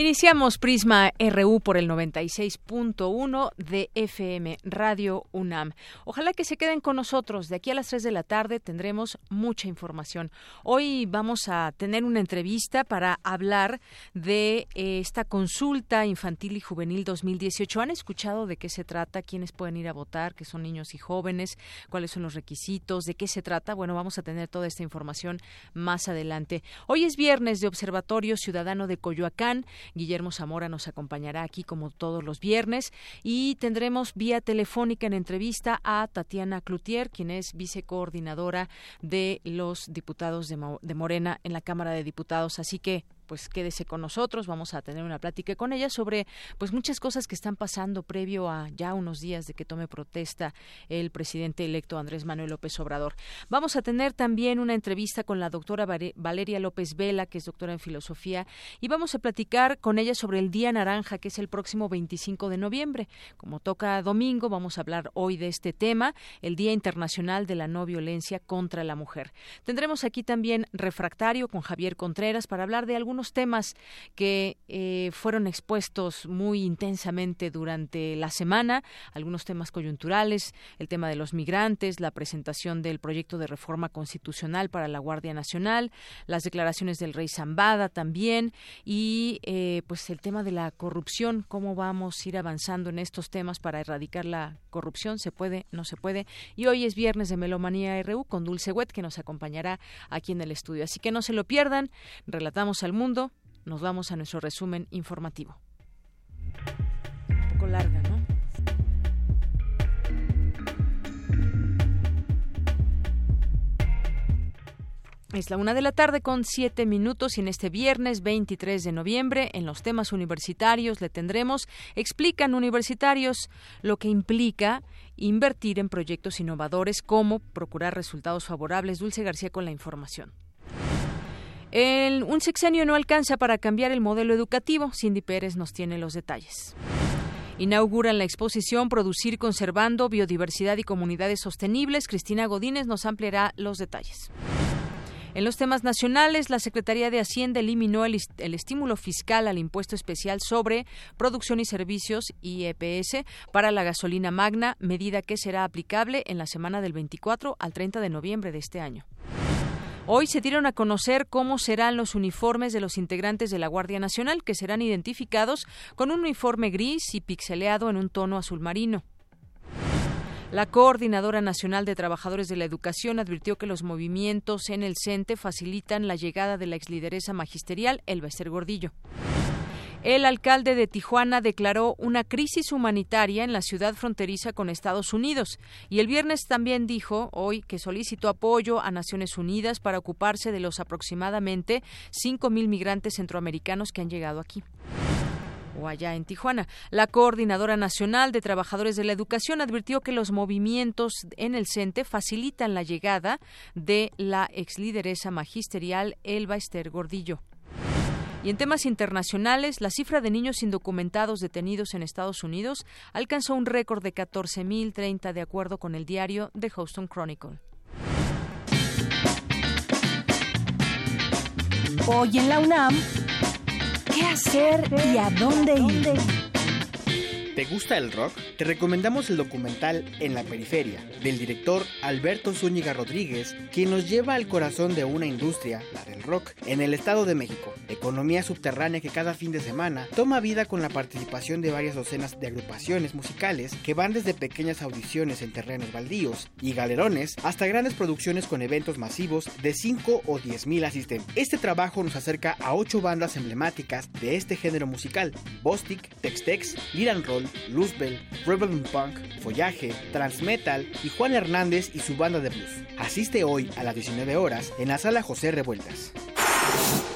Iniciamos Prisma RU por el 96.1 de FM Radio UNAM. Ojalá que se queden con nosotros. De aquí a las 3 de la tarde tendremos mucha información. Hoy vamos a tener una entrevista para hablar de eh, esta consulta infantil y juvenil 2018. ¿Han escuchado de qué se trata? ¿Quiénes pueden ir a votar? ¿Qué son niños y jóvenes? ¿Cuáles son los requisitos? ¿De qué se trata? Bueno, vamos a tener toda esta información más adelante. Hoy es viernes de Observatorio Ciudadano de Coyoacán. Guillermo Zamora nos acompañará aquí como todos los viernes y tendremos vía telefónica en entrevista a Tatiana Cloutier, quien es vicecoordinadora de los diputados de, Morena en la Cámara de Diputados. Así que pues quédese con nosotros, vamos a tener una plática con ella sobre pues muchas cosas que están pasando previo a ya unos días de que tome protesta el presidente electo Andrés Manuel López Obrador. Vamos a tener también una entrevista con la doctora Valeria López Vela, que es doctora en filosofía, y vamos a platicar con ella sobre el Día Naranja, que es el próximo 25 de noviembre. Como toca domingo, vamos a hablar hoy de este tema, el Día Internacional de la No Violencia contra la Mujer. Tendremos aquí también refractario con Javier Contreras para hablar de algunos temas que eh, fueron expuestos muy intensamente durante la semana, algunos temas coyunturales, el tema de los migrantes, la presentación del proyecto de reforma constitucional para la Guardia Nacional, las declaraciones del rey Zambada también y eh, pues el tema de la corrupción, cómo vamos a ir avanzando en estos temas para erradicar la corrupción, se puede, no se puede. Y hoy es viernes de Melomanía RU con Dulce Wet que nos acompañará aquí en el estudio. Así que no se lo pierdan, relatamos al mundo nos vamos a nuestro resumen informativo. Un poco larga, ¿no? Es la una de la tarde con siete minutos y en este viernes 23 de noviembre en los temas universitarios le tendremos Explican universitarios lo que implica invertir en proyectos innovadores como procurar resultados favorables. Dulce García con la información. El, un sexenio no alcanza para cambiar el modelo educativo. Cindy Pérez nos tiene los detalles. Inauguran la exposición Producir conservando biodiversidad y comunidades sostenibles. Cristina Godínez nos ampliará los detalles. En los temas nacionales, la Secretaría de Hacienda eliminó el, el, estímulo fiscal al impuesto especial sobre producción y servicios IEPS para la gasolina magna, medida que será aplicable en la semana del 24 al 30 de noviembre de este año. Hoy se dieron a conocer cómo serán los uniformes de los integrantes de la Guardia Nacional, que serán identificados con un uniforme gris y pixeleado en un tono azul marino. La Coordinadora Nacional de Trabajadores de la Educación advirtió que los movimientos en el CENTE facilitan la llegada de la exlideresa magisterial Elba Gordillo. El alcalde de Tijuana declaró una crisis humanitaria en la ciudad fronteriza con Estados Unidos y el viernes también dijo hoy que solicitó apoyo a Naciones Unidas para ocuparse de los aproximadamente 5.000 migrantes centroamericanos que han llegado aquí o allá en Tijuana. La Coordinadora Nacional de Trabajadores de la Educación advirtió que los movimientos en el CENTE facilitan la llegada de la exlideresa magisterial Elba Ester Gordillo. Y en temas internacionales, la cifra de niños indocumentados detenidos en Estados Unidos alcanzó un récord de 14.030 de acuerdo con el diario The Houston Chronicle. Hoy en la UNAM, ¿qué hacer y a dónde ir? ¿Te gusta el rock? Te recomendamos el documental En la Periferia, del director Alberto Zúñiga Rodríguez, quien nos lleva al corazón de una industria, la del rock, en el Estado de México, economía subterránea que cada fin de semana toma vida con la participación de varias docenas de agrupaciones musicales que van desde pequeñas audiciones en terrenos baldíos y galerones hasta grandes producciones con eventos masivos de 5 o 10 mil asistentes. Este trabajo nos acerca a ocho bandas emblemáticas de este género musical: Bostic, Tex-Tex, Liran Roll, Luzbel, Rebel Punk, Follaje, Transmetal y Juan Hernández y su banda de blues. Asiste hoy a las 19 horas en la sala José Revueltas.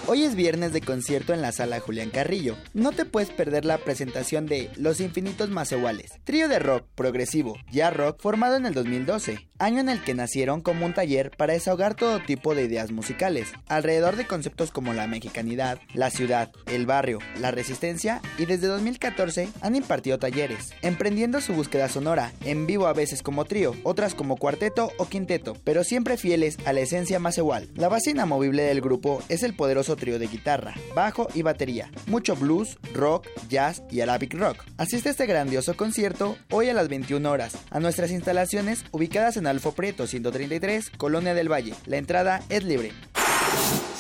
Hoy es viernes de concierto en la sala Julián Carrillo. No te puedes perder la presentación de Los Infinitos Más Iguales, trío de rock progresivo, ya rock, formado en el 2012, año en el que nacieron como un taller para desahogar todo tipo de ideas musicales, alrededor de conceptos como la mexicanidad, la ciudad, el barrio, la resistencia y desde 2014 han impartido talleres, emprendiendo su búsqueda sonora, en vivo a veces como trío, otras como cuarteto o quinteto, pero siempre fieles a la esencia más igual. La base inamovible del grupo es el poderoso trío de guitarra, bajo y batería, mucho blues, rock, jazz y arabic rock. Asiste a este grandioso concierto hoy a las 21 horas a nuestras instalaciones ubicadas en Alfo Prieto 133, Colonia del Valle. La entrada es libre.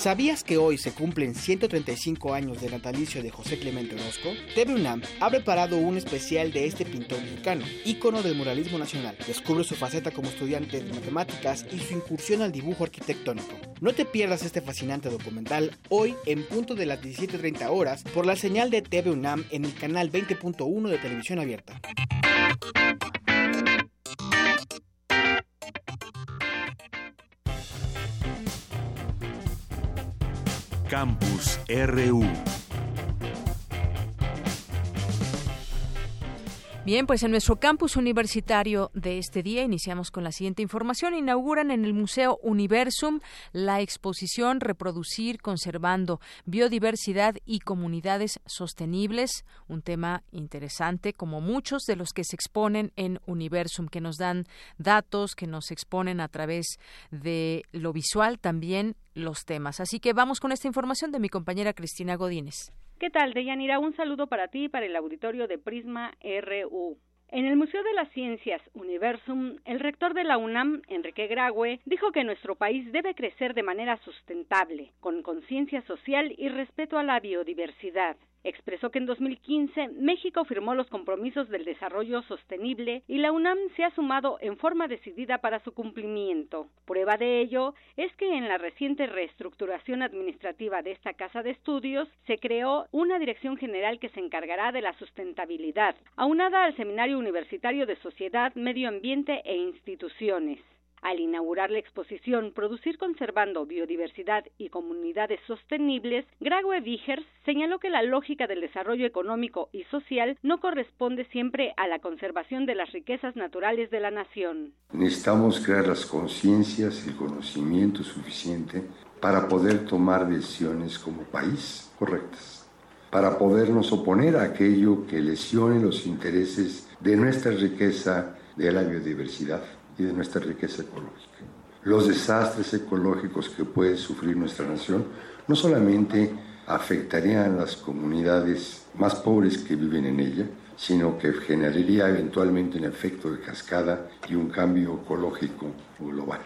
¿Sabías que hoy se cumplen 135 años del natalicio de José Clemente Orozco? TV UNAM ha preparado un especial de este pintor mexicano, ícono del muralismo nacional. Descubre su faceta como estudiante de matemáticas y su incursión al dibujo arquitectónico. No te pierdas este fascinante documental hoy en punto de las 17.30 horas por la señal de TV UNAM en el canal 20.1 de televisión abierta. Campus RU. Bien, pues en nuestro campus universitario de este día iniciamos con la siguiente información. Inauguran en el Museo Universum la exposición Reproducir conservando biodiversidad y comunidades sostenibles, un tema interesante como muchos de los que se exponen en Universum, que nos dan datos, que nos exponen a través de lo visual también los temas. Así que vamos con esta información de mi compañera Cristina Godínez. ¿Qué tal, Deyanira? Un saludo para ti y para el auditorio de Prisma RU. En el Museo de las Ciencias Universum, el rector de la UNAM, Enrique Graue, dijo que nuestro país debe crecer de manera sustentable, con conciencia social y respeto a la biodiversidad. Expresó que en 2015 México firmó los compromisos del desarrollo sostenible y la UNAM se ha sumado en forma decidida para su cumplimiento. Prueba de ello es que en la reciente reestructuración administrativa de esta casa de estudios se creó una dirección general que se encargará de la sustentabilidad, aunada al Seminario Universitario de Sociedad, Medio Ambiente e Instituciones. Al inaugurar la exposición Producir conservando biodiversidad y comunidades sostenibles, Graue Vigers señaló que la lógica del desarrollo económico y social no corresponde siempre a la conservación de las riquezas naturales de la nación. Necesitamos crear las conciencias y el conocimiento suficiente para poder tomar decisiones como país correctas, para podernos oponer a aquello que lesione los intereses de nuestra riqueza de la biodiversidad y de nuestra riqueza ecológica. Los desastres ecológicos que puede sufrir nuestra nación no solamente afectarían a las comunidades más pobres que viven en ella, sino que generaría eventualmente un efecto de cascada y un cambio ecológico global.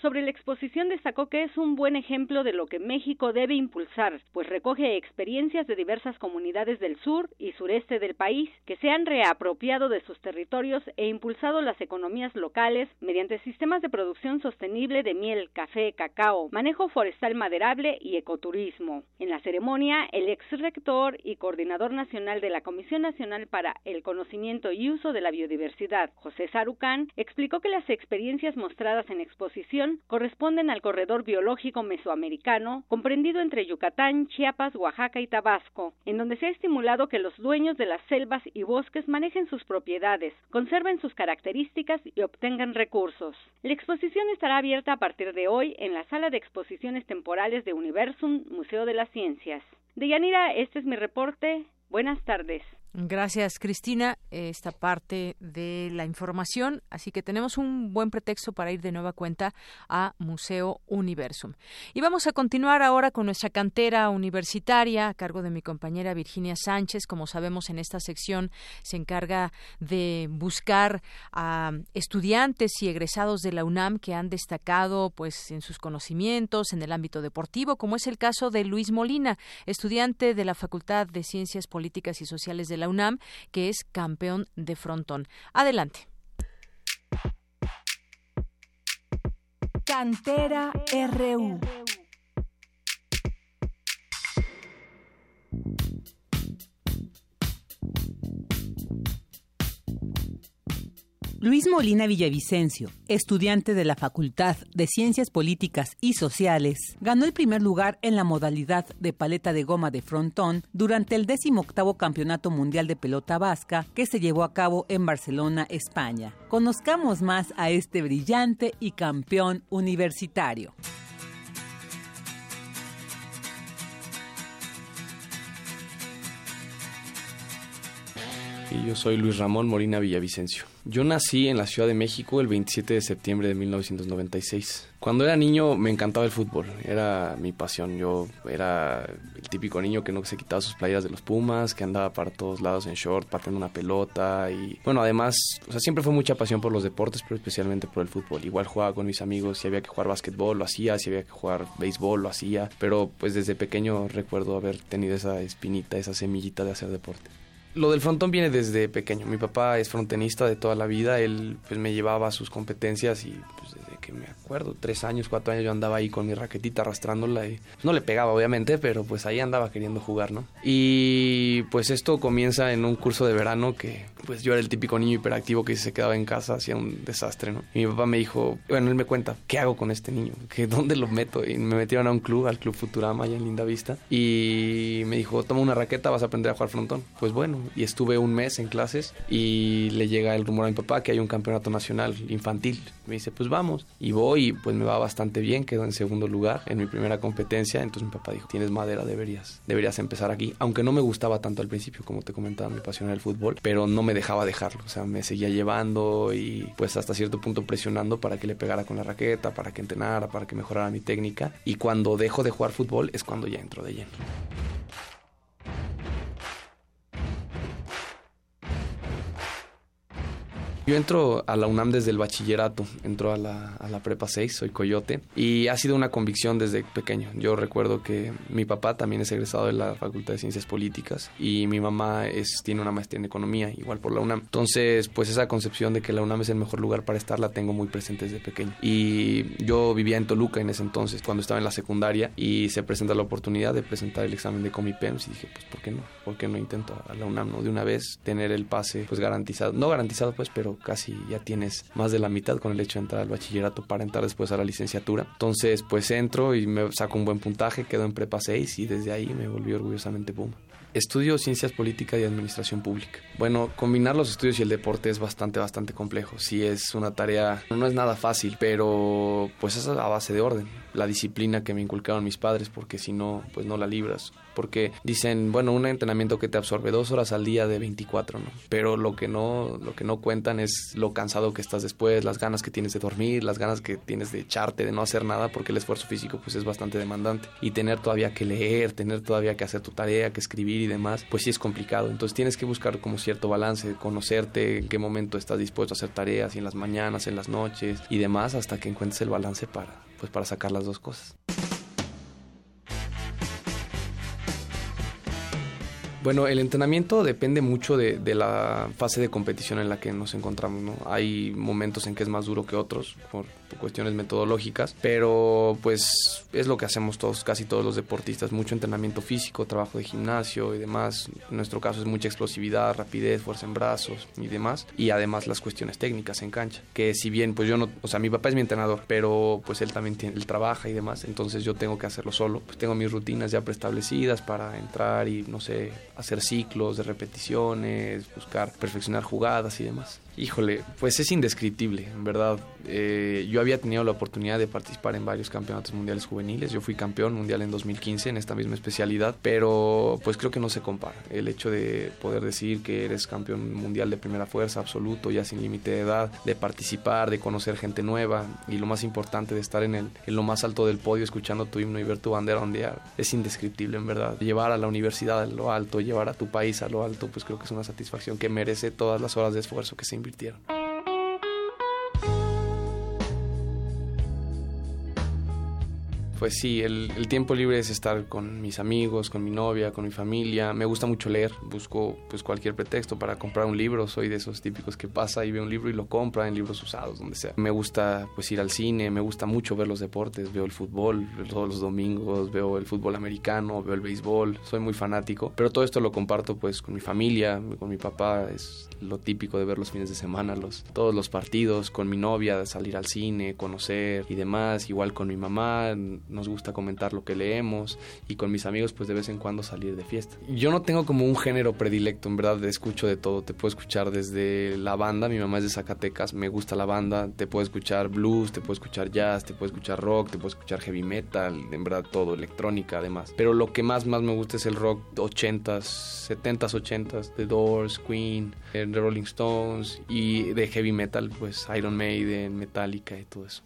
Sobre la exposición destacó que es un buen ejemplo de lo que México debe impulsar, pues recoge experiencias de diversas comunidades del sur y sureste del país que se han reapropiado de sus territorios e impulsado las economías locales mediante sistemas de producción sostenible de miel, café, cacao, manejo forestal maderable y ecoturismo. En la ceremonia, el ex rector y coordinador nacional de la Comisión Nacional para el Conocimiento y Uso de la Biodiversidad, José Sarucán, explicó que las experiencias mostradas en exposición corresponden al corredor biológico mesoamericano, comprendido entre Yucatán, Chiapas, Oaxaca y Tabasco, en donde se ha estimulado que los dueños de las selvas y bosques manejen sus propiedades, conserven sus características y obtengan recursos. La exposición estará abierta a partir de hoy en la sala de exposiciones temporales de Universum, Museo de las Ciencias. Deyanira, este es mi reporte. Buenas tardes. Gracias, Cristina. Esta parte de la información, así que tenemos un buen pretexto para ir de nueva cuenta a Museo Universum. Y vamos a continuar ahora con nuestra cantera universitaria a cargo de mi compañera Virginia Sánchez. Como sabemos, en esta sección se encarga de buscar a estudiantes y egresados de la UNAM que han destacado, pues, en sus conocimientos en el ámbito deportivo, como es el caso de Luis Molina, estudiante de la Facultad de Ciencias Políticas y Sociales de la UNAM, que es campeón de frontón. Adelante. Cantera RU. Luis Molina Villavicencio, estudiante de la Facultad de Ciencias Políticas y Sociales, ganó el primer lugar en la modalidad de paleta de goma de frontón durante el 18 Campeonato Mundial de Pelota Vasca que se llevó a cabo en Barcelona, España. Conozcamos más a este brillante y campeón universitario. Y yo soy Luis Ramón Molina Villavicencio. Yo nací en la Ciudad de México el 27 de septiembre de 1996. Cuando era niño me encantaba el fútbol, era mi pasión. Yo era el típico niño que no se quitaba sus playeras de los Pumas, que andaba para todos lados en short, pateando una pelota y bueno, además, o sea, siempre fue mucha pasión por los deportes, pero especialmente por el fútbol. Igual jugaba con mis amigos, si había que jugar básquetbol lo hacía, si había que jugar béisbol lo hacía, pero pues desde pequeño recuerdo haber tenido esa espinita, esa semillita de hacer deporte lo del frontón viene desde pequeño. Mi papá es frontenista de toda la vida. Él pues me llevaba a sus competencias y pues que me acuerdo, tres años, cuatro años yo andaba ahí con mi raquetita arrastrándola y pues, no le pegaba obviamente, pero pues ahí andaba queriendo jugar, ¿no? Y pues esto comienza en un curso de verano que pues yo era el típico niño hiperactivo que se quedaba en casa hacía un desastre, ¿no? Y mi papá me dijo, bueno, él me cuenta, ¿qué hago con este niño? ¿Que ¿Dónde lo meto? Y me metieron a un club, al Club Futurama allá en Linda Vista y me dijo, toma una raqueta, vas a aprender a jugar frontón. Pues bueno, y estuve un mes en clases y le llega el rumor a mi papá que hay un campeonato nacional infantil. Me dice, pues vamos. Y voy y pues me va bastante bien, quedo en segundo lugar en mi primera competencia. Entonces mi papá dijo, tienes madera, deberías, deberías empezar aquí. Aunque no me gustaba tanto al principio, como te comentaba, mi pasión era el fútbol, pero no me dejaba dejarlo. O sea, me seguía llevando y pues hasta cierto punto presionando para que le pegara con la raqueta, para que entrenara, para que mejorara mi técnica. Y cuando dejo de jugar fútbol es cuando ya entro de lleno. Yo entro a la UNAM desde el bachillerato, entro a la, a la prepa 6, soy coyote, y ha sido una convicción desde pequeño. Yo recuerdo que mi papá también es egresado de la Facultad de Ciencias Políticas y mi mamá es, tiene una maestría en Economía, igual por la UNAM. Entonces, pues esa concepción de que la UNAM es el mejor lugar para estar la tengo muy presente desde pequeño. Y yo vivía en Toluca en ese entonces, cuando estaba en la secundaria, y se presenta la oportunidad de presentar el examen de Comipems y dije, pues, ¿por qué no? ¿Por qué no intento a la UNAM, no? De una vez tener el pase, pues, garantizado. No garantizado, pues, pero casi ya tienes más de la mitad con el hecho de entrar al bachillerato para entrar después a la licenciatura. Entonces, pues entro y me saco un buen puntaje, quedo en prepa 6 y desde ahí me volví orgullosamente Puma. Estudio Ciencias Políticas y Administración Pública. Bueno, combinar los estudios y el deporte es bastante, bastante complejo. Sí es una tarea, no es nada fácil, pero pues es a base de orden. La disciplina que me inculcaron mis padres, porque si no, pues no la libras porque dicen, bueno, un entrenamiento que te absorbe dos horas al día de 24, ¿no? Pero lo que no, lo que no cuentan es lo cansado que estás después, las ganas que tienes de dormir, las ganas que tienes de echarte, de no hacer nada, porque el esfuerzo físico pues es bastante demandante. Y tener todavía que leer, tener todavía que hacer tu tarea, que escribir y demás, pues sí es complicado. Entonces tienes que buscar como cierto balance, conocerte, en qué momento estás dispuesto a hacer tareas, y en las mañanas, en las noches y demás, hasta que encuentres el balance para, pues para sacar las dos cosas. Bueno, el entrenamiento depende mucho de, la fase de competición en la que nos encontramos. ¿no? Hay momentos en que es más duro que otros por, cuestiones metodológicas, pero pues es lo que hacemos todos, casi todos los deportistas. Mucho entrenamiento físico, trabajo de gimnasio y demás. En nuestro caso es mucha explosividad, rapidez, fuerza en brazos y demás. Y además las cuestiones técnicas en cancha. Que si bien, pues yo no, o sea, mi papá es mi entrenador, pero pues él también tiene, él trabaja y demás. Entonces yo tengo que hacerlo solo. Pues tengo mis rutinas ya preestablecidas para entrar y no sé hacer ciclos de repeticiones, buscar perfeccionar jugadas y demás. Híjole, pues es indescriptible, en verdad. Eh, yo había tenido la oportunidad de participar en varios campeonatos mundiales juveniles. Yo fui campeón mundial en 2015 en esta misma especialidad, pero pues creo que no se compara. El hecho de poder decir que eres campeón mundial de primera fuerza absoluto, ya sin límite de edad, de participar, de conocer gente nueva y lo más importante de estar en, el, en lo más alto del podio escuchando tu himno y ver tu bandera ondear, es indescriptible en verdad. Llevar a la universidad a lo alto, llevar a tu país a lo alto, pues creo que es una satisfacción que merece todas las horas de esfuerzo que se invirtieron. Pues sí, el, tiempo libre es estar con mis amigos, con mi novia, con mi familia. Me gusta mucho leer, busco pues cualquier pretexto para comprar un libro. Soy de esos típicos que pasa y ve un libro y lo compra en libros usados, donde sea. Me gusta pues ir al cine, me gusta mucho ver los deportes, veo el fútbol todos los domingos, veo el fútbol americano, veo el béisbol, soy muy fanático. Pero todo esto lo comparto pues con mi familia, con mi papá, es lo típico de ver los fines de semana, los, todos los partidos, con mi novia, salir al cine, conocer y demás, igual con mi mamá nos gusta comentar lo que leemos y con mis amigos pues de vez en cuando salir de fiesta. Yo no tengo como un género predilecto, en verdad escucho de todo, te puedo escuchar desde la banda, mi mamá es de Zacatecas, me gusta la banda, te puedo escuchar blues, te puedo escuchar jazz, te puedo escuchar rock, te puedo escuchar heavy metal, en verdad todo, electrónica además. Pero lo que más más me gusta es el rock 80s, 70s, 80s, The Doors, Queen, de Rolling Stones y de heavy metal pues Iron Maiden, Metallica y todo eso.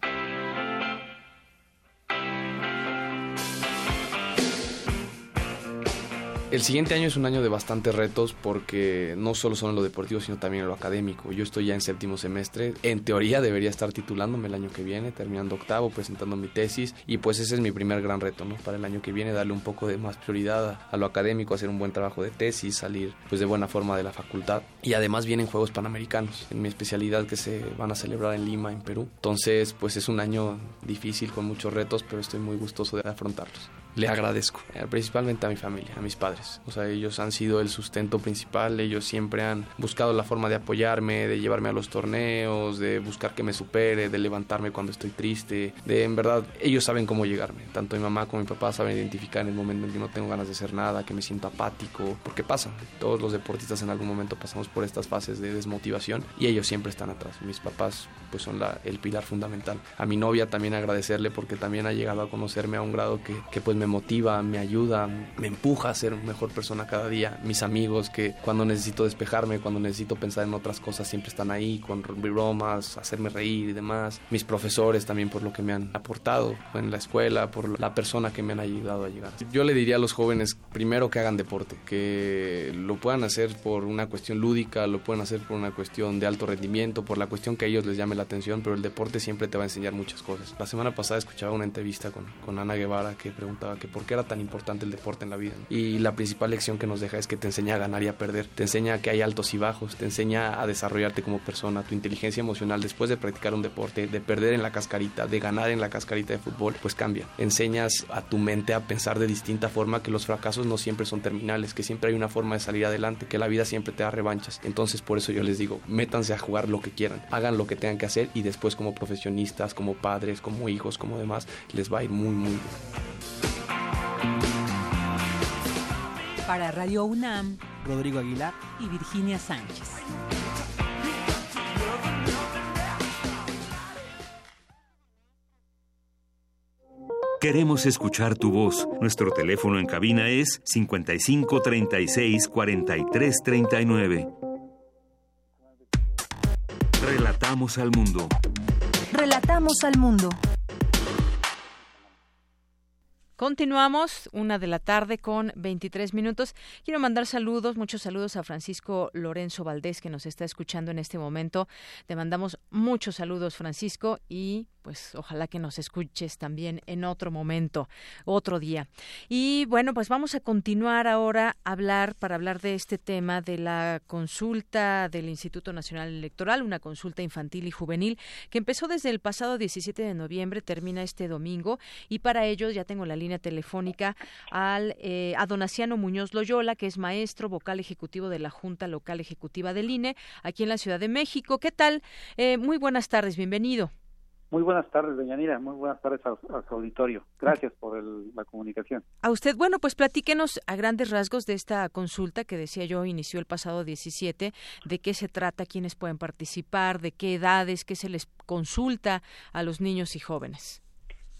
El siguiente año es un año de bastantes retos porque no solo son en lo deportivo, sino también en lo académico. Yo estoy ya en séptimo semestre. En teoría debería estar titulándome el año que viene, terminando octavo, presentando mi tesis. Y pues ese es mi primer gran reto, ¿no? Para el año que viene, darle un poco de más prioridad a, lo académico, hacer un buen trabajo de tesis, salir pues de buena forma de la facultad. Y además vienen Juegos Panamericanos, en mi especialidad que se van a celebrar en Lima, en Perú. Entonces, pues es un año difícil con muchos retos, pero estoy muy gustoso de afrontarlos le agradezco, eh, principalmente a mi familia, a mis padres. O sea, ellos han sido el sustento principal, ellos siempre han buscado la forma de apoyarme, de llevarme a los torneos, de buscar que me supere, de levantarme cuando estoy triste, de en verdad, ellos saben cómo llegarme. Tanto mi mamá como mi papá saben identificar en el momento en que no tengo ganas de hacer nada, que me siento apático, porque pasa. Todos los deportistas en algún momento pasamos por estas fases de desmotivación y ellos siempre están atrás. Mis papás pues son la, el pilar fundamental. A mi novia también agradecerle porque también ha llegado a conocerme a un grado que, que pues me motiva, me ayuda, me empuja a ser mejor persona cada día. Mis amigos que cuando necesito despejarme, cuando necesito pensar en otras cosas, siempre están ahí con bromas, hacerme reír y demás. Mis profesores también por lo que me han aportado en la escuela, por la persona que me han ayudado a llegar. Yo le diría a los jóvenes primero que hagan deporte, que lo puedan hacer por una cuestión lúdica, lo pueden hacer por una cuestión de alto rendimiento, por la cuestión que a ellos les llame la atención, pero el deporte siempre te va a enseñar muchas cosas. La semana pasada escuchaba una entrevista con, con Ana Guevara que preguntaba que por qué era tan importante el deporte en la vida. Y la principal lección que nos deja es que te enseña a ganar y a perder, te enseña que hay altos y bajos, te enseña a desarrollarte como persona, tu inteligencia emocional después de practicar un deporte, de perder en la cascarita, de ganar en la cascarita de fútbol, pues cambia. Enseñas a tu mente a pensar de distinta forma que los fracasos no siempre son terminales, que siempre hay una forma de salir adelante, que la vida siempre te da revanchas. Entonces por eso yo les digo, métanse a jugar lo que quieran, hagan lo que tengan que hacer y después como profesionistas, como padres, como hijos, como demás, les va a ir muy muy bien. Para Radio UNAM, Rodrigo Aguilar y Virginia Sánchez. Queremos escuchar tu voz. Nuestro teléfono en cabina es 55 36 43 39. Relatamos al mundo. Relatamos al mundo. Continuamos, una de la tarde con 23 minutos. Quiero mandar saludos, muchos saludos a Francisco Lorenzo Valdés, que nos está escuchando en este momento. Te mandamos muchos saludos, Francisco, y pues ojalá que nos escuches también en otro momento, otro día. Y bueno, pues vamos a continuar ahora a hablar, para hablar de este tema de la consulta del Instituto Nacional Electoral, una consulta infantil y juvenil que empezó desde el pasado 17 de noviembre, termina este domingo, y para ello ya tengo la línea telefónica al, eh, a Donaciano Muñoz Loyola, que es maestro vocal ejecutivo de la Junta Local Ejecutiva del INE, aquí en la Ciudad de México. ¿Qué tal? Eh, muy buenas tardes, bienvenido. Muy buenas tardes, doña Nira. Muy buenas tardes a, su auditorio. Gracias por la comunicación. A usted, bueno, pues platíquenos a grandes rasgos de esta consulta que decía yo inició el pasado 17, de qué se trata, quiénes pueden participar, de qué edades, qué se les consulta a los niños y jóvenes.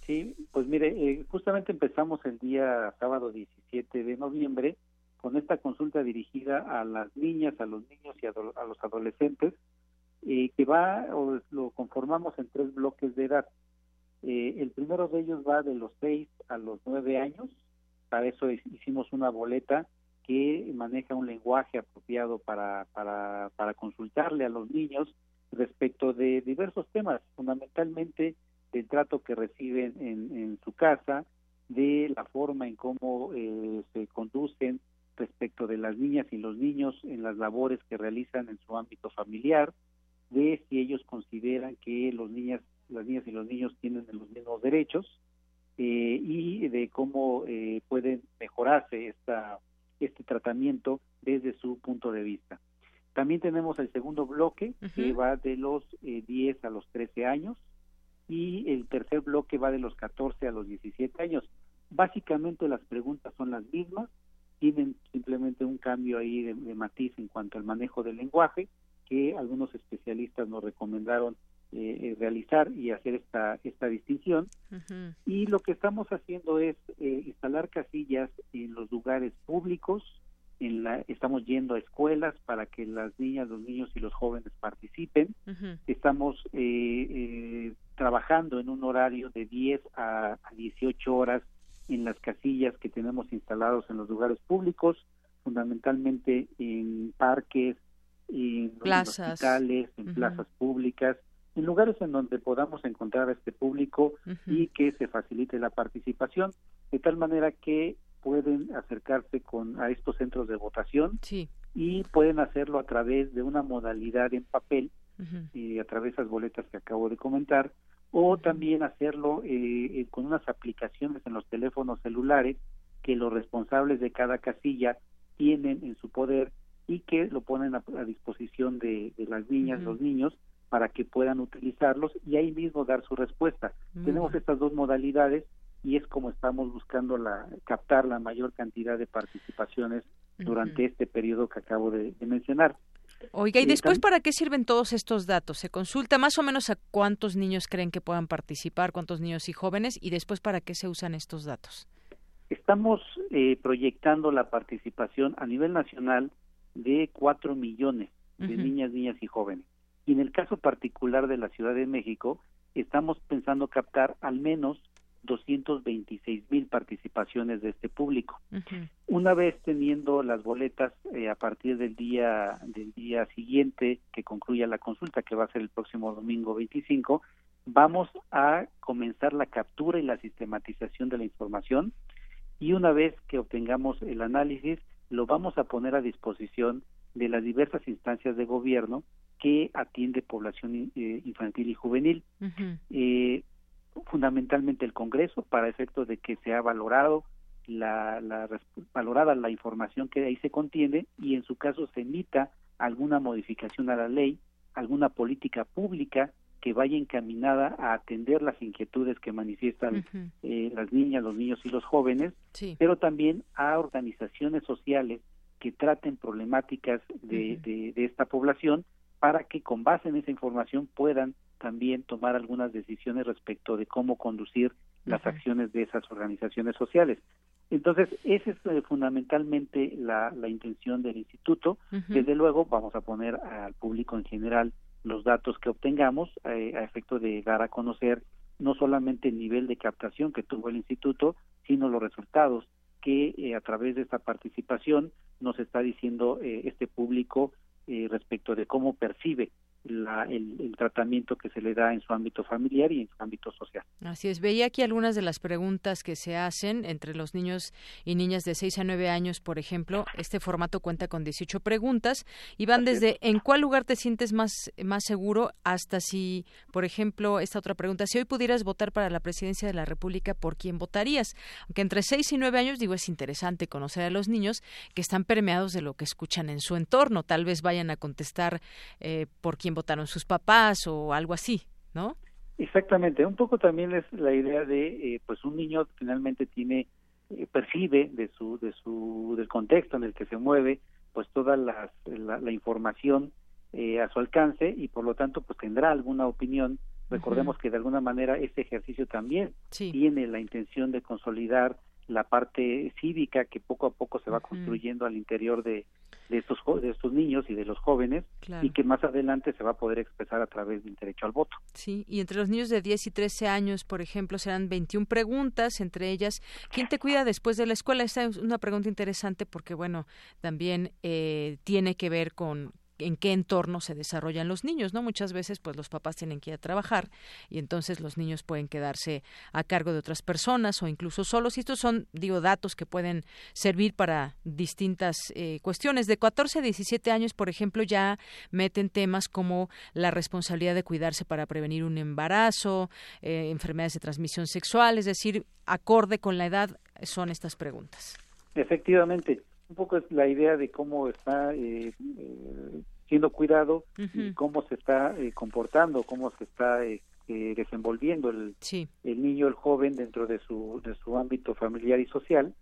Sí, pues mire, eh, justamente empezamos el día sábado 17 de noviembre con esta consulta dirigida a las niñas, a los niños y a los adolescentes eh, que va o lo conformamos en tres bloques de edad. Eh, el primero de ellos va de los 6 a los 9 años. Para eso hicimos una boleta que maneja un lenguaje apropiado para, para, para consultarle a los niños respecto de diversos temas, fundamentalmente del trato que reciben en, en su casa, de la forma en cómo eh, se conducen respecto de las niñas y los niños en las labores que realizan en su ámbito familiar, de si ellos consideran que los niñas, las niñas y los niños tienen los mismos derechos eh, y de cómo eh, pueden mejorarse esta, este tratamiento desde su punto de vista. También tenemos el segundo bloque que va de los 10 eh, a los 13 años y el tercer bloque va de los 14 a los 17 años. Básicamente las preguntas son las mismas, tienen simplemente un cambio ahí de matiz en cuanto al manejo del lenguaje que algunos especialistas nos recomendaron eh, eh, realizar y hacer esta esta distinción. Y lo que estamos haciendo es eh, instalar casillas en los lugares públicos en la estamos yendo a escuelas para que las niñas los niños y los jóvenes participen. Estamos trabajando en un horario de 10 a, a 18 horas en las casillas que tenemos instalados en los lugares públicos fundamentalmente en parques en plazas. hospitales, en plazas públicas, en lugares en donde podamos encontrar a este público y que se facilite la participación, de tal manera que pueden acercarse con a estos centros de votación y pueden hacerlo a través de una modalidad en papel y a través de esas boletas que acabo de comentar o también hacerlo eh, eh, con unas aplicaciones en los teléfonos celulares que los responsables de cada casilla tienen en su poder y que lo ponen a, disposición de, las niñas, los niños, para que puedan utilizarlos y ahí mismo dar su respuesta. Tenemos estas dos modalidades y es como estamos buscando la, captar la mayor cantidad de participaciones durante este periodo que acabo de, mencionar. Oiga, ¿y después para qué sirven todos estos datos? ¿Se consulta más o menos a cuántos niños creen que puedan participar, cuántos niños y jóvenes, y después para qué se usan estos datos? Estamos eh, proyectando la participación a nivel nacional de cuatro millones de niñas, niñas y jóvenes. Y en el caso particular de la Ciudad de México, estamos pensando captar al menos 226 mil participaciones de este público. Una vez teniendo las boletas eh, a partir del día del día siguiente que concluya la consulta, que va a ser el próximo domingo 25, vamos a comenzar la captura y la sistematización de la información y una vez que obtengamos el análisis lo vamos a poner a disposición de las diversas instancias de gobierno que atiende población eh, infantil y juvenil. eh, fundamentalmente el Congreso, para efecto de que se ha valorado la, la, valorada la información que ahí se contiene y en su caso se emita alguna modificación a la ley, alguna política pública que vaya encaminada a atender las inquietudes que manifiestan eh, las niñas, los niños y los jóvenes, pero también a organizaciones sociales que traten problemáticas de, de, esta población para que con base en esa información puedan también tomar algunas decisiones respecto de cómo conducir las acciones de esas organizaciones sociales. Entonces, esa es eh, fundamentalmente la, la, intención del instituto. Desde luego, vamos a poner al público en general los datos que obtengamos eh, a efecto de dar a conocer no solamente el nivel de captación que tuvo el instituto, sino los resultados que eh, a través de esta participación nos está diciendo eh, este público respecto de cómo percibe la, el, tratamiento que se le da en su ámbito familiar y en su ámbito social. Así es. Veía aquí algunas de las preguntas que se hacen entre los niños y niñas de 6 a 9 años, por ejemplo. Este formato cuenta con 18 preguntas y van desde ¿en cuál lugar te sientes más, más seguro? hasta si, por ejemplo, esta otra pregunta, si hoy pudieras votar para la presidencia de la República, ¿por quién votarías? Aunque entre 6 y 9 años, digo, es interesante conocer a los niños que están permeados de lo que escuchan en su entorno. Tal vez vayan a contestar eh, por quién votaron sus papás o algo así, ¿no? Exactamente, un poco también es la idea de, eh, pues un niño finalmente tiene, eh, percibe de su, de su, del contexto en el que se mueve, pues toda la, la, información eh, a su alcance y por lo tanto pues tendrá alguna opinión. Recordemos que de alguna manera este ejercicio también tiene la intención de consolidar la parte cívica que poco a poco se va construyendo al interior de, de estos de estos niños y de los jóvenes y que más adelante se va a poder expresar a través del derecho al voto. Sí, y entre los niños de 10 y 13 años, por ejemplo, serán 21 preguntas, entre ellas, ¿quién te cuida después de la escuela? Esta es una pregunta interesante porque, bueno, también eh, tiene que ver con, en qué entorno se desarrollan los niños, ¿no? Muchas veces, pues los papás tienen que ir a trabajar y entonces los niños pueden quedarse a cargo de otras personas o incluso solos. Y estos son, digo, datos que pueden servir para distintas eh, cuestiones. De 14 a 17 años, por ejemplo, ya meten temas como la responsabilidad de cuidarse para prevenir un embarazo, eh, enfermedades de transmisión sexual, es decir, acorde con la edad son estas preguntas. Efectivamente un poco es la idea de cómo está eh, eh, siendo cuidado y cómo se está eh, comportando, cómo se está desenvolviendo el, el niño, el joven dentro de su, de su ámbito familiar y social.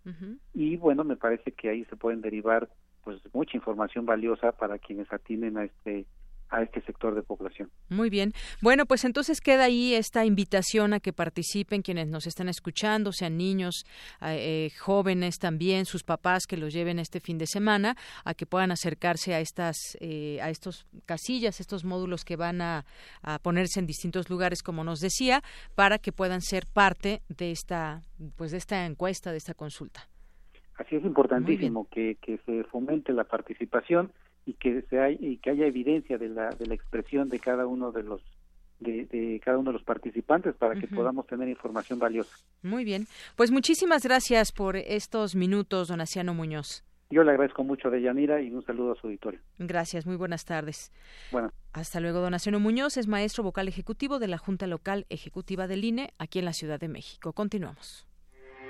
Y bueno, me parece que ahí se pueden derivar pues mucha información valiosa para quienes atienden a este a este sector de población. Muy bien. Bueno, pues entonces queda ahí esta invitación a que participen quienes nos están escuchando, sean niños, eh, jóvenes también, sus papás que los lleven este fin de semana, a que puedan acercarse a estas, eh, a estos casillas, estos módulos que van a, ponerse en distintos lugares, como nos decía, para que puedan ser parte de esta, pues de esta encuesta, de esta consulta. Así es importantísimo que, que se fomente la participación y que se y que haya evidencia de la de la expresión de cada uno de los de, cada uno de los participantes para que podamos tener información valiosa. Muy bien, pues muchísimas gracias por estos minutos, don Asiano Muñoz. Yo le agradezco mucho de Yanira y un saludo a su auditorio. Gracias, muy buenas tardes. Bueno. Hasta luego, don Asiano Muñoz es maestro vocal ejecutivo de la Junta Local Ejecutiva del INE aquí en la Ciudad de México. Continuamos.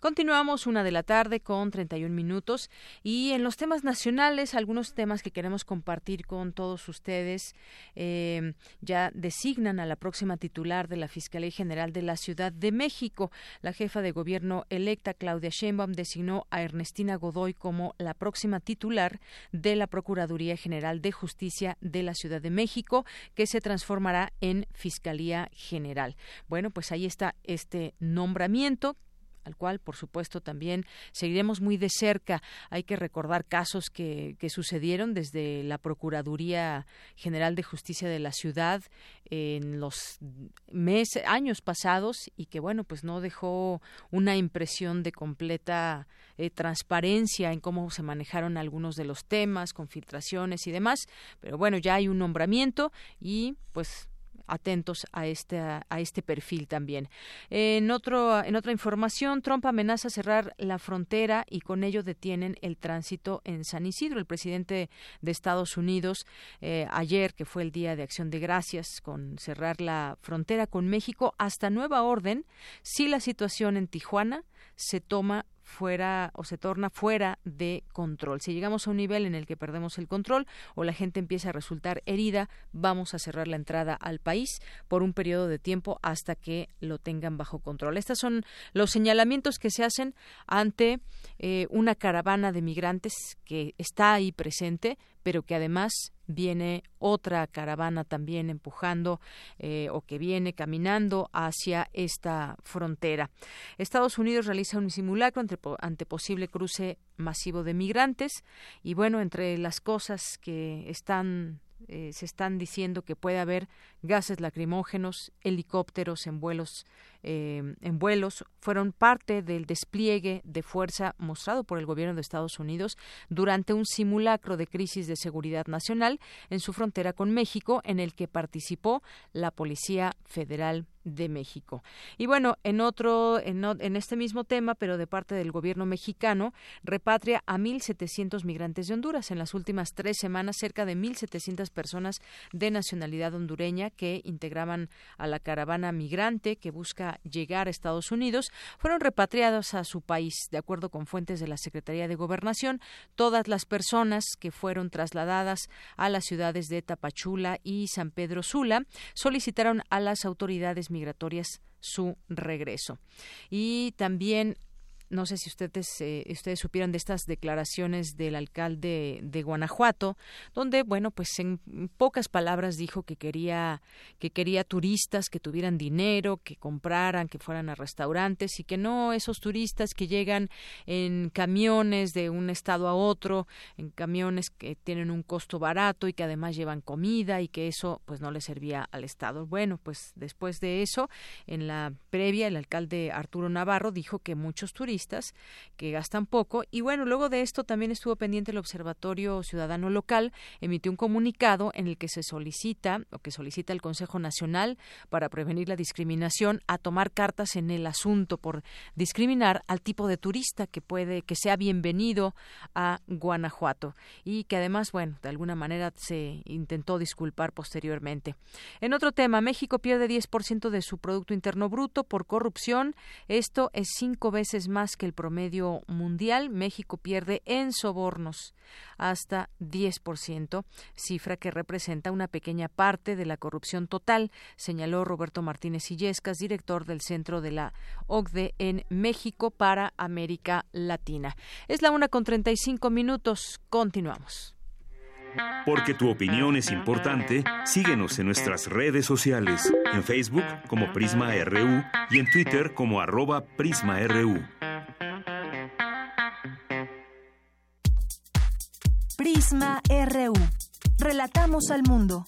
Continuamos una de la tarde con 31 minutos y en los temas nacionales, algunos temas que queremos compartir con todos ustedes, eh, ya designan a la próxima titular de la Fiscalía General de la Ciudad de México. La jefa de gobierno electa, Claudia Sheinbaum, designó a Ernestina Godoy como la próxima titular de la Procuraduría General de Justicia de la Ciudad de México, que se transformará en Fiscalía General. Bueno, pues ahí está este nombramiento al cual, por supuesto, también seguiremos muy de cerca. Hay que recordar casos que, que sucedieron desde la Procuraduría General de Justicia de la ciudad en los años pasados y que, bueno, pues no dejó una impresión de completa eh, transparencia en cómo se manejaron algunos de los temas, con filtraciones y demás. Pero bueno, ya hay un nombramiento y, pues, atentos a este, a este perfil también. En, otro, en otra información, Trump amenaza cerrar la frontera y con ello detienen el tránsito en San Isidro. El presidente de Estados Unidos, eh, ayer, que fue el Día de Acción de Gracias, con cerrar la frontera con México hasta nueva orden, si la situación en Tijuana se toma fuera o se torna fuera de control. Si llegamos a un nivel en el que perdemos el control o la gente empieza a resultar herida, vamos a cerrar la entrada al país por un periodo de tiempo hasta que lo tengan bajo control. Estos son los señalamientos que se hacen ante eh, una caravana de migrantes que está ahí presente, pero que además viene otra caravana también empujando eh, o que viene caminando hacia esta frontera. Estados Unidos realiza un simulacro ante, ante, posible cruce masivo de migrantes y bueno, entre las cosas que están eh, se están diciendo que puede haber gases lacrimógenos, helicópteros en vuelos, eh, en vuelos, fueron parte del despliegue de fuerza mostrado por el gobierno de Estados Unidos durante un simulacro de crisis de seguridad nacional en su frontera con México, en el que participó la Policía Federal de México. Y bueno, en otro, en, en, este mismo tema, pero de parte del gobierno mexicano, repatria a 1.700 migrantes de Honduras. En las últimas tres semanas, cerca de 1.700 personas de nacionalidad hondureña que integraban a la caravana migrante que busca llegar a Estados Unidos fueron repatriados a su país. De acuerdo con fuentes de la Secretaría de Gobernación, todas las personas que fueron trasladadas a las ciudades de Tapachula y San Pedro Sula solicitaron a las autoridades migratorias su regreso. Y también no sé si ustedes, eh, ustedes supieron de estas declaraciones del alcalde de Guanajuato, donde, bueno, pues en pocas palabras dijo que quería, que quería turistas que tuvieran dinero, que compraran, que fueran a restaurantes y que no esos turistas que llegan en camiones de un estado a otro, en camiones que tienen un costo barato y que además llevan comida y que eso pues no le servía al estado. Bueno, pues después de eso, en la previa, el alcalde Arturo Navarro dijo que muchos turistas que gastan poco. Y bueno, luego de esto también estuvo pendiente el Observatorio Ciudadano Local, emitió un comunicado en el que se solicita o que solicita el Consejo Nacional para prevenir la discriminación a tomar cartas en el asunto por discriminar al tipo de turista que puede que sea bienvenido a Guanajuato y que además, bueno, de alguna manera se intentó disculpar posteriormente. En otro tema, México pierde 10% de su producto interno bruto por corrupción. Esto es cinco veces más que el promedio mundial. México pierde en sobornos hasta 10%, cifra que representa una pequeña parte de la corrupción total, señaló Roberto Martínez Illescas, director del Centro de la OCDE en México para América Latina. Es la una con 35 minutos. Continuamos. Porque tu opinión es importante, síguenos en nuestras redes sociales, en Facebook como Prisma RU y en Twitter como arroba PrismaRU. Prisma RU. Relatamos al mundo.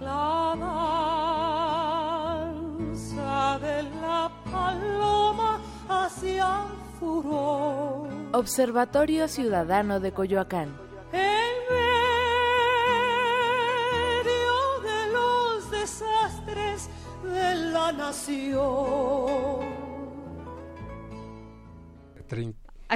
La danza de la paloma hacia furor. Observatorio Ciudadano de Coyoacán. Nación.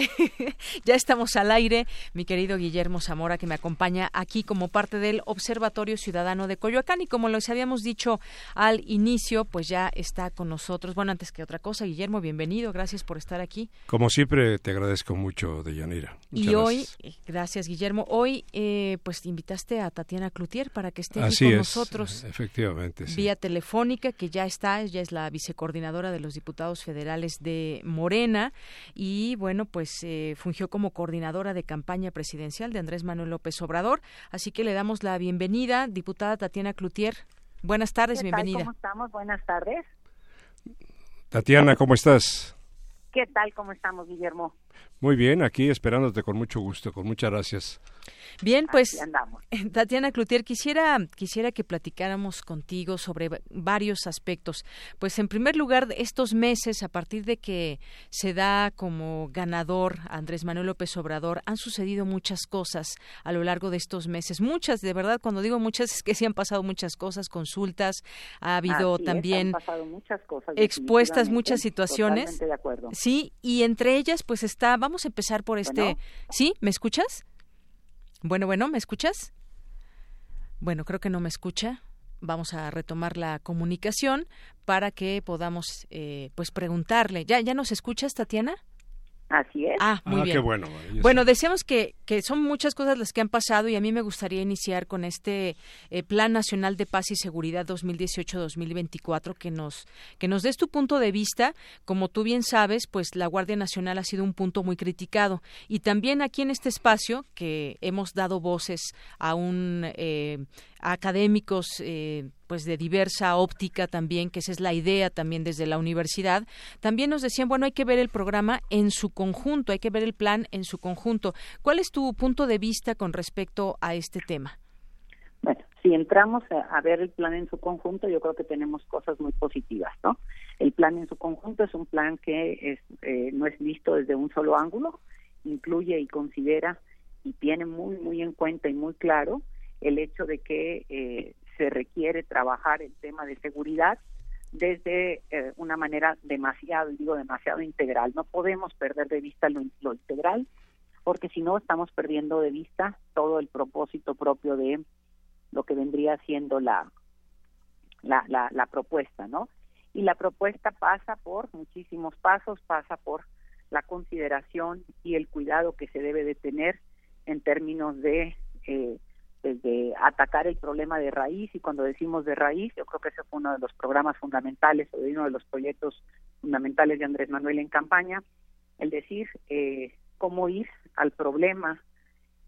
ya estamos al aire, mi querido Guillermo Zamora, que me acompaña aquí como parte del Observatorio Ciudadano de Coyoacán. Y como les habíamos dicho al inicio, pues ya está con nosotros. Bueno, antes que otra cosa, Guillermo, bienvenido, gracias por estar aquí. Como siempre, te agradezco mucho, Deyanira. y hoy, eh, gracias, Guillermo, hoy eh, pues invitaste a Tatiana Cloutier para que esté aquí con nosotros. Efectivamente. Vía telefónica, que ya está, ella es la vicecoordinadora de los diputados federales de Morena. Y bueno, pues pues eh, fungió como coordinadora de campaña presidencial de Andrés Manuel López Obrador. Así que le damos la bienvenida, diputada Tatiana Cloutier. Buenas tardes, bienvenida. ¿Cómo estamos? Buenas tardes. Tatiana, ¿cómo estás? ¿Qué tal? ¿Cómo estamos, Guillermo? Muy bien, aquí esperándote con mucho gusto, con muchas gracias. Bien, pues Tatiana Cloutier, quisiera quisiera que platicáramos contigo sobre varios aspectos. Pues en primer lugar, estos meses a partir de que se da como ganador Andrés Manuel López Obrador, han sucedido muchas cosas a lo largo de estos meses. Muchas, de verdad, cuando digo muchas es que sí han pasado muchas cosas, consultas, ha habido también expuestas muchas situaciones. De acuerdo. Sí, y entre ellas pues está, vamos a empezar por este, ¿sí? ¿Me escuchas? Bueno, bueno, ¿me escuchas? Bueno, creo que no me escucha. Vamos a retomar la comunicación para que podamos, eh, pues, preguntarle. ¿Ya, ya nos escuchas, Tatiana? Así es. Ah, muy ah, bien. Qué bueno. Bueno, decíamos que, que son muchas cosas las que han pasado y a mí me gustaría iniciar con este eh, Plan Nacional de Paz y Seguridad 2018-2024 que nos que nos des tu punto de vista. Como tú bien sabes, pues la Guardia Nacional ha sido un punto muy criticado y también aquí en este espacio que hemos dado voces a un eh, académicos eh, pues de diversa óptica también, que esa es la idea también desde la universidad, también nos decían, bueno, hay que ver el programa en su conjunto, hay que ver el plan en su conjunto. ¿Cuál es tu punto de vista con respecto a este tema? Bueno, si entramos a, ver el plan en su conjunto, yo creo que tenemos cosas muy positivas, ¿no? El plan en su conjunto es un plan que es, eh, no es visto desde un solo ángulo, incluye y considera y tiene muy, muy en cuenta y muy claro el hecho de que eh, se requiere trabajar el tema de seguridad desde eh, una manera demasiado, digo demasiado integral. No podemos perder de vista lo, integral, porque si no estamos perdiendo de vista todo el propósito propio de lo que vendría siendo la, la, la, la propuesta, ¿no? Y la propuesta pasa por muchísimos pasos, pasa por la consideración y el cuidado que se debe de tener en términos de eh, desde atacar el problema de raíz y cuando decimos de raíz yo creo que ese fue uno de los programas fundamentales o de uno de los proyectos fundamentales de Andrés Manuel en campaña el decir eh, cómo ir al problema.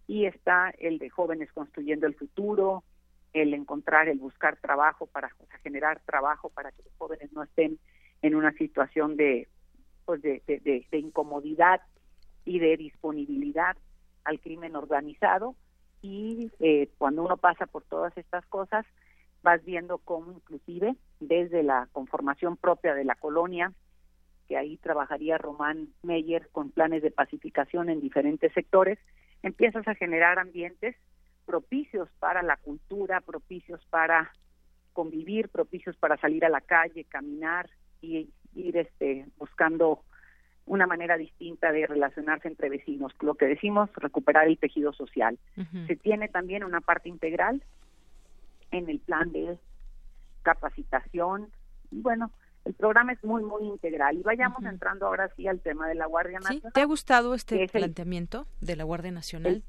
Y está el de jóvenes construyendo el futuro el encontrar el buscar trabajo para generar trabajo para que los jóvenes no estén en una situación de pues de, de, de incomodidad y de disponibilidad al crimen organizado y eh, cuando uno pasa por todas estas cosas vas viendo cómo inclusive desde la conformación propia de la colonia que ahí trabajaría Román Meyer con planes de pacificación en diferentes sectores empiezas a generar ambientes propicios para la cultura propicios para convivir propicios para salir a la calle caminar y ir este buscando una manera distinta de relacionarse entre vecinos, lo que decimos recuperar el tejido social. Se tiene también una parte integral en el plan de capacitación y bueno, el programa es muy muy integral y vayamos entrando ahora sí al tema de la Guardia Nacional. ¿Te ha gustado este planteamiento de la Guardia Nacional?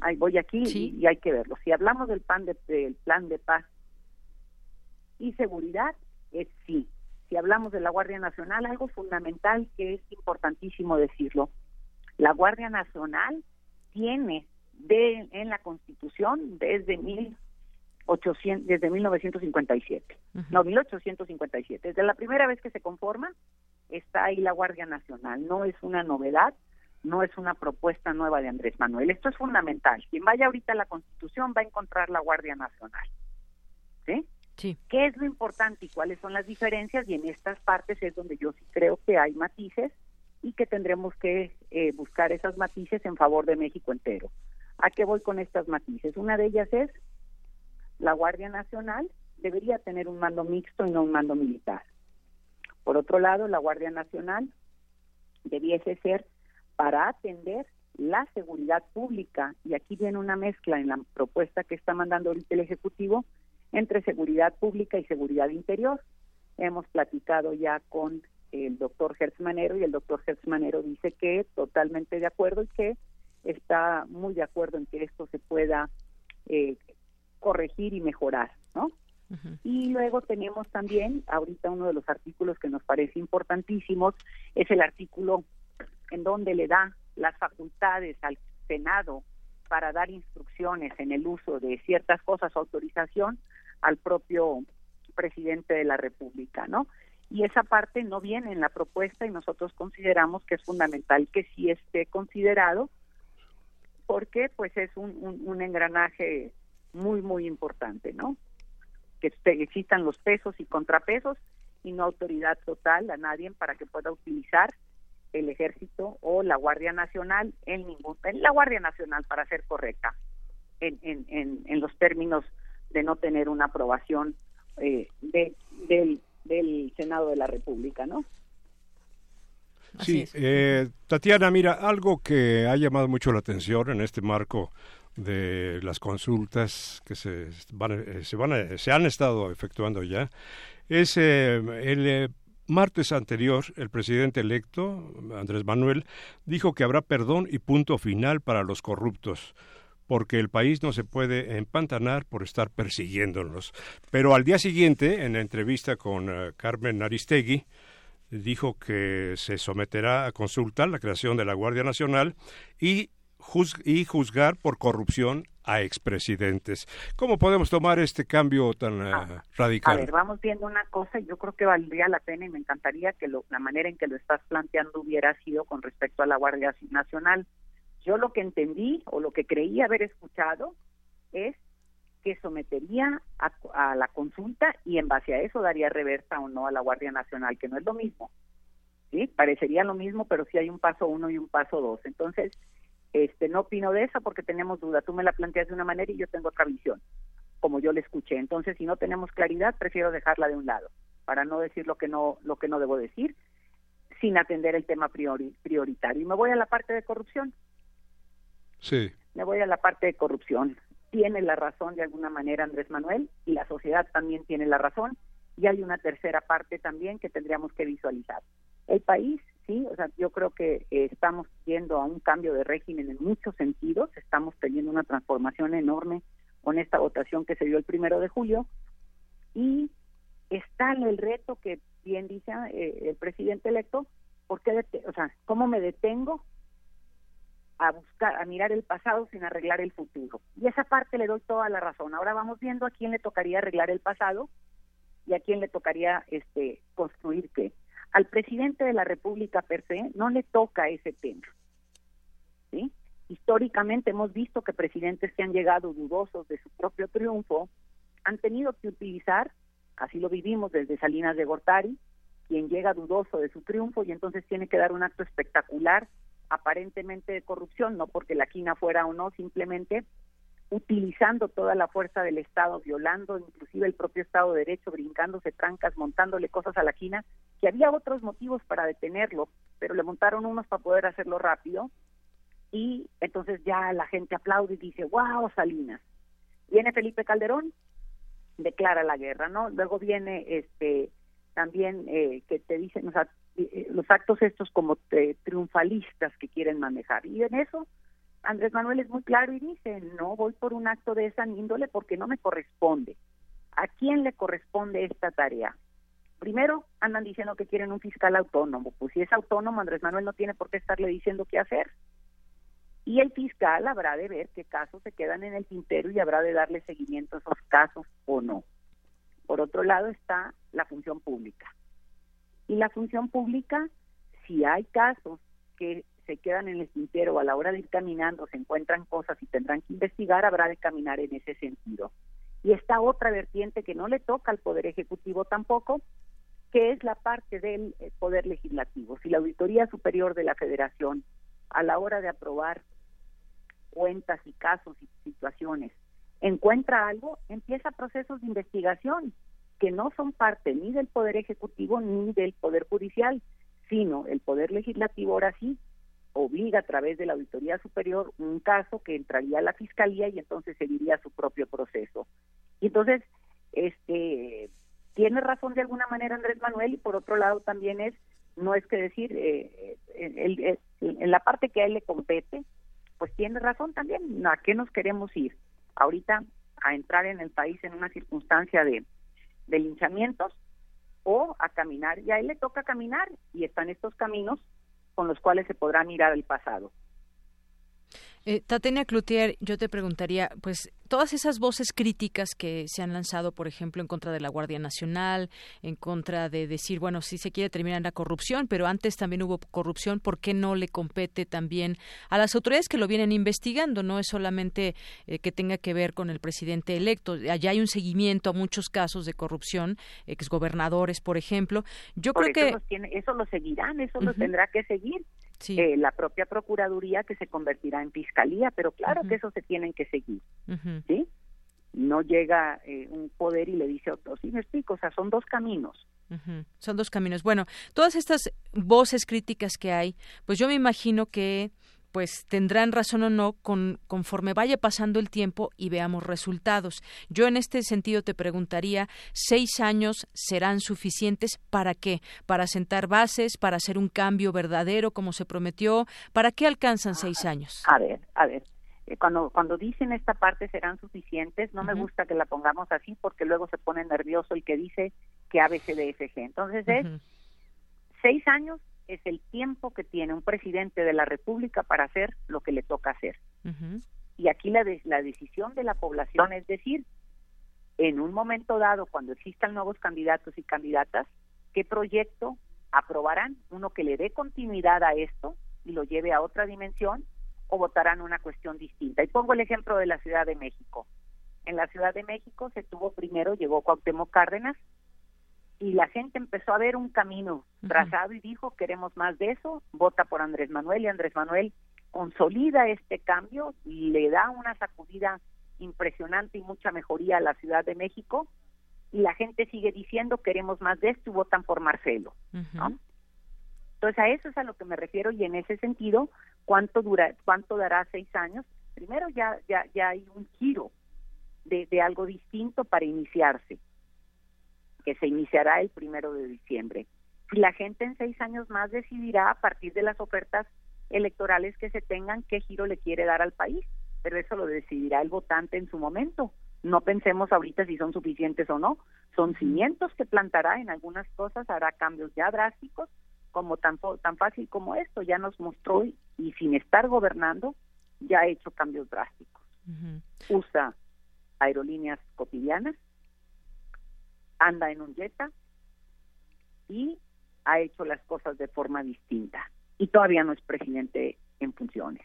ahí voy aquí y, hay que verlo. Si hablamos del plan de del plan de paz y seguridad es sí, si hablamos de la Guardia Nacional, algo fundamental que es importantísimo decirlo. La Guardia Nacional tiene de, en la Constitución desde 1800, desde 1957, no 1857, desde la primera vez que se conforma está ahí la Guardia Nacional. No es una novedad, no es una propuesta nueva de Andrés Manuel. Esto es fundamental. Quien vaya ahorita a la Constitución va a encontrar la Guardia Nacional. ¿Sí? ¿Qué es lo importante y cuáles son las diferencias? Y en estas partes es donde yo sí creo que hay matices y que tendremos que eh, buscar esas matices en favor de México entero. ¿A qué voy con estas matices? Una de ellas es la Guardia Nacional debería tener un mando mixto y no un mando militar. Por otro lado, la Guardia Nacional debiese ser para atender la seguridad pública, y aquí viene una mezcla en la propuesta que está mandando ahorita el Ejecutivo, entre seguridad pública y seguridad interior. Hemos platicado ya con el doctor Hertz Manero y el doctor Hertz Manero dice que totalmente de acuerdo y que está muy de acuerdo en que esto se pueda eh, corregir y mejorar, ¿no? Y luego tenemos también, ahorita uno de los artículos que nos parece importantísimos es el artículo en donde le da las facultades al Senado para dar instrucciones en el uso de ciertas cosas, autorización al propio presidente de la República, ¿no? Y esa parte no viene en la propuesta y nosotros consideramos que es fundamental que sí esté considerado porque pues es un, un, engranaje muy, muy importante, ¿no? Que existan los pesos y contrapesos y no autoridad total a nadie para que pueda utilizar el ejército o la Guardia Nacional en ningún en la Guardia Nacional para ser correcta en, en, en, los términos de no tener una aprobación eh, de, del, del Senado de la República, ¿no? Sí, eh, Tatiana, mira, algo que ha llamado mucho la atención en este marco de las consultas que se van, eh, se, van se han estado efectuando ya es el martes anterior, el presidente electo, Andrés Manuel, dijo que habrá perdón y punto final para los corruptos porque el país no se puede empantanar por estar persiguiéndonos. Pero al día siguiente, en la entrevista con eh, Carmen Aristegui, dijo que se someterá a consulta la creación de la Guardia Nacional y, y juzgar por corrupción a expresidentes. ¿Cómo podemos tomar este cambio tan eh, ah, radical? A ver, vamos viendo una cosa, yo creo que valdría la pena y me encantaría que la manera en que lo estás planteando hubiera sido con respecto a la Guardia Nacional. Yo lo que entendí o lo que creí haber escuchado es que sometería a, la consulta y en base a eso daría reversa o no a la Guardia Nacional, que no es lo mismo. ¿sí? Parecería lo mismo, pero sí hay un paso uno y un paso dos. Entonces, este, no opino de eso porque tenemos duda. Tú me la planteas de una manera y yo tengo otra visión, como yo le escuché. Entonces, si no tenemos claridad, prefiero dejarla de un lado para no decir lo que no lo que no debo decir sin atender el tema prioritario. Y me voy a la parte de corrupción. Sí. Me voy a la parte de corrupción. Tiene la razón de alguna manera Andrés Manuel y la sociedad también tiene la razón. Y hay una tercera parte también que tendríamos que visualizar. El país, sí, o sea, yo creo que eh, estamos yendo a un cambio de régimen en muchos sentidos. Estamos teniendo una transformación enorme con esta votación que se dio el primero de julio. Y está en el reto que bien dice eh, el presidente electo, ¿por qué o sea, ¿cómo me detengo a buscar, a mirar el pasado sin arreglar el futuro? Y esa parte le doy toda la razón. Ahora vamos viendo a quién le tocaría arreglar el pasado y a quién le tocaría este construir qué. Al presidente de la República per se no le toca ese tema. ¿Sí? Históricamente hemos visto que presidentes que han llegado dudosos de su propio triunfo han tenido que utilizar Así lo vivimos desde Salinas de Gortari, quien llega dudoso de su triunfo y entonces tiene que dar un acto espectacular, aparentemente de corrupción, no porque la quina fuera o no, simplemente utilizando toda la fuerza del Estado, violando inclusive el propio Estado de Derecho, brincándose trancas, montándole cosas a la quina, que había otros motivos para detenerlo, pero le montaron unos para poder hacerlo rápido, y entonces ya la gente aplaude y dice, wow, Salinas. Viene Felipe Calderón, declara la guerra, ¿no? Luego viene este también eh, que te dicen, o sea, los actos estos como triunfalistas que quieren manejar. Y en eso Andrés Manuel es muy claro y dice, no voy por un acto de esa índole porque no me corresponde. ¿A quién le corresponde esta tarea? Primero, andan diciendo que quieren un fiscal autónomo. Pues si es autónomo, Andrés Manuel no tiene por qué estarle diciendo qué hacer y el fiscal habrá de ver qué casos se quedan en el tintero y habrá de darle seguimiento a esos casos o no. Por otro lado está la función pública. Y la función pública, si hay casos que se quedan en el tintero a la hora de ir caminando, se encuentran cosas y tendrán que investigar, habrá de caminar en ese sentido. Y está otra vertiente que no le toca al Poder Ejecutivo tampoco, que es la parte del eh, Poder Legislativo. Si la Auditoría Superior de la Federación, a la hora de aprobar cuentas y casos y situaciones, encuentra algo, empieza procesos de investigación que no son parte ni del Poder Ejecutivo ni del Poder Judicial, sino el Poder Legislativo ahora sí obliga a través de la Auditoría Superior un caso que entraría a la Fiscalía y entonces seguiría su propio proceso. Y entonces, este, tiene razón de alguna manera Andrés Manuel y por otro lado también es, no es que decir, eh, en la parte que a él le compete, pues tiene razón también, ¿a qué nos queremos ir? Ahorita a entrar en el país en una circunstancia de, de linchamientos o a caminar, y a él le toca caminar y están estos caminos con los cuales se podrá mirar el pasado. Eh, Tatenia Cloutier, yo te preguntaría, pues todas esas voces críticas que se han lanzado, por ejemplo, en contra de la Guardia Nacional, en contra de decir, bueno, sí se quiere terminar la corrupción, pero antes también hubo corrupción, ¿por qué no le compete también a las autoridades que lo vienen investigando? No es solamente eh, que tenga que ver con el presidente electo, allá hay un seguimiento a muchos casos de corrupción, exgobernadores, por ejemplo. Yo creo que eso lo seguirán, eso lo tendrá que seguir. Eh, la propia Procuraduría que se convertirá en Fiscalía, pero claro que eso se tienen que seguir, ¿sí? No llega eh, un poder y le dice otro, sí me explico, o sea, son dos caminos. Son dos caminos. Bueno, todas estas voces críticas que hay, pues yo me imagino que pues tendrán razón o no con, conforme vaya pasando el tiempo y veamos resultados. Yo en este sentido te preguntaría, ¿seis años serán suficientes para qué? ¿Para sentar bases? ¿Para hacer un cambio verdadero como se prometió? ¿Para qué alcanzan seis años? A ver, a ver. Eh, cuando, cuando dicen esta parte serán suficientes, no me gusta que la pongamos así porque luego se pone nervioso el que dice que ABCDFG. Entonces es seis años es el tiempo que tiene un presidente de la República para hacer lo que le toca hacer. Y aquí la, la decisión de la población es decir, en un momento dado, cuando existan nuevos candidatos y candidatas, ¿qué proyecto aprobarán? Uno que le dé continuidad a esto y lo lleve a otra dimensión o votarán una cuestión distinta. Y pongo el ejemplo de la Ciudad de México. En la Ciudad de México se tuvo primero, llegó Cuauhtémoc Cárdenas, y la gente empezó a ver un camino trazado y dijo, queremos más de eso, vota por Andrés Manuel y Andrés Manuel consolida este cambio y le da una sacudida impresionante y mucha mejoría a la Ciudad de México y la gente sigue diciendo queremos más de esto y votan por Marcelo. Entonces a eso es a lo que me refiero y en ese sentido, ¿cuánto dura, cuánto dará seis años? Primero ya, ya, ya hay un giro de, de algo distinto para iniciarse, que se iniciará el primero de diciembre. Y la gente en seis años más decidirá a partir de las ofertas electorales que se tengan qué giro le quiere dar al país, pero eso lo decidirá el votante en su momento. No pensemos ahorita si son suficientes o no, son cimientos que plantará en algunas cosas, hará cambios ya drásticos, como tan, tan fácil como esto, ya nos mostró y, sin estar gobernando, ya ha hecho cambios drásticos. Usa aerolíneas cotidianas, anda en un Jetta y ha hecho las cosas de forma distinta y todavía no es presidente en funciones.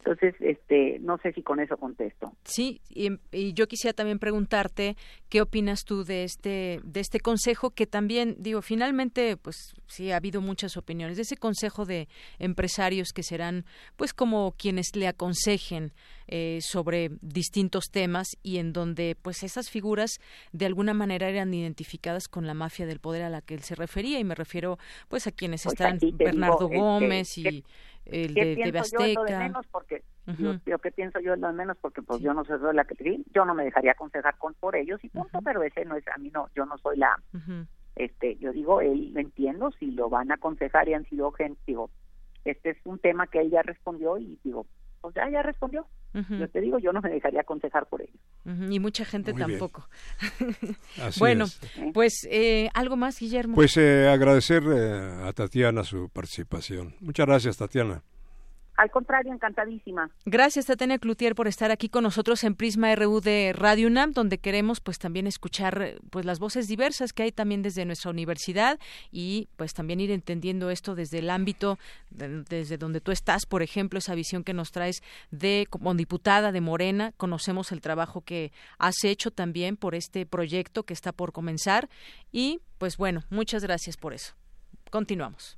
Entonces, este, no sé si con eso contesto. Sí, y, yo quisiera también preguntarte qué opinas tú de este de este consejo que también digo finalmente, pues sí ha habido muchas opiniones de ese consejo de empresarios que serán, pues como quienes le aconsejen eh, sobre distintos temas y en donde, pues esas figuras de alguna manera eran identificadas con la mafia del poder a la que él se refería y me refiero, pues a quienes pues están Bernardo este, Gómez y el de, de Yo, de menos porque, yo, que pienso yo es lo de menos porque pues yo no soy la que yo no me dejaría aconsejar con por ellos y punto, pero ese no es a mí no, yo no soy la este, yo digo, él lo entiendo si lo van a aconsejar y han sido gente, digo, este es un tema que él ya respondió y digo, pues ya ya respondió. Yo te digo, yo no me dejaría aconsejar por ellos. Y mucha gente tampoco. bueno, pues eh, algo más, Guillermo. Pues eh, agradecer eh, a Tatiana su participación. Muchas gracias, Tatiana. Al contrario, encantadísima. Gracias, Tatiana Cloutier, por estar aquí con nosotros en Prisma RU de Radio UNAM, donde queremos pues también escuchar pues las voces diversas que hay también desde nuestra universidad y pues también ir entendiendo esto desde el ámbito desde donde tú estás, por ejemplo, esa visión que nos traes de como diputada de Morena, conocemos el trabajo que has hecho también por este proyecto que está por comenzar y pues bueno, muchas gracias por eso. Continuamos.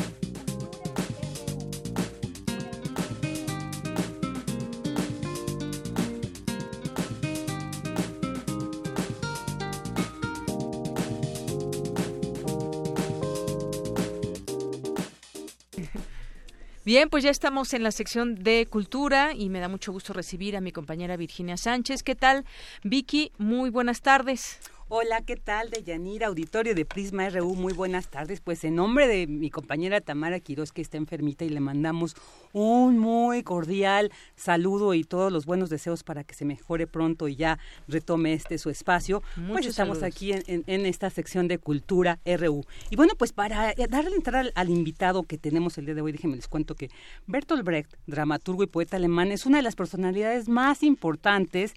Bien, pues ya estamos en la sección de cultura y me da mucho gusto recibir a mi compañera Virginia Sánchez. ¿Qué tal, Vicky? Muy buenas tardes. Hola, ¿qué tal? De Yanira, auditorio de Prisma RU, muy buenas tardes. Pues en nombre de mi compañera Tamara Quiroz, que está enfermita, y le mandamos un muy cordial saludo y todos los buenos deseos para que se mejore pronto y ya retome este su espacio. pues estamos aquí en, esta sección de Cultura RU. Y bueno, pues para darle entrada al, invitado que tenemos el día de hoy, déjenme les cuento que Bertolt Brecht, dramaturgo y poeta alemán, es una de las personalidades más importantes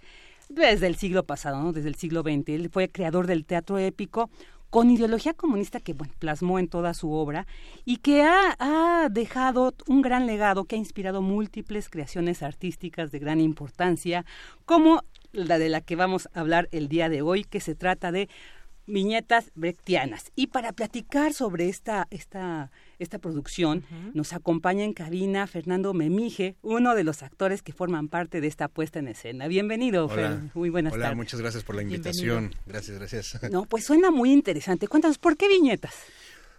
desde el siglo pasado, ¿no? desde el siglo XX. Él fue creador del teatro épico con ideología comunista que plasmó en toda su obra y que ha, ha, dejado un gran legado que ha inspirado múltiples creaciones artísticas de gran importancia, como la de la que vamos a hablar el día de hoy, que se trata de viñetas brechtianas. Y para platicar sobre esta, esta, esta producción, nos acompaña en cabina Fernando Memije, uno de los actores que forman parte de esta puesta en escena. Bienvenido, Hola. Muy buenas tardes. Hola, muchas gracias por la invitación. Gracias, gracias. No, pues suena muy interesante. Cuéntanos, ¿por qué viñetas?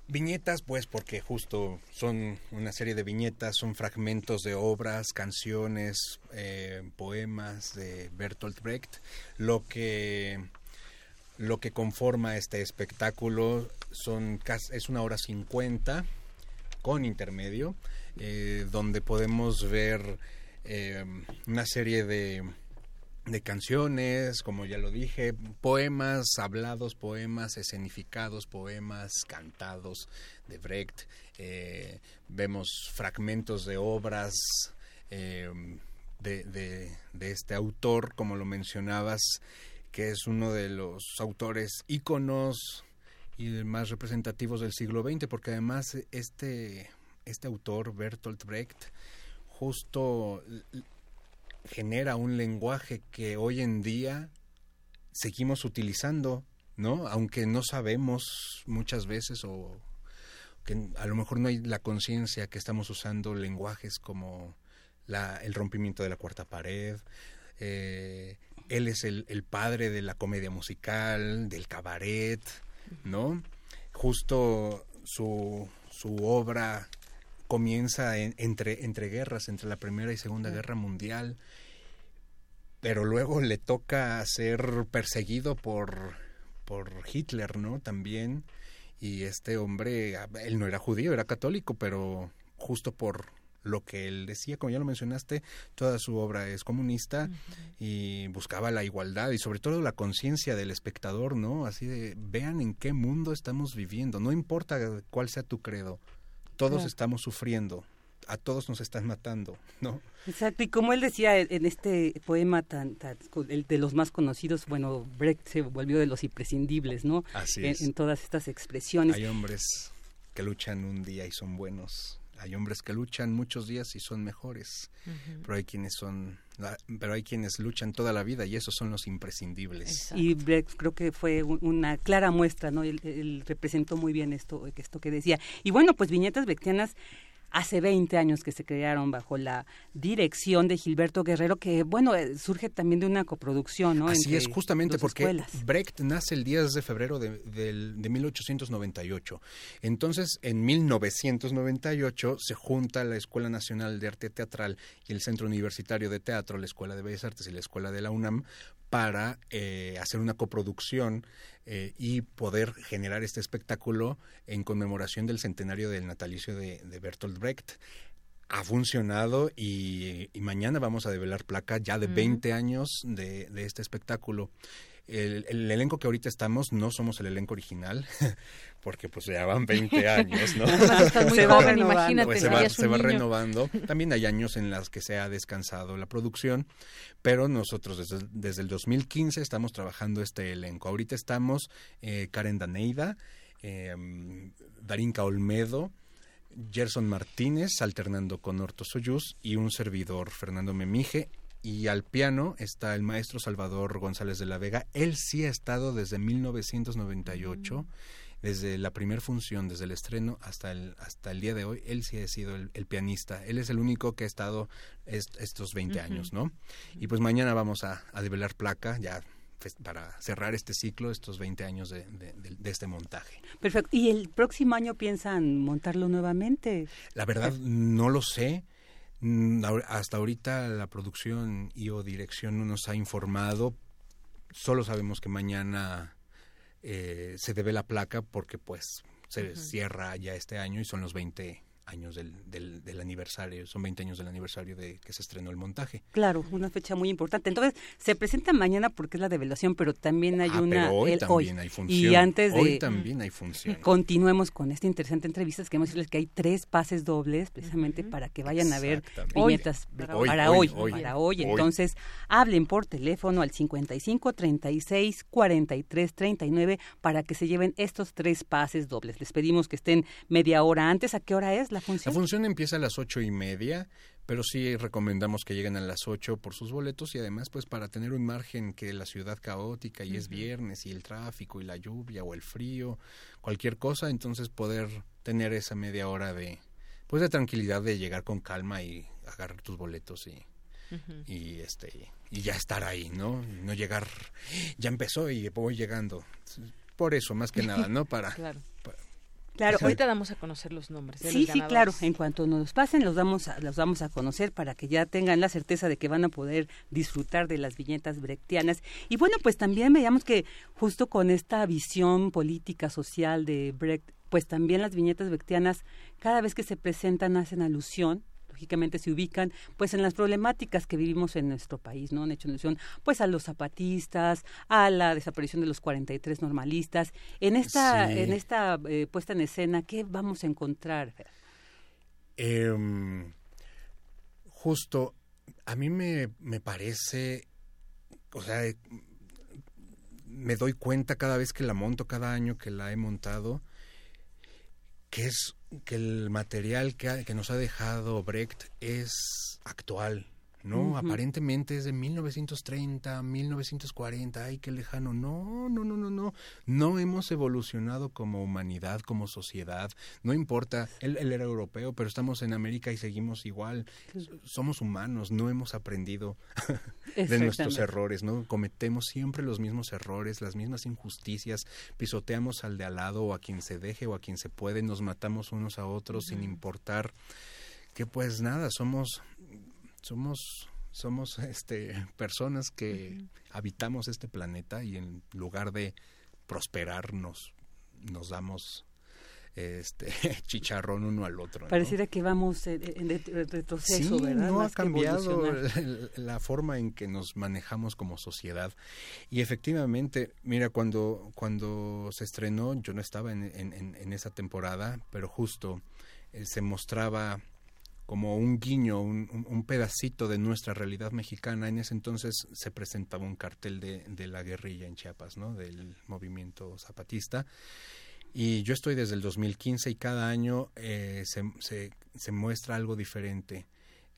Viñetas, pues porque justo son una serie de viñetas, son fragmentos de obras, canciones, eh, poemas de Bertolt Brecht, lo que lo que conforma este espectáculo son es una hora cincuenta con intermedio, eh, donde podemos ver eh, una serie de, de canciones, como ya lo dije, poemas hablados, poemas escenificados, poemas cantados de Brecht. Eh, vemos fragmentos de obras de, de, este autor, como lo mencionabas, que es uno de los autores íconos y más representativos del siglo XX, porque además este, este autor, Bertolt Brecht, justo genera un lenguaje que hoy en día seguimos utilizando, ¿no? Aunque no sabemos muchas veces o que a lo mejor no hay la conciencia que estamos usando lenguajes como la, el rompimiento de la cuarta pared, eh, él es el, el, padre de la comedia musical, del cabaret, ¿no? Justo su, su obra comienza entre, entre guerras, entre la Primera y Segunda Guerra Mundial, pero luego le toca ser perseguido por, por Hitler, ¿no? También. Y este hombre, él no era judío, era católico, pero justo por lo que él decía, como ya lo mencionaste, toda su obra es comunista y buscaba la igualdad y sobre todo la conciencia del espectador, ¿no? Así de, vean en qué mundo estamos viviendo, no importa cuál sea tu credo, todos estamos sufriendo, a todos nos están matando, ¿no? Exacto, y como él decía en este poema tan, el de los más conocidos, bueno, Brecht se volvió de los imprescindibles, ¿no? Así es. en todas estas expresiones. Hay hombres que luchan un día y son buenos hay hombres que luchan muchos días y son mejores, pero hay quienes son, pero hay quienes luchan toda la vida y esos son los imprescindibles. Y creo que fue una clara muestra, ¿no? Él, representó muy bien esto, esto que decía. Y bueno, pues viñetas brechtianas hace 20 años que se crearon bajo la dirección de Gilberto Guerrero, que bueno, eh, surge también de una coproducción, ¿no? Así es, justamente porque Brecht nace el 10 de febrero de, de, 1898. Entonces, en 1998 se junta la Escuela Nacional de Arte Teatral y el Centro Universitario de Teatro, la Escuela de Bellas Artes y la Escuela de la UNAM para eh, hacer una coproducción eh, y poder generar este espectáculo en conmemoración del centenario del natalicio de, Bertolt Brecht. Ha funcionado y, mañana vamos a develar placa ya de 20 años de, de este espectáculo. El, el, elenco que ahorita estamos no somos el elenco original, porque pues ya van 20 años, ¿no? se va imagínate. Pues, se va, se va renovando. También hay años en los que se ha descansado la producción, pero nosotros desde, desde el 2015 estamos trabajando este elenco. Ahorita estamos eh, Karen Daneida, eh, Darinka Olmedo, Gerson Martínez alternando con Orto Soyuz y un servidor, Fernando Memije, y al piano está el maestro Salvador González de la Vega. Él sí ha estado desde 1998, mm. desde la primera función, desde el estreno hasta el, hasta el día de hoy. Él sí ha sido el, pianista. Él es el único que ha estado estos 20 años, ¿no? Y pues mañana vamos a, a develar placa, ya para cerrar este ciclo, estos 20 años de, de, este montaje. Perfecto. ¿Y el próximo año piensan montarlo nuevamente? La verdad, no lo sé. Mm, hasta ahorita la producción y o dirección no nos ha informado. Solo sabemos que mañana eh, se debe la placa porque pues se cierra ya este año y son los 20 años del, del, aniversario, son 20 años del aniversario de que se estrenó el montaje. Claro, una fecha muy importante. Entonces, se presenta mañana porque es la develación, pero también hay ah, una... hoy también hay función. Y antes de... Hoy también hay función. Continuemos con esta interesante entrevista, queremos decirles que hay tres pases dobles, precisamente para que vayan a ver viñetas para hoy, para hoy, para hoy. Entonces, hablen por teléfono al 55 36 43 39 para que se lleven estos tres pases dobles. Les pedimos que estén media hora antes. ¿A qué hora es? La función? empieza a las ocho y media, pero sí recomendamos que lleguen a las ocho por sus boletos y además pues para tener un margen que la ciudad caótica y es viernes y el tráfico y la lluvia o el frío, cualquier cosa, entonces poder tener esa media hora de pues de tranquilidad de llegar con calma y agarrar tus boletos y y este y ya estar ahí, ¿no? No llegar ya empezó y voy llegando. Por eso más que nada, ¿no? Para, para Claro, ahorita damos a conocer los nombres. sí, sí, claro. En cuanto nos pasen, los damos, a, los vamos a conocer para que ya tengan la certeza de que van a poder disfrutar de las viñetas brechtianas. Y bueno, pues también veamos que justo con esta visión política social de Brecht, pues también las viñetas brechtianas, cada vez que se presentan, hacen alusión lógicamente se ubican pues en las problemáticas que vivimos en nuestro país, ¿no? Han hecho alusión pues a los zapatistas, a la desaparición de los 43 normalistas. En esta en esta eh, puesta en escena, ¿qué vamos a encontrar? Em, justo a mí me, me parece o sea, me doy cuenta cada vez que la monto, cada año que la he montado, que es que el material que, que nos ha dejado Brecht es actual, ¿no? Aparentemente es de 1930, 1940, ay, qué lejano. No, no, no, no, no. No hemos evolucionado como humanidad, como sociedad. No importa, él, él era europeo, pero estamos en América y seguimos igual. Somos humanos, no hemos aprendido de nuestros errores, ¿no? Cometemos siempre los mismos errores, las mismas injusticias, pisoteamos al de al lado o a quien se deje o a quien se puede, nos matamos unos a otros sin importar que pues nada, somos somos somos este personas que habitamos este planeta y en lugar de prosperar nos damos este chicharrón uno al otro. Pareciera que vamos en, retroceso, sí, No ha cambiado la forma en que nos manejamos como sociedad. Y efectivamente, mira, cuando, cuando se estrenó, yo no estaba en, en esa temporada, pero justo eh, se mostraba como un guiño, un, pedacito de nuestra realidad mexicana. En ese entonces se presentaba un cartel de, de, la guerrilla en Chiapas, ¿no? Del movimiento zapatista. Y yo estoy desde el 2015 y cada año eh, se, se, muestra algo diferente.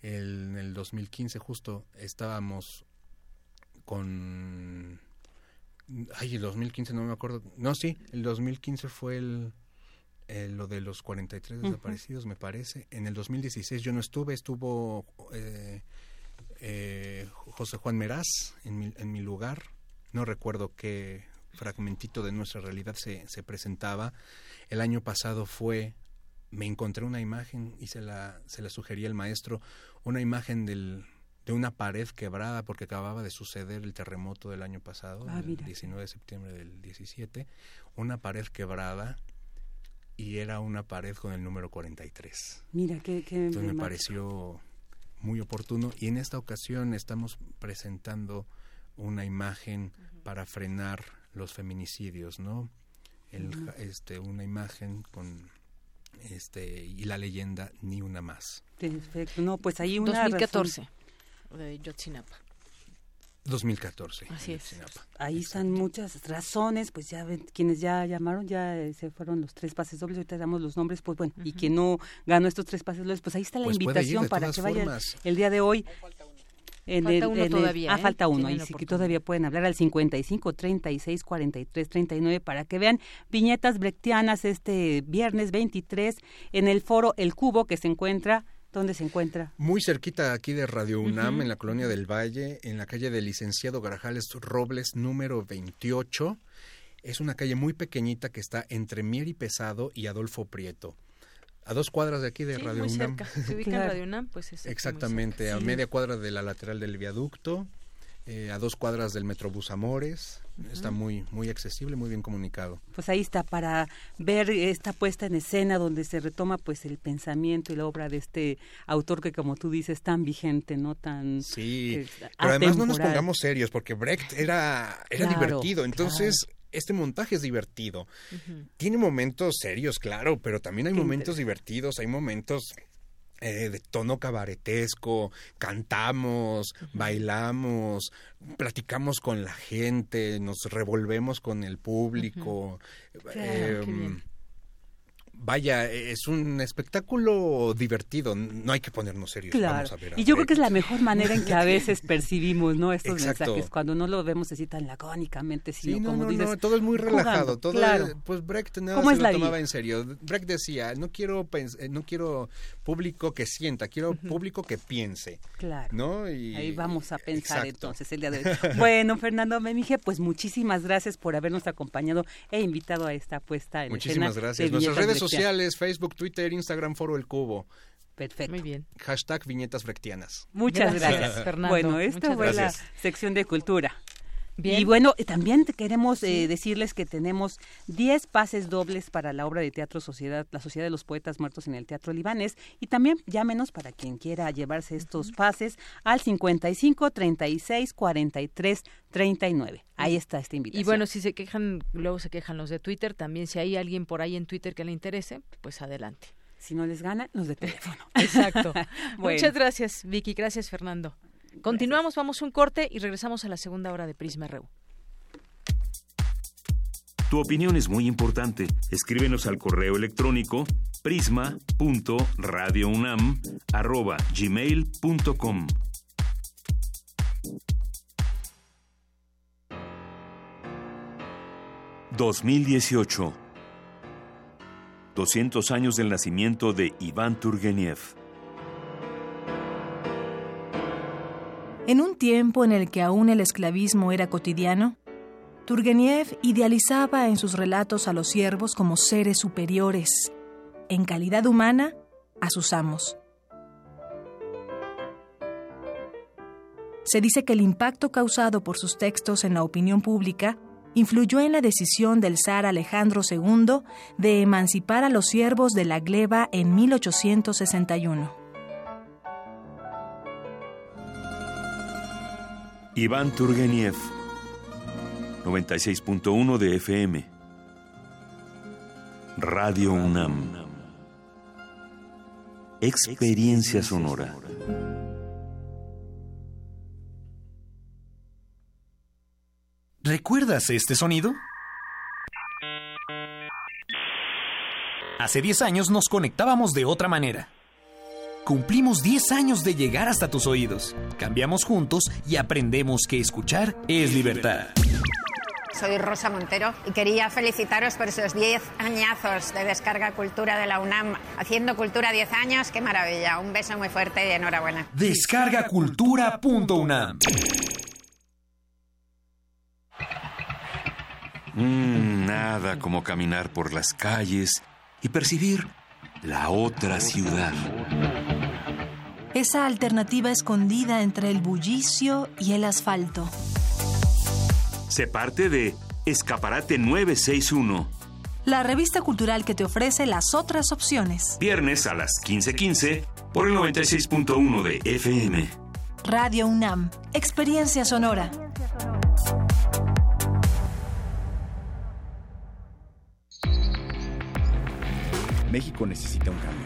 El, en el 2015 justo estábamos con... Ay, el 2015 no me acuerdo. No, sí, el 2015 fue el eh, lo de los 43 desaparecidos, me parece. En el 2016 yo no estuve, estuvo eh, eh, José Juan Meraz en mi, en mi lugar. No recuerdo qué fragmentito de nuestra realidad se, se presentaba. El año pasado fue, me encontré una imagen y se la, se la sugerí al maestro, una imagen del, de una pared quebrada porque acababa de suceder el terremoto del año pasado, ah, el 19 de septiembre del 17, una pared quebrada y era una pared con el número 43. Mira, qué... Entonces me pareció muy oportuno y en esta ocasión estamos presentando una imagen para frenar los feminicidios, ¿no? El, este, una imagen con este y la leyenda ni una más. Perfecto. No, pues ahí una 2014 de Yotzinapa. 2014. Así es. Ahí están muchas razones, pues ya ven, quienes ya llamaron, ya eh, se fueron los tres pases dobles, ahorita damos los nombres, pues bueno, y quien no ganó estos tres pases dobles, pues ahí está la pues invitación para que vayan el día de hoy. En falta el, uno todavía. ah, ¿eh? falta uno. Y sí que todavía pueden hablar al 55 36 43 39 para que vean viñetas brechtianas este viernes 23 en el foro El Cubo que se encuentra ¿Dónde se encuentra? Muy cerquita aquí de Radio UNAM, en la colonia del Valle, en la calle del Licenciado Garajales Robles, número 28. Es una calle muy pequeñita que está entre Mier y Pesado y Adolfo Prieto. A dos cuadras de aquí de Radio UNAM. Se ubica en Radio UNAM, pues es Exactamente, a media cuadra de la lateral del viaducto, eh, a dos cuadras del Metrobús Amores. Está muy, muy accesible, muy bien comunicado. Pues ahí está, para ver esta puesta en escena donde se retoma pues el pensamiento y la obra de este autor que como tú dices, tan vigente, ¿no? Tan... Sí, pero además no nos pongamos serios, porque Brecht era, era divertido, entonces... Este montaje es divertido. Tiene momentos serios, claro, pero también hay momentos divertidos, hay momentos eh, de tono cabaretesco, cantamos, bailamos, platicamos con la gente, nos revolvemos con el público vaya, es un espectáculo divertido, no hay que ponernos serios. Claro. y yo creo que es la mejor manera en que a veces percibimos ¿no? estos mensajes, cuando no lo vemos así tan lacónicamente, sino sí, como no, dices, no, todo es muy relajado, todo pues Brecht nada se lo tomaba en serio. Brecht decía, no quiero eh, no quiero público que sienta, quiero público que piense. Claro. ¿no? Y, Ahí vamos a pensar entonces el día de hoy. bueno, Fernando Memije, pues muchísimas gracias por habernos acompañado e invitado a esta apuesta en Muchísimas gracias. Nuestras redes sociales, Facebook, Twitter, Instagram, Foro El Cubo. Perfecto. Muy bien. Hashtag viñetas brechtianas. Muchas gracias, Fernando. Bueno, esta fue la sección de cultura. Y bueno, también queremos eh, decirles que tenemos 10 pases dobles para la obra de teatro Sociedad, la Sociedad de los Poetas Muertos en el Teatro Libanés. Y también llámenos para quien quiera llevarse estos pases al 55 36 43 39. Ahí está esta invitación. Y bueno, si se quejan, luego se quejan los de Twitter. También si hay alguien por ahí en Twitter que le interese, pues adelante. Si no les gana, los de teléfono. Exacto. Muchas gracias, Vicky. Gracias, Fernando. Continuamos, vamos un corte y regresamos a la segunda hora de Prisma RU. Tu opinión es muy importante. Escríbenos al correo electrónico prisma.radiounam@gmail.com. ...2018... ...200 años del nacimiento de Iván Turgeniev... En un tiempo en el que aún el esclavismo era cotidiano, Turgeniev idealizaba en sus relatos a los siervos como seres superiores, en calidad humana, a sus amos. Se dice que el impacto causado por sus textos en la opinión pública influyó en la decisión del zar Alejandro II de emancipar a los siervos de la gleba en 1861. Iván Turgeniev, 96.1 de FM. Radio UNAM. Experiencia sonora. ¿Recuerdas este sonido? Hace 10 años nos conectábamos de otra manera. Cumplimos 10 años de llegar hasta tus oídos. Cambiamos juntos y aprendemos que escuchar es libertad. Soy Rosa Montero y quería felicitaros por esos 10 añazos de descarga cultura de la UNAM. Haciendo cultura 10 años, qué maravilla. Un beso muy fuerte y enhorabuena. Descargacultura.unam. Mm, nada como caminar por las calles y percibir la otra ciudad. Esa alternativa escondida entre el bullicio y el asfalto. Se parte de Escaparate 961. La revista cultural que te ofrece las otras opciones. Viernes a las 15:15 por el 96.1 de FM. Radio UNAM, Experiencia Sonora. México necesita un cambio,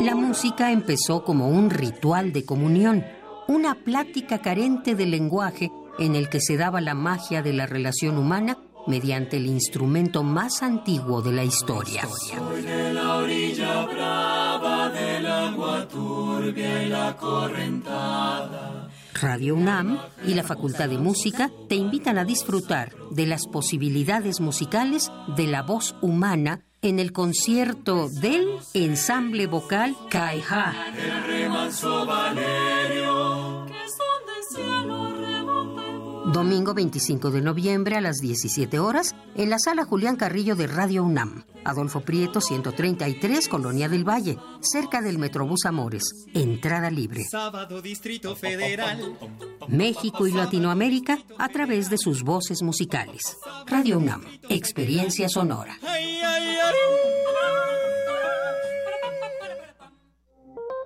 La música empezó como un ritual de comunión, una plática carente de lenguaje en el que se daba la magia de la relación humana mediante el instrumento más antiguo de la historia. Radio UNAM y la Facultad de Música te invitan a disfrutar de las posibilidades musicales de la voz humana en el concierto del ensamble vocal Caija. Domingo 25 de noviembre a las 17 horas en la sala Julián Carrillo de Radio UNAM. Adolfo Prieto 133, Colonia del Valle, cerca del Metrobús Amores. Entrada libre. Sábado Distrito Federal. México y Latinoamérica a través de sus voces musicales. Radio UNAM, experiencia sonora.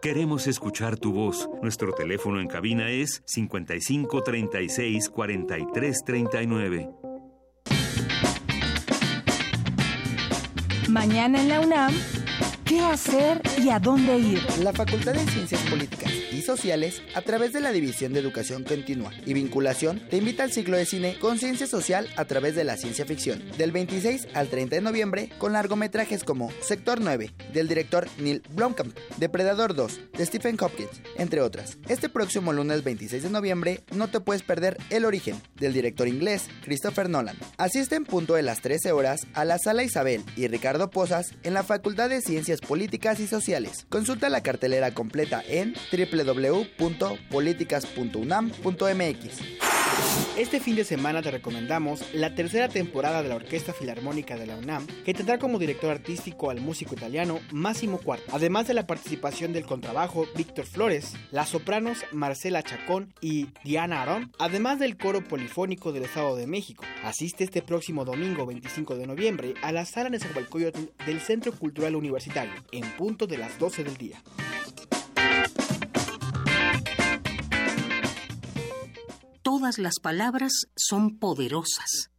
Queremos escuchar tu voz. Nuestro teléfono en cabina es 55 36 43 39. Mañana en la UNAM, ¿qué hacer y a dónde ir. La Facultad de Ciencias Políticas y Sociales, a través de la División de Educación Continua y Vinculación, te invita al ciclo de cine con ciencia social a través de la ciencia ficción, del 26 al 30 de noviembre, con largometrajes como Sector 9, del director Neil Blomkamp, Depredador 2, de Stephen Hopkins, entre otras. Este próximo lunes 26 de noviembre, no te puedes perder El Origen, del director inglés Christopher Nolan. Asiste en punto de las 13 horas a la Sala Isabel y Ricardo Posas en la Facultad de Ciencias Políticas y Sociales. Consulta la cartelera completa en www.políticas.unam.mx. Este fin de semana te recomendamos la tercera temporada de la Orquesta Filarmónica de la UNAM, que tendrá como director artístico al músico italiano Massimo Cuarto, además de la participación del contrabajo Víctor Flores, las sopranos Marcela Chacón y Diana Arón, además del coro polifónico del Estado de México. Asiste este próximo domingo 25 de noviembre a la sala Nezahualcóyotl del Centro Cultural Universitario, en punto de las 12 del día. Todas las palabras son poderosas.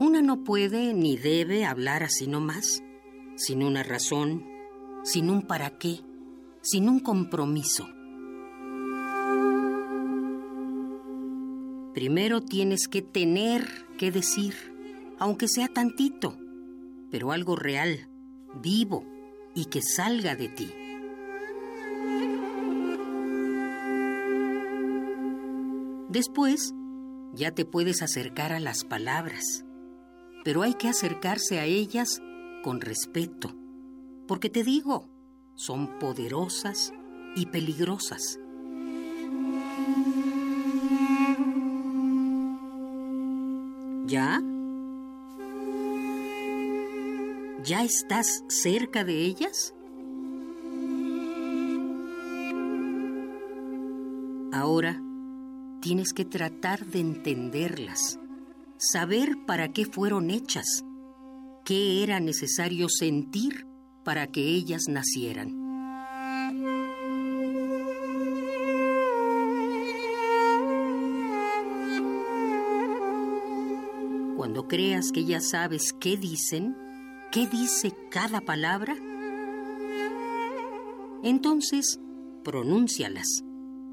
Una no puede ni debe hablar así nomás, sin una razón, sin un para qué, sin un compromiso. Primero tienes que tener que decir, aunque sea tantito, pero algo real, vivo y que salga de ti. Después, ya te puedes acercar a las palabras, pero hay que acercarse a ellas con respeto, porque te digo, son poderosas y peligrosas. ¿Ya? ¿Ya estás cerca de ellas? Ahora tienes que tratar de entenderlas, saber para qué fueron hechas, qué era necesario sentir para que ellas nacieran. Cuando creas que ya sabes qué dicen, qué dice cada palabra, entonces pronúncialas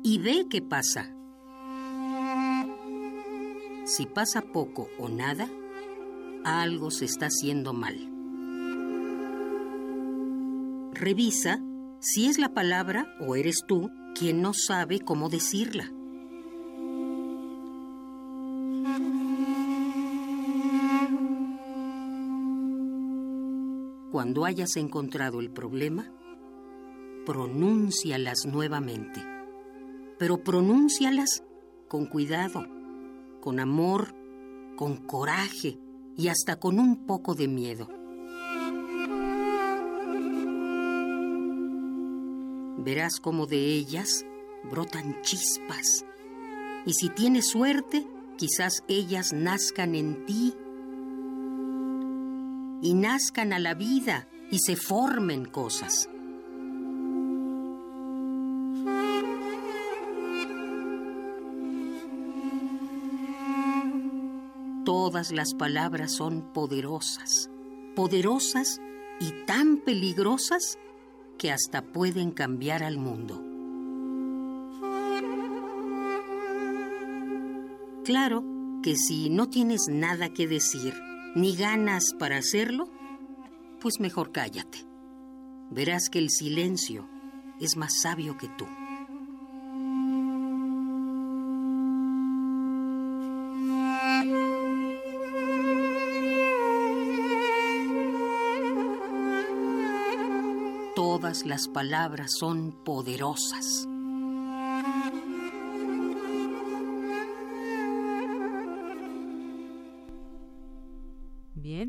y ve qué pasa. Si pasa poco o nada, algo se está haciendo mal. Revisa si es la palabra o eres tú quien no sabe cómo decirla. Cuando hayas encontrado el problema, pronúncialas nuevamente, pero pronúncialas con cuidado, con amor, con coraje y hasta con un poco de miedo. Verás cómo de ellas brotan chispas y si tienes suerte, quizás ellas nazcan en ti y nazcan a la vida y se formen cosas. Todas las palabras son poderosas, poderosas y tan peligrosas que hasta pueden cambiar al mundo. Claro que si no tienes nada que decir, ni ganas para hacerlo, pues mejor cállate. Verás que el silencio es más sabio que tú. Todas las palabras son poderosas.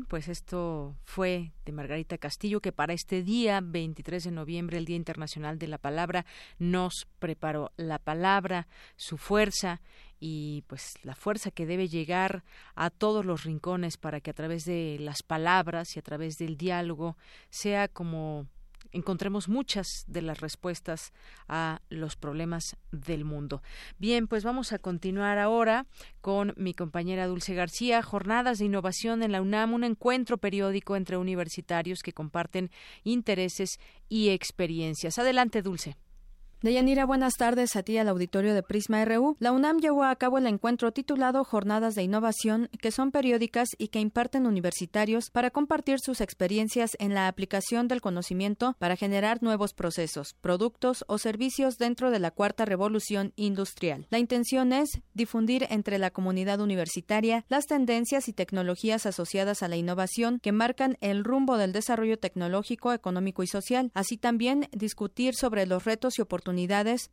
Pues esto fue de Margarita Castillo, que para este día, 23 de noviembre, el Día Internacional de la Palabra, nos preparó la palabra, su fuerza y pues la fuerza que debe llegar a todos los rincones para que a través de las palabras y a través del diálogo sea como encontremos muchas de las respuestas a los problemas del mundo. Bien, pues vamos a continuar ahora con mi compañera Dulce García, Jornadas de Innovación en la UNAM, un encuentro periódico entre universitarios que comparten intereses y experiencias. Adelante, Dulce. Deyanira, buenas tardes a ti al auditorio de Prisma RU. La UNAM llevó a cabo el encuentro titulado Jornadas de Innovación, que son periódicas y que imparten universitarios para compartir sus experiencias en la aplicación del conocimiento para generar nuevos procesos, productos o servicios dentro de la cuarta revolución industrial. La intención es difundir entre la comunidad universitaria las tendencias y tecnologías asociadas a la innovación que marcan el rumbo del desarrollo tecnológico, económico y social, así también discutir sobre los retos y oportunidades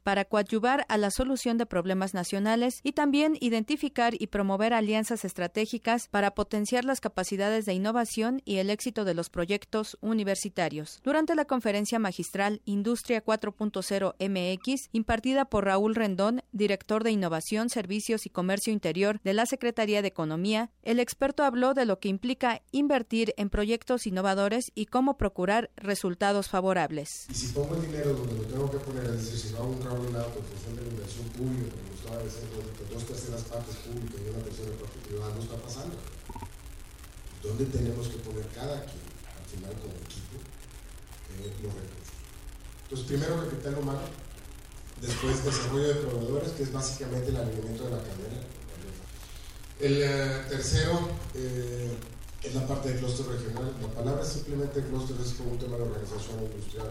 para coadyuvar a la solución de problemas nacionales y también identificar y promover alianzas estratégicas para potenciar las capacidades de innovación y el éxito de los proyectos universitarios. Durante la conferencia magistral Industria 4.0 MX, impartida por Raúl Rendón, director de Innovación, Servicios y Comercio Interior de la Secretaría de Economía, el experto habló de lo que implica invertir en proyectos innovadores y cómo procurar resultados favorables. Y si pongo dinero donde lo tengo que poner, si no hago un out en función de la inversión pública, como estaba diciendo, que dos terceras partes públicas y una tercera parte privada, no está pasando. ¿Dónde tenemos que poner cada quien, al final como equipo, eh, los recursos? Entonces, primero capital humano, después desarrollo de proveedores, que es básicamente el alineamiento de la cadena. El eh, tercero eh, es la parte de clúster regional. La palabra simplemente clúster es como un tema de organización industrial.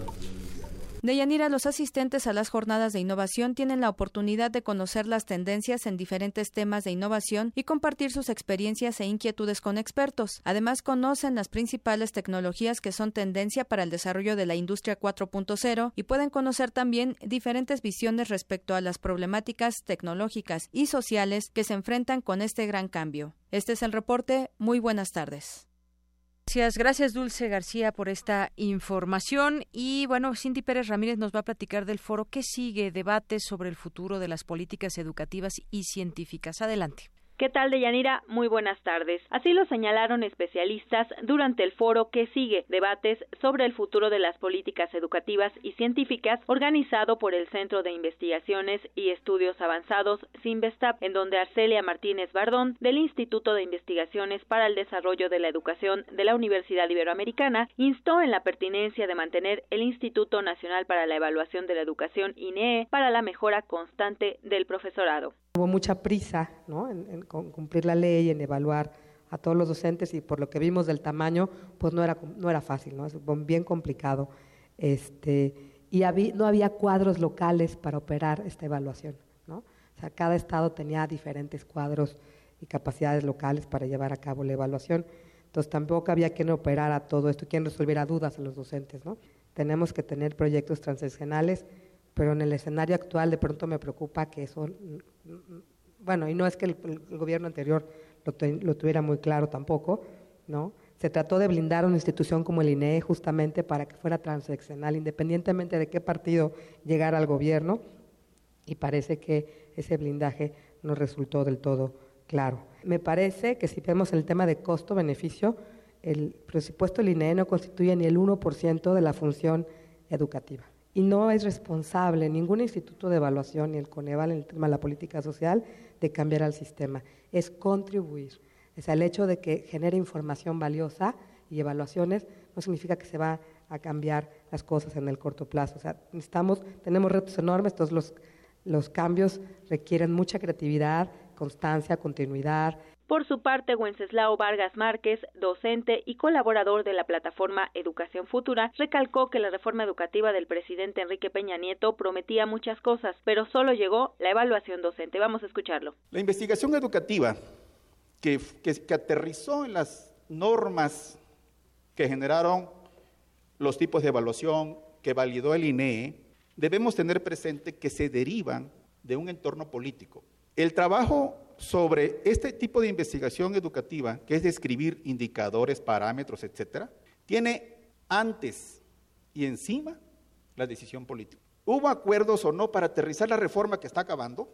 Yanira, los asistentes a las jornadas de innovación tienen la oportunidad de conocer las tendencias en diferentes temas de innovación y compartir sus experiencias e inquietudes con expertos. Además, conocen las principales tecnologías que son tendencia para el desarrollo de la industria 4.0 y pueden conocer también diferentes visiones respecto a las problemáticas tecnológicas y sociales que se enfrentan con este gran cambio. Este es el reporte. Muy buenas tardes. Gracias, gracias Dulce García por esta información. Y bueno, Cindy Pérez Ramírez nos va a platicar del foro que sigue, debates sobre el futuro de las políticas educativas y científicas. Adelante. ¿Qué tal, Deyanira? Muy buenas tardes. Así lo señalaron especialistas durante el foro que sigue debates sobre el futuro de las políticas educativas y científicas organizado por el Centro de Investigaciones y Estudios Avanzados CINVESTAP, en donde Arcelia Martínez Bardón del Instituto de Investigaciones para el Desarrollo de la Educación de la Universidad Iberoamericana instó en la pertinencia de mantener el Instituto Nacional para la Evaluación de la Educación INEE para la mejora constante del profesorado. Hubo mucha prisa ¿no? Cumplir la ley, en evaluar a todos los docentes y por lo que vimos del tamaño, pues no era, no era fácil, ¿no? es bien complicado. Este, y no había cuadros locales para operar esta evaluación. ¿no? O sea, cada estado tenía diferentes cuadros y capacidades locales para llevar a cabo la evaluación. Entonces tampoco había quien operara todo esto, quien resolviera dudas a los docentes. ¿no? Tenemos que tener proyectos transaccionales pero en el escenario actual de pronto me preocupa que eso, bueno, y no es que el, gobierno anterior lo, tuviera muy claro tampoco, ¿no? Se trató de blindar una institución como el INE justamente para que fuera transaccional, independientemente de qué partido llegara al gobierno, y parece que ese blindaje no resultó del todo claro. Me parece que si vemos el tema de costo-beneficio, el presupuesto del INE no constituye ni el 1% de la función educativa y no es responsable ningún instituto de evaluación ni el Coneval en el tema de la política social de cambiar al sistema, es contribuir. Es el hecho de que genere información valiosa y evaluaciones no significa que se va a cambiar las cosas en el corto plazo. O sea, tenemos retos enormes, todos los, los cambios requieren mucha creatividad, constancia, continuidad, por su parte, Wenceslao Vargas Márquez, docente y colaborador de la plataforma Educación Futura, recalcó que la reforma educativa del presidente Enrique Peña Nieto prometía muchas cosas, pero solo llegó la evaluación docente. Vamos a escucharlo. La investigación educativa que, que aterrizó en las normas que generaron los tipos de evaluación que validó el INE, debemos tener presente que se derivan de un entorno político. El trabajo sobre este tipo de investigación educativa, que es describir indicadores, parámetros, etcétera, tiene antes y encima la decisión política. ¿Hubo acuerdos o no para aterrizar la reforma que está acabando?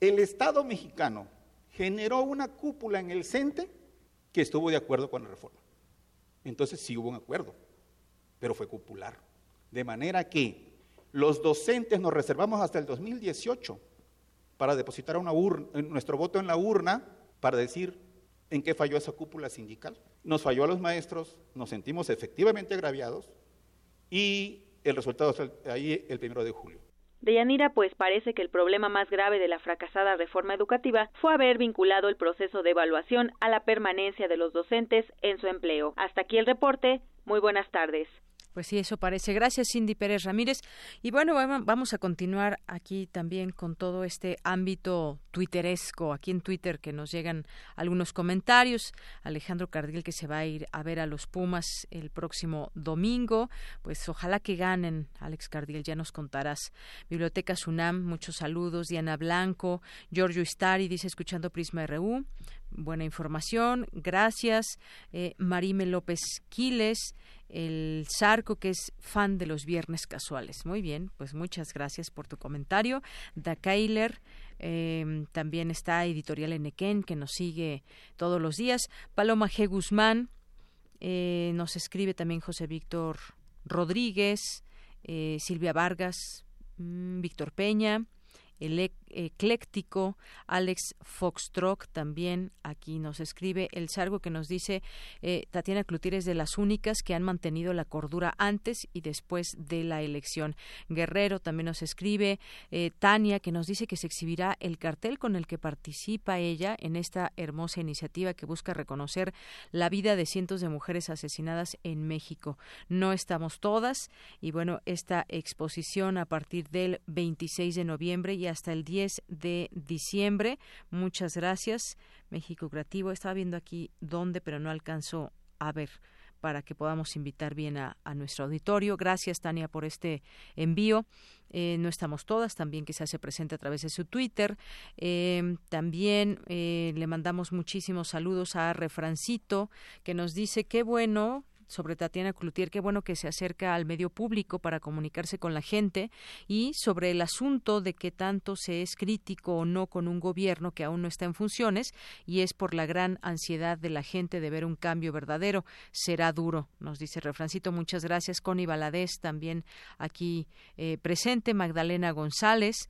El Estado mexicano generó una cúpula en el CENTE que estuvo de acuerdo con la reforma. Entonces sí hubo un acuerdo, pero fue cupular. De manera que los docentes nos reservamos hasta el 2018 para depositar una nuestro voto en la urna para decir en qué falló esa cúpula sindical. Nos falló a los maestros, nos sentimos efectivamente agraviados y el resultado es ahí el primero de julio. Deyanira, pues parece que el problema más grave de la fracasada reforma educativa fue haber vinculado el proceso de evaluación a la permanencia de los docentes en su empleo. Hasta aquí el reporte. Muy buenas tardes. Pues sí, eso parece. Gracias, Cindy Pérez Ramírez. Y bueno, vamos a continuar aquí también con todo este ámbito twitteresco, aquí en Twitter, que nos llegan algunos comentarios. Alejandro Cardil, que se va a ir a ver a los Pumas el próximo domingo. Pues ojalá que ganen, Alex Cardil, ya nos contarás. Biblioteca Sunam, muchos saludos. Diana Blanco, Giorgio Istari, dice escuchando Prisma RU. Buena información, gracias. Eh, Marime López Quiles, el Zarco, que es fan de los viernes casuales. Muy bien, pues muchas gracias por tu comentario. Da Keiler, em, también está Editorial Enequén, que nos sigue todos los días. Paloma G. Guzmán, eh, nos escribe también José Víctor Rodríguez, eh, Silvia Vargas, mm, Víctor Peña, el ecléctico Alex Foxtrock también aquí nos escribe el sargo que nos dice eh, Tatiana Clutier es de las únicas que han mantenido la cordura antes y después de la elección. Guerrero también nos escribe eh, Tania que nos dice que se exhibirá el cartel con el que participa ella en esta hermosa iniciativa que busca reconocer la vida de cientos de mujeres asesinadas en México. No estamos todas y bueno, esta exposición a partir del 26 de noviembre y hasta el 10 de diciembre. Muchas gracias, México Creativo. Estaba viendo aquí dónde, pero no alcanzo a ver para que podamos invitar bien a, nuestro auditorio. Gracias, Tania, por este envío. Eh, no estamos todas, también que se hace presente a través de su Twitter. Eh, también eh, le mandamos muchísimos saludos a Refrancito, que nos dice qué bueno sobre Tatiana Cloutier, qué bueno que se acerca al medio público para comunicarse con la gente y sobre el asunto de que tanto se es crítico o no con un gobierno que aún no está en funciones y es por la gran ansiedad de la gente de ver un cambio verdadero. Será duro, nos dice Refrancito. Muchas gracias. Connie Baladés también aquí eh, presente. Magdalena González.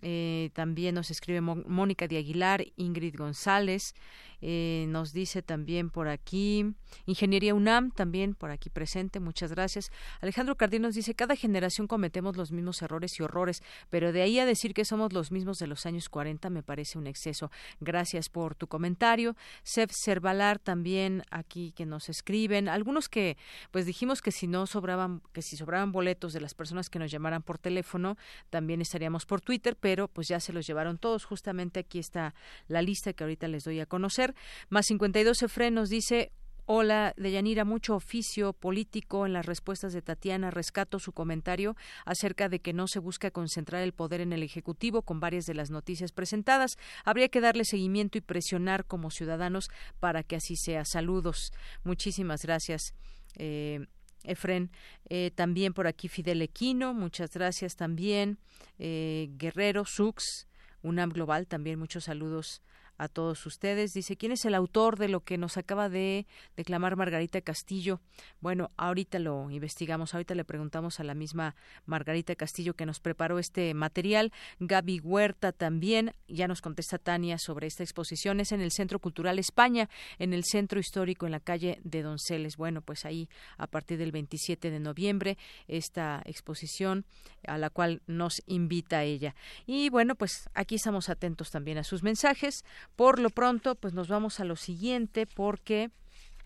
Eh, también nos escribe Mónica de Aguilar, Ingrid González, eh, nos dice también por aquí, Ingeniería UNAM, también por aquí presente, muchas gracias. Alejandro Cardín nos dice, cada generación cometemos los mismos errores y horrores, pero de ahí a decir que somos los mismos de los años 40 me parece un exceso. Gracias por tu comentario. Sef Cervalar también aquí que nos escriben, algunos que pues dijimos que si no sobraban, que si sobraban boletos de las personas que nos llamaran por teléfono, también estaríamos por Twitter, pero pues ya se los llevaron todos. Justamente aquí está la lista que ahorita les doy a conocer. Más 52 Efren nos dice Hola, Deyanira, mucho oficio político en las respuestas de Tatiana. Rescato su comentario acerca de que no se busca concentrar el poder en el Ejecutivo con varias de las noticias presentadas. Habría que darle seguimiento y presionar como ciudadanos para que así sea. Saludos. Muchísimas gracias. Eh, Efren, eh, también por aquí Fidel Equino, muchas gracias también. Eh, Guerrero, Sux, UNAM Global, también muchos saludos a todos ustedes. Dice, ¿quién es el autor de lo que nos acaba de declamar Margarita Castillo? Bueno, ahorita lo investigamos, ahorita le preguntamos a la misma Margarita Castillo que nos preparó este material. Gaby Huerta también, ya nos contesta Tania sobre esta exposición. Es en el Centro Cultural España, en el Centro Histórico, en la calle de Donceles. Bueno, pues ahí a partir del 27 de noviembre, esta exposición a la cual nos invita ella. Y bueno, pues aquí estamos atentos también a sus mensajes. Por lo pronto, pues nos vamos a lo siguiente porque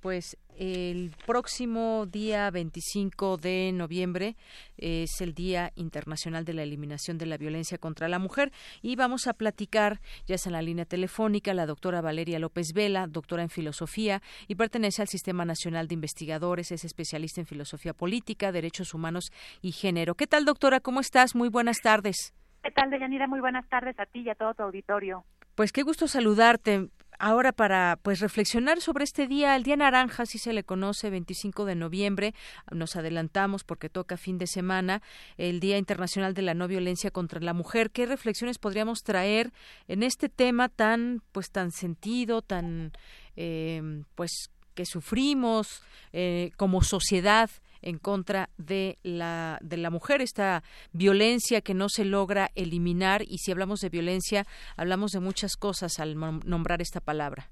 pues el próximo día 25 de noviembre es el Día Internacional de la Eliminación de la Violencia contra la Mujer y vamos a platicar, ya es en la línea telefónica, la doctora Valeria López Vela, doctora en filosofía y pertenece al Sistema Nacional de Investigadores, es especialista en filosofía política, derechos humanos y género. ¿Qué tal, doctora? ¿Cómo estás? Muy buenas tardes. ¿Qué tal, Deyanira? Muy buenas tardes a ti y a todo tu auditorio. Pues qué gusto saludarte. Ahora para pues reflexionar sobre este día, el día naranja, así se le conoce, 25 de noviembre, nos adelantamos porque toca fin de semana, el Día Internacional de la No Violencia contra la Mujer. ¿Qué reflexiones podríamos traer en este tema tan pues tan sentido, tan eh, pues que sufrimos eh, como sociedad en contra de la, de la mujer, esta violencia que no se logra eliminar y si hablamos de violencia, hablamos de muchas cosas al nombrar esta palabra.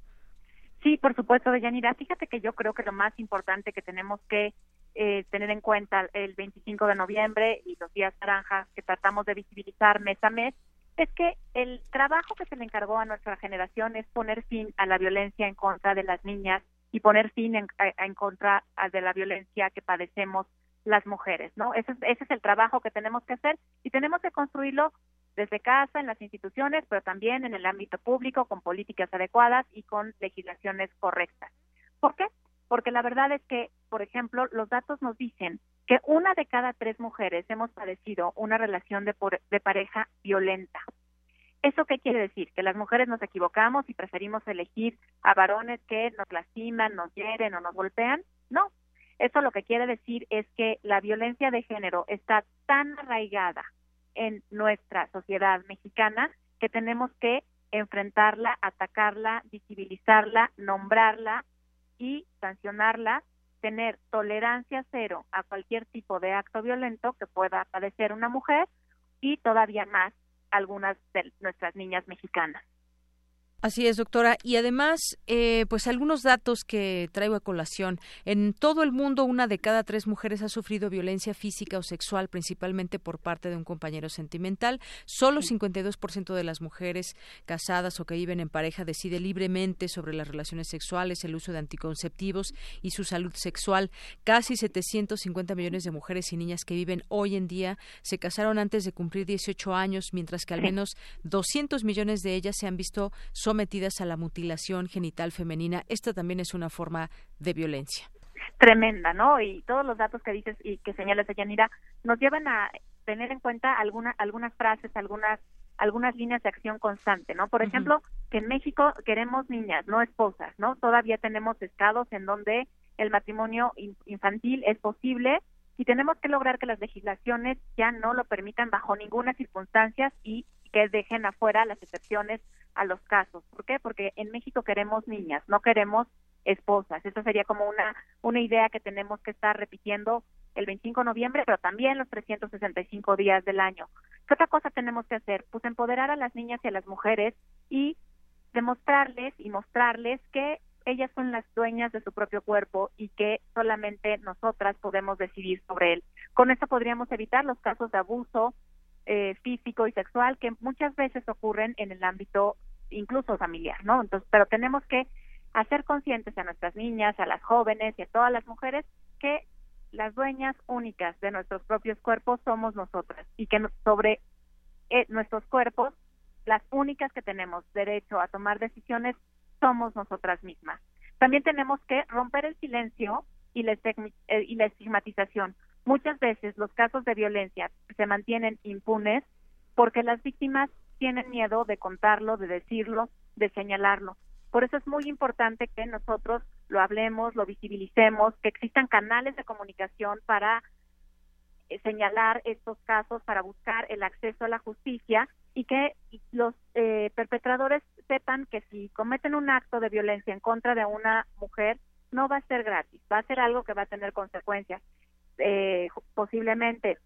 Sí, por supuesto, Deyanira. Fíjate que yo creo que lo más importante que tenemos que eh, tener en cuenta el 25 de noviembre y los días naranjas que tratamos de visibilizar mes a mes es que el trabajo que se le encargó a nuestra generación es poner fin a la violencia en contra de las niñas y poner fin en, en contra de la violencia que padecemos las mujeres, ¿no? Ese es, ese es el trabajo que tenemos que hacer y tenemos que construirlo desde casa, en las instituciones, pero también en el ámbito público, con políticas adecuadas y con legislaciones correctas. ¿Por qué? Porque la verdad es que, por ejemplo, los datos nos dicen que una de cada tres mujeres hemos padecido una relación de, de pareja violenta. ¿Eso qué quiere decir? Que las mujeres nos equivocamos y preferimos elegir a varones que nos lastiman, nos hieren o nos golpean. No, eso lo que quiere decir es que la violencia de género está tan arraigada en nuestra sociedad mexicana que tenemos que enfrentarla, atacarla, visibilizarla, nombrarla y sancionarla, tener tolerancia cero a cualquier tipo de acto violento que pueda padecer una mujer y todavía más algunas de nuestras niñas mexicanas. Así es, doctora. Y además, eh, pues algunos datos que traigo a colación. En todo el mundo, una de cada tres mujeres ha sufrido violencia física o sexual, principalmente por parte de un compañero sentimental. Solo 52% de las mujeres casadas o que viven en pareja decide libremente sobre las relaciones sexuales, el uso de anticonceptivos y su salud sexual. Casi 750 millones de mujeres y niñas que viven hoy en día se casaron antes de cumplir 18 años, mientras que al menos 200 millones de ellas se han visto sometidas a la mutilación genital femenina. Esta también es una forma de violencia. Tremenda, ¿no? Y todos los datos que dices y que señalas, Yanira, nos llevan a tener en cuenta alguna, algunas frases, algunas algunas líneas de acción constante, ¿no? Por ejemplo, que en México queremos niñas, no esposas, ¿no? Todavía tenemos estados en donde el matrimonio infantil es posible y tenemos que lograr que las legislaciones ya no lo permitan bajo ninguna circunstancia y que dejen afuera las excepciones a los casos. ¿Por qué? Porque en México queremos niñas, no queremos esposas. Esa sería como una, una idea que tenemos que estar repitiendo el 25 de noviembre, pero también los 365 días del año. ¿Qué otra cosa tenemos que hacer? Pues empoderar a las niñas y a las mujeres y demostrarles y mostrarles que ellas son las dueñas de su propio cuerpo y que solamente nosotras podemos decidir sobre él. Con esto podríamos evitar los casos de abuso, eh, físico y sexual que muchas veces ocurren en el ámbito incluso familiar, ¿no? Entonces, pero tenemos que hacer conscientes a nuestras niñas, a las jóvenes y a todas las mujeres que las dueñas únicas de nuestros propios cuerpos somos nosotras y que sobre eh, nuestros cuerpos las únicas que tenemos derecho a tomar decisiones somos nosotras mismas. También tenemos que romper el silencio y la, eh, y la estigmatización. Muchas veces los casos de violencia se mantienen impunes porque las víctimas tienen miedo de contarlo, de decirlo, de señalarlo. Por eso es muy importante que nosotros lo hablemos, lo visibilicemos, que existan canales de comunicación para eh, señalar estos casos, para buscar el acceso a la justicia y que los eh, perpetradores sepan que si cometen un acto de violencia en contra de una mujer, no va a ser gratis, va a ser algo que va a tener consecuencias eh, posiblemente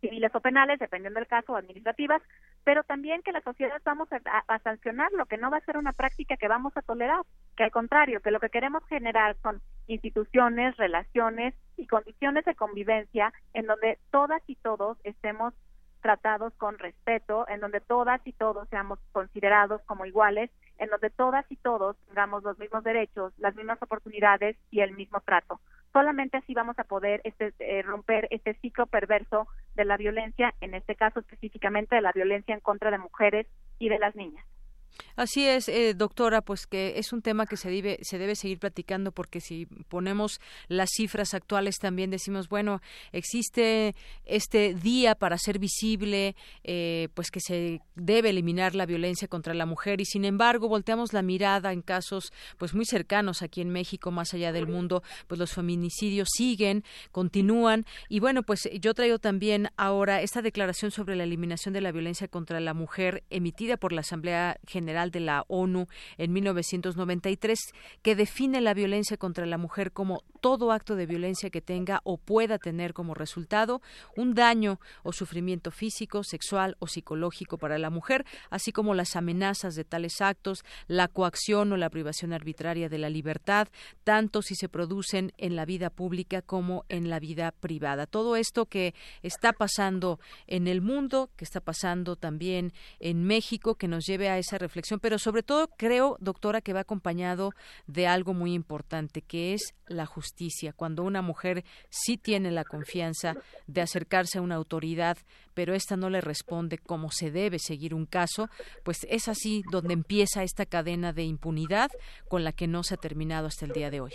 civiles o penales, dependiendo del caso, administrativas, pero también que la sociedad vamos a, sancionar lo que no va a ser una práctica que vamos a tolerar, que al contrario, que lo que queremos generar son instituciones, relaciones y condiciones de convivencia en donde todas y todos estemos tratados con respeto, en donde todas y todos seamos considerados como iguales, en donde todas y todos tengamos los mismos derechos, las mismas oportunidades y el mismo trato. Solamente así vamos a poder este, eh, romper este ciclo perverso de la violencia, en este caso específicamente de la violencia en contra de mujeres y de las niñas. Así es, eh, doctora, pues que es un tema que se debe, se debe seguir platicando porque si ponemos las cifras actuales también decimos, bueno, existe este día para ser visible, eh, pues que se debe eliminar la violencia contra la mujer y sin embargo volteamos la mirada en casos pues muy cercanos aquí en México, más allá del mundo, pues los feminicidios siguen, continúan y bueno, pues yo traigo también ahora esta declaración sobre la eliminación de la violencia contra la mujer emitida por la Asamblea General General de la ONU en 1993 que define la violencia contra la mujer como todo acto de violencia que tenga o pueda tener como resultado un daño o sufrimiento físico, sexual o psicológico para la mujer, así como las amenazas de tales actos, la coacción o la privación arbitraria de la libertad, tanto si se producen en la vida pública como en la vida privada. Todo esto que está pasando en el mundo, que está pasando también en México, que nos lleve a esa reflexión, pero sobre todo creo, doctora, que va acompañado de algo muy importante, que es la justicia. Cuando una mujer sí tiene la confianza de acercarse a una autoridad, pero ésta no le responde como se debe seguir un caso, pues es así donde empieza esta cadena de impunidad con la que no se ha terminado hasta el día de hoy.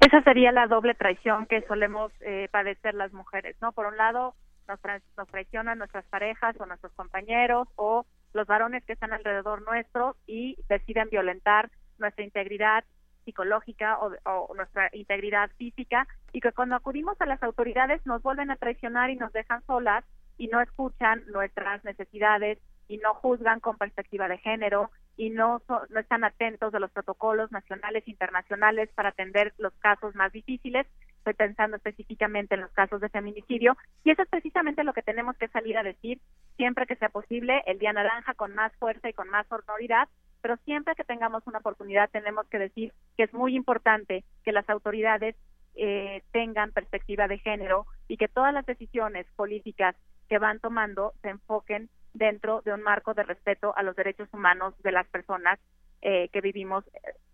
Esa sería la doble traición que solemos eh, padecer las mujeres, ¿no? Por un lado, nos traicionan nuestras parejas o nuestros compañeros o los varones que están alrededor nuestro y deciden violentar nuestra integridad psicológica o, nuestra integridad física y que cuando acudimos a las autoridades nos vuelven a traicionar y nos dejan solas y no escuchan nuestras necesidades y no juzgan con perspectiva de género y no, no están atentos de los protocolos nacionales e internacionales para atender los casos más difíciles. Estoy pensando específicamente en los casos de feminicidio y eso es precisamente lo que tenemos que salir a decir siempre que sea posible, el día naranja con más fuerza y con más sonoridad, pero siempre que tengamos una oportunidad tenemos que decir que es muy importante que las autoridades eh, tengan perspectiva de género y que todas las decisiones políticas que van tomando se enfoquen dentro de un marco de respeto a los derechos humanos de las personas eh, que vivimos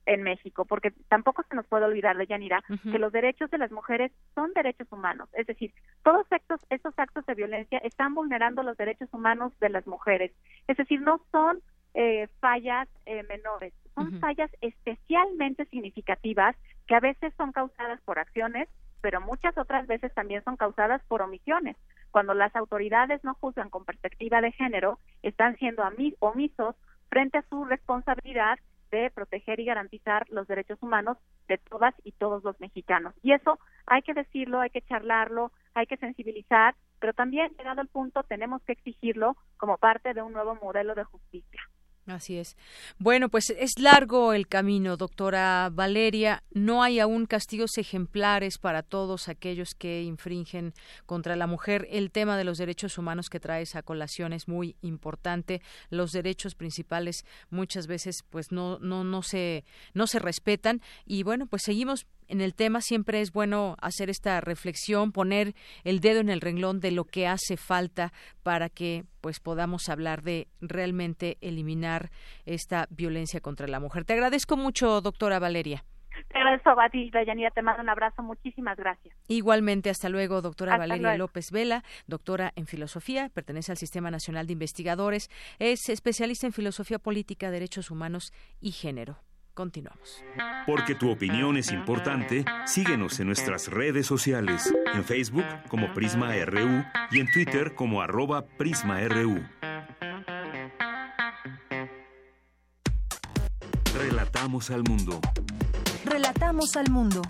en México, porque tampoco se nos puede olvidar de Yanira que los derechos de las mujeres son derechos humanos, es decir, todos estos, estos actos de violencia están vulnerando los derechos humanos de las mujeres, es decir, no son eh, fallas eh, menores, son fallas especialmente significativas que a veces son causadas por acciones, pero muchas otras veces también son causadas por omisiones. Cuando las autoridades no juzgan con perspectiva de género, están siendo omisos frente a su responsabilidad de proteger y garantizar los derechos humanos de todas y todos los mexicanos. Y eso hay que decirlo, hay que charlarlo, hay que sensibilizar, pero también, llegado el punto, tenemos que exigirlo como parte de un nuevo modelo de justicia. Así es. Bueno, pues es largo el camino, doctora Valeria. No hay aún castigos ejemplares para todos aquellos que infringen contra la mujer. El tema de los derechos humanos que trae esa colación es muy importante. Los derechos principales muchas veces pues no no no se no se respetan y bueno, pues seguimos en el tema siempre es bueno hacer esta reflexión, poner el dedo en el renglón de lo que hace falta para que pues podamos hablar de realmente eliminar esta violencia contra la mujer. Te agradezco mucho, doctora Valeria. Te agradezco a ti, Dayanira, te mando un abrazo, muchísimas gracias. Igualmente, hasta luego, doctora Valeria López Vela, doctora en filosofía, pertenece al Sistema Nacional de Investigadores, es especialista en filosofía política, derechos humanos y género. Continuamos. Porque tu opinión es importante, síguenos en nuestras redes sociales, en Facebook como Prisma RU y en Twitter como arroba PrismaRU. Relatamos al mundo. Relatamos al mundo.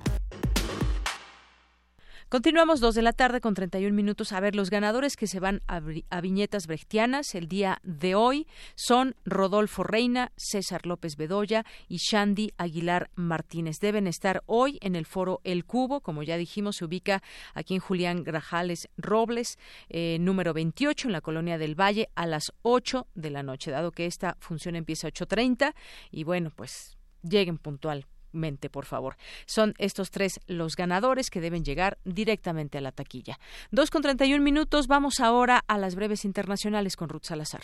Continuamos dos de la tarde con 31 minutos. A ver, los ganadores que se van a, viñetas brechtianas el día de hoy son Rodolfo Reina, César López Bedoya y Shandy Aguilar Martínez. Deben estar hoy en el foro El Cubo, como ya dijimos, se ubica aquí en Julián Grajales Robles, eh, número 28, en la colonia del Valle, a las 8 de la noche, dado que esta función empieza a 8.30 y bueno, pues lleguen puntual mente, por favor. Son estos tres los ganadores que deben llegar directamente a la taquilla. Dos con treinta y un minutos. Vamos ahora a las breves internacionales con Ruth Salazar.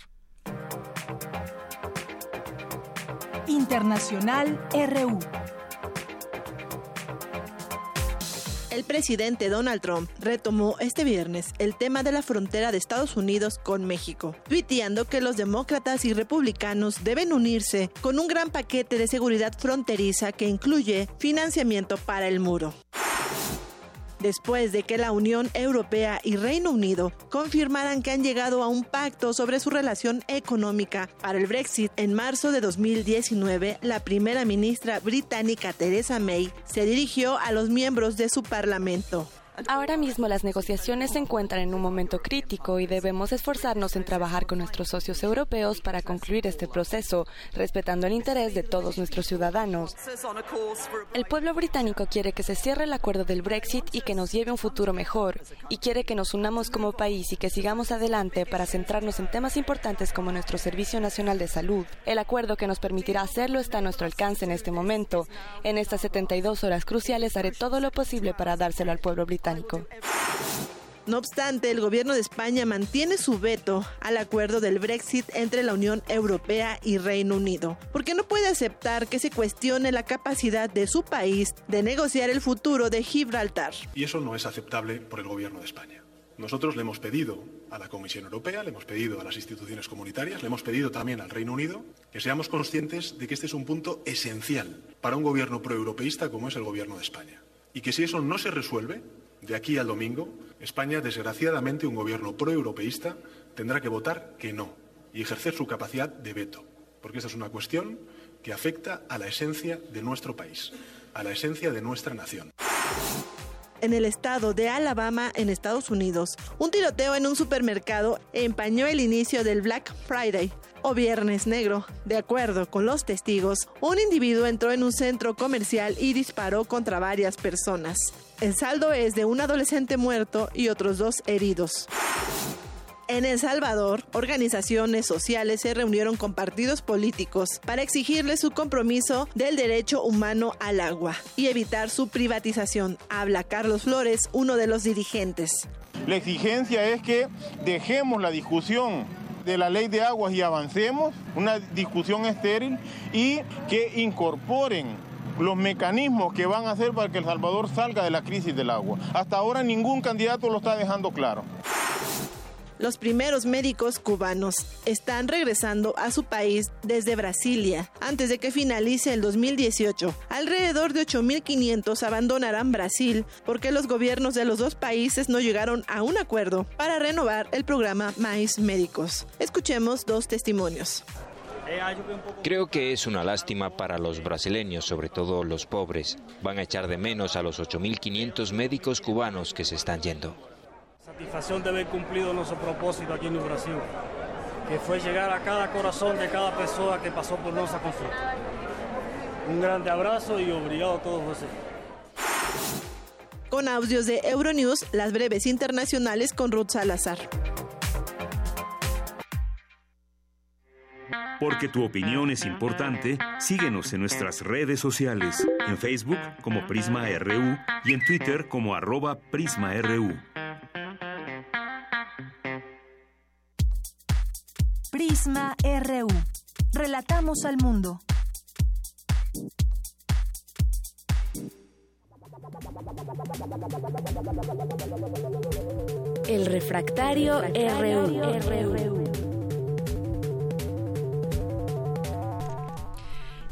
Internacional RU. El presidente Donald Trump retomó este viernes el tema de la frontera de Estados Unidos con México, tuiteando que los demócratas y republicanos deben unirse con un gran paquete de seguridad fronteriza que incluye financiamiento para el muro después de que la Unión Europea y Reino Unido confirmaran que han llegado a un pacto sobre su relación económica. Para el Brexit en marzo de 2019, la primera ministra británica Theresa May se dirigió a los miembros de su parlamento Ahora mismo las negociaciones se encuentran en un momento crítico y debemos esforzarnos en trabajar con nuestros socios europeos para concluir este proceso, respetando el interés de todos nuestros ciudadanos. El pueblo británico quiere que se cierre el acuerdo del Brexit y que nos lleve a un futuro mejor, y quiere que nos unamos como país y que sigamos adelante para centrarnos en temas importantes como nuestro Servicio Nacional de Salud. El acuerdo que nos permitirá hacerlo está a nuestro alcance en este momento. En estas 72 horas cruciales haré todo lo posible para dárselo al pueblo británico. No obstante, el gobierno de España mantiene su veto al acuerdo del Brexit entre la Unión Europea y Reino Unido, porque no puede aceptar que se cuestione la capacidad de su país de negociar el futuro de Gibraltar. Y eso no es aceptable por el gobierno de España. Nosotros le hemos pedido a la Comisión Europea, le hemos pedido a las instituciones comunitarias, le hemos pedido también al Reino Unido que seamos conscientes de que este es un punto esencial para un gobierno proeuropeísta como es el gobierno de España. Y que si eso no se resuelve, de aquí al domingo, España, desgraciadamente, un gobierno proeuropeísta, tendrá que votar que no y ejercer su capacidad de veto, porque esta es una cuestión que afecta a la esencia de nuestro país, a la esencia de nuestra nación en el estado de Alabama, en Estados Unidos. Un tiroteo en un supermercado empañó el inicio del Black Friday o Viernes Negro. De acuerdo con los testigos, un individuo entró en un centro comercial y disparó contra varias personas. El saldo es de un adolescente muerto y otros dos heridos. En El Salvador, organizaciones sociales se reunieron con partidos políticos para exigirle su compromiso del derecho humano al agua y evitar su privatización. Habla Carlos Flores, uno de los dirigentes. La exigencia es que dejemos la discusión de la ley de aguas y avancemos, una discusión estéril, y que incorporen los mecanismos que van a hacer para que El Salvador salga de la crisis del agua. Hasta ahora ningún candidato lo está dejando claro. Los primeros médicos cubanos están regresando a su país desde Brasilia antes de que finalice el 2018. Alrededor de 8.500 abandonarán Brasil porque los gobiernos de los dos países no llegaron a un acuerdo para renovar el programa Mais Médicos. Escuchemos dos testimonios. Creo que es una lástima para los brasileños, sobre todo los pobres. Van a echar de menos a los 8.500 médicos cubanos que se están yendo satisfacción de haber cumplido nuestro propósito aquí en el Brasil, que fue llegar a cada corazón de cada persona que pasó por nuestra consulta. Un grande abrazo y obrigado a todos ustedes. Con audios de Euronews, las breves internacionales con Ruth Salazar. Porque tu opinión es importante, síguenos en nuestras redes sociales, en Facebook como Prisma RU y en Twitter como arroba PrismaRU. Prisma RU. Relatamos al mundo. El refractario, RU.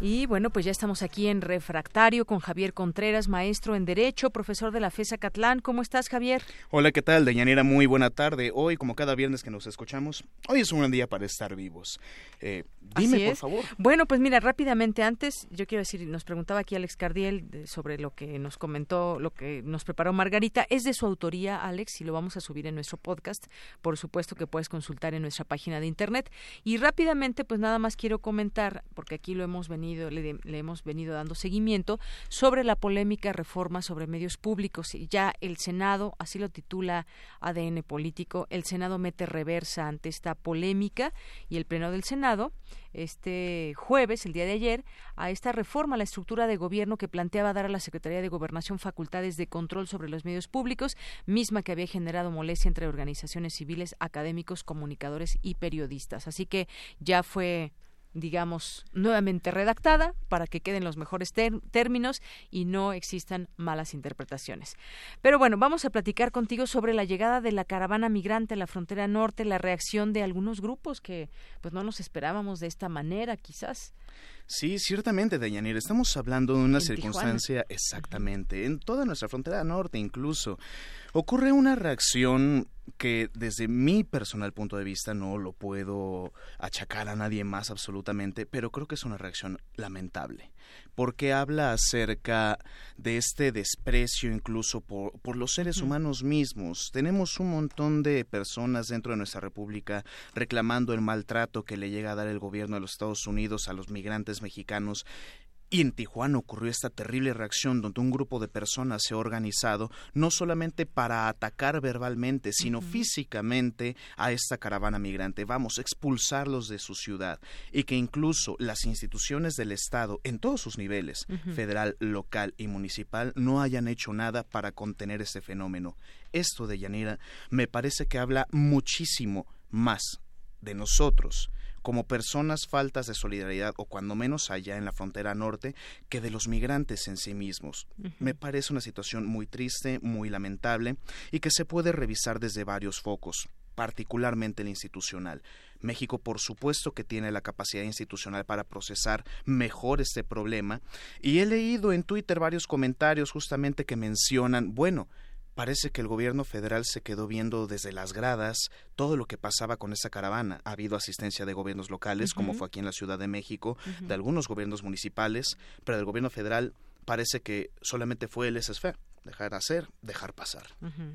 Y bueno, pues ya estamos aquí en Refractario con Javier Contreras, maestro en Derecho, profesor de la FESA Catlán. ¿Cómo estás, Javier? Hola, ¿qué tal, Deñanera? Muy buena tarde. Hoy, como cada viernes que nos escuchamos, hoy es un buen día para estar vivos. Eh, dime, por favor. Bueno, pues mira, rápidamente antes, yo quiero decir, nos preguntaba aquí Alex Cardiel sobre lo que nos comentó, lo que nos preparó Margarita. Es de su autoría, Alex, y lo vamos a subir en nuestro podcast. Por supuesto que puedes consultar en nuestra página de internet. Y rápidamente, pues nada más quiero comentar, porque aquí lo hemos venido le, hemos venido dando seguimiento sobre la polémica reforma sobre medios públicos. Y ya el Senado, así lo titula ADN Político, el Senado mete reversa ante esta polémica y el Pleno del Senado este jueves, el día de ayer, a esta reforma a la estructura de gobierno que planteaba dar a la Secretaría de Gobernación facultades de control sobre los medios públicos, misma que había generado molestia entre organizaciones civiles, académicos, comunicadores y periodistas. Así que ya fue digamos, nuevamente redactada para que queden los mejores términos y no existan malas interpretaciones. Pero bueno, vamos a platicar contigo sobre la llegada de la caravana migrante a la frontera norte, la reacción de algunos grupos que pues no nos esperábamos de esta manera, quizás. Sí, ciertamente, Dayanir. Estamos hablando de una circunstancia exactamente. En toda nuestra frontera norte, incluso, ocurre una reacción que desde mi personal punto de vista no lo puedo achacar a nadie más absolutamente, pero creo que es una reacción lamentable, porque habla acerca de este desprecio incluso por, por los seres humanos mismos. Tenemos un montón de personas dentro de nuestra república reclamando el maltrato que le llega a dar el gobierno de los Estados Unidos a los migrantes mexicanos y en Tijuana ocurrió esta terrible reacción donde un grupo de personas se ha organizado no solamente para atacar verbalmente, sino físicamente a esta caravana migrante. Vamos, a expulsarlos de su ciudad y que incluso las instituciones del Estado en todos sus niveles, federal, local y municipal, no hayan hecho nada para contener este fenómeno. Esto de Yanira me parece que habla muchísimo más de nosotros como personas faltas de solidaridad o cuando menos allá en la frontera norte que de los migrantes en sí mismos. Me parece una situación muy triste, muy lamentable y que se puede revisar desde varios focos particularmente el institucional. México, por supuesto, que tiene la capacidad institucional para procesar mejor este problema. Y he leído en Twitter varios comentarios justamente que mencionan, bueno, Parece que el gobierno federal se quedó viendo desde las gradas todo lo que pasaba con esa caravana. Ha habido asistencia de gobiernos locales, como fue aquí en la Ciudad de México, de algunos gobiernos municipales, pero del gobierno federal parece que solamente fue el SSF dejar hacer, dejar pasar.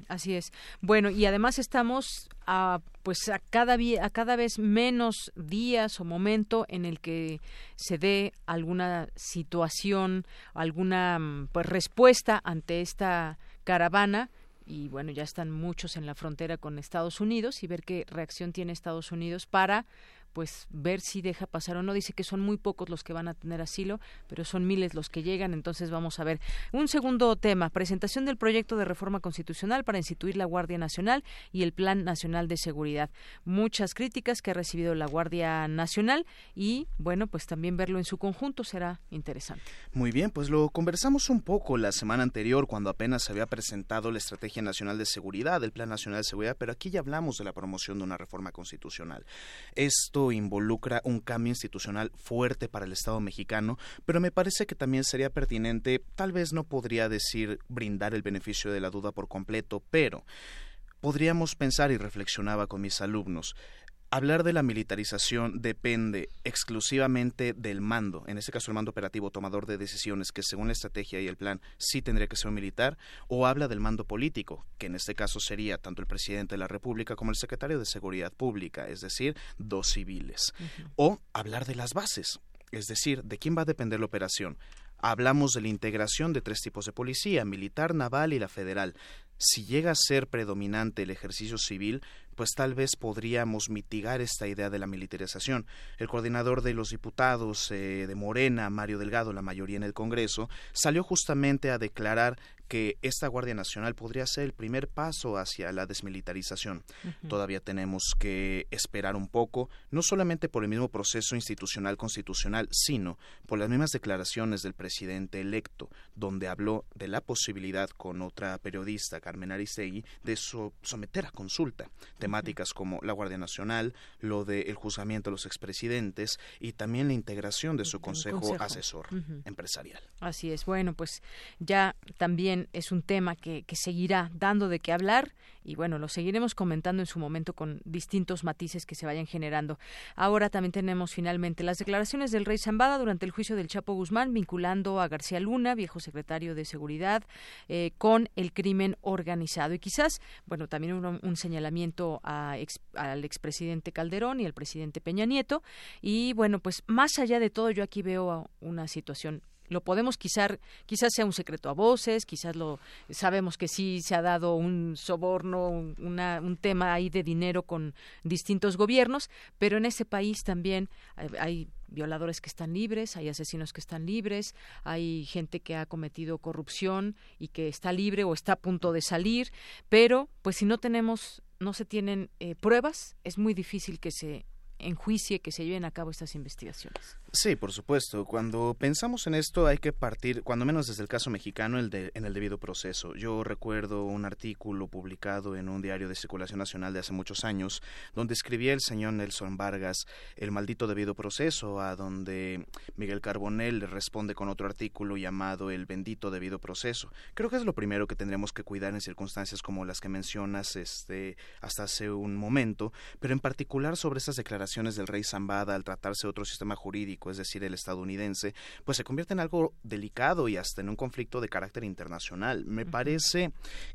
Así es. Bueno, y además estamos a pues a cada a cada vez menos días o momento en el que se dé alguna situación, alguna pues respuesta ante esta caravana y bueno, ya están muchos en la frontera con Estados Unidos y ver qué reacción tiene Estados Unidos para pues ver si deja pasar o no. Dice que son muy pocos los que van a tener asilo, pero son miles los que llegan, entonces vamos a ver. Un segundo tema, presentación del proyecto de reforma constitucional para instituir la Guardia Nacional y el Plan Nacional de Seguridad. Muchas críticas que ha recibido la Guardia Nacional y bueno, pues también verlo en su conjunto será interesante. Muy bien, pues lo conversamos un poco la semana anterior cuando apenas se había presentado la Estrategia Nacional de Seguridad, el Plan Nacional de Seguridad, pero aquí ya hablamos de la promoción de una reforma constitucional. Esto involucra un cambio institucional fuerte para el Estado mexicano, pero me parece que también sería pertinente, tal vez no podría decir brindar el beneficio de la duda por completo, pero podríamos pensar y reflexionaba con mis alumnos, hablar de la militarización depende exclusivamente del mando, en este caso el mando operativo tomador de decisiones, que según la estrategia y el plan sí tendría que ser un militar, o habla del mando político, que en este caso sería tanto el presidente de la República como el secretario de Seguridad Pública, es decir, dos civiles, o hablar de las bases, es decir, de quién va a depender la operación. Hablamos de la integración de tres tipos de policía, militar, naval y la federal. Si llega a ser predominante el ejercicio civil, pues tal vez podríamos mitigar esta idea de la militarización. El coordinador de los diputados eh, de Morena, Mario Delgado, la mayoría en el Congreso, salió justamente a declarar que esta Guardia Nacional podría ser el primer paso hacia la desmilitarización. Todavía tenemos que esperar un poco, no solamente por el mismo proceso institucional constitucional, sino por las mismas declaraciones del presidente electo, donde habló de la posibilidad con otra periodista, Carmen Aristegui, de someter a consulta temáticas como la Guardia Nacional, lo del juzgamiento de los expresidentes y también la integración de su consejo, asesor empresarial. Así es. Bueno, pues ya también es un tema que, que seguirá dando de qué hablar y bueno, lo seguiremos comentando en su momento con distintos matices que se vayan generando. Ahora también tenemos finalmente las declaraciones del rey Zambada durante el juicio del Chapo Guzmán vinculando a García Luna, viejo secretario de Seguridad, eh, con el crimen organizado. Y quizás, bueno, también un, señalamiento a al expresidente Calderón y al presidente Peña Nieto. Y bueno, pues más allá de todo, yo aquí veo una situación lo podemos quizás quizás sea un secreto a voces quizás lo sabemos que sí se ha dado un soborno un tema ahí de dinero con distintos gobiernos pero en ese país también hay, violadores que están libres, hay asesinos que están libres, hay gente que ha cometido corrupción y que está libre o está a punto de salir, pero pues si no tenemos, no se tienen eh, pruebas, es muy difícil que se enjuicie, que se lleven a cabo estas investigaciones. Sí, por supuesto. Cuando pensamos en esto hay que partir, cuando menos desde el caso mexicano, el de, en el debido proceso. Yo recuerdo un artículo publicado en un diario de circulación nacional de hace muchos años, donde escribía el señor Nelson Vargas el maldito debido proceso, a donde Miguel Carbonell responde con otro artículo llamado el bendito debido proceso. Creo que es lo primero que tendremos que cuidar en circunstancias como las que mencionas este, hasta hace un momento, pero en particular sobre estas declaraciones del rey Zambada al tratarse de otro sistema jurídico es decir, el estadounidense, pues se convierte en algo delicado y hasta en un conflicto de carácter internacional. Me parece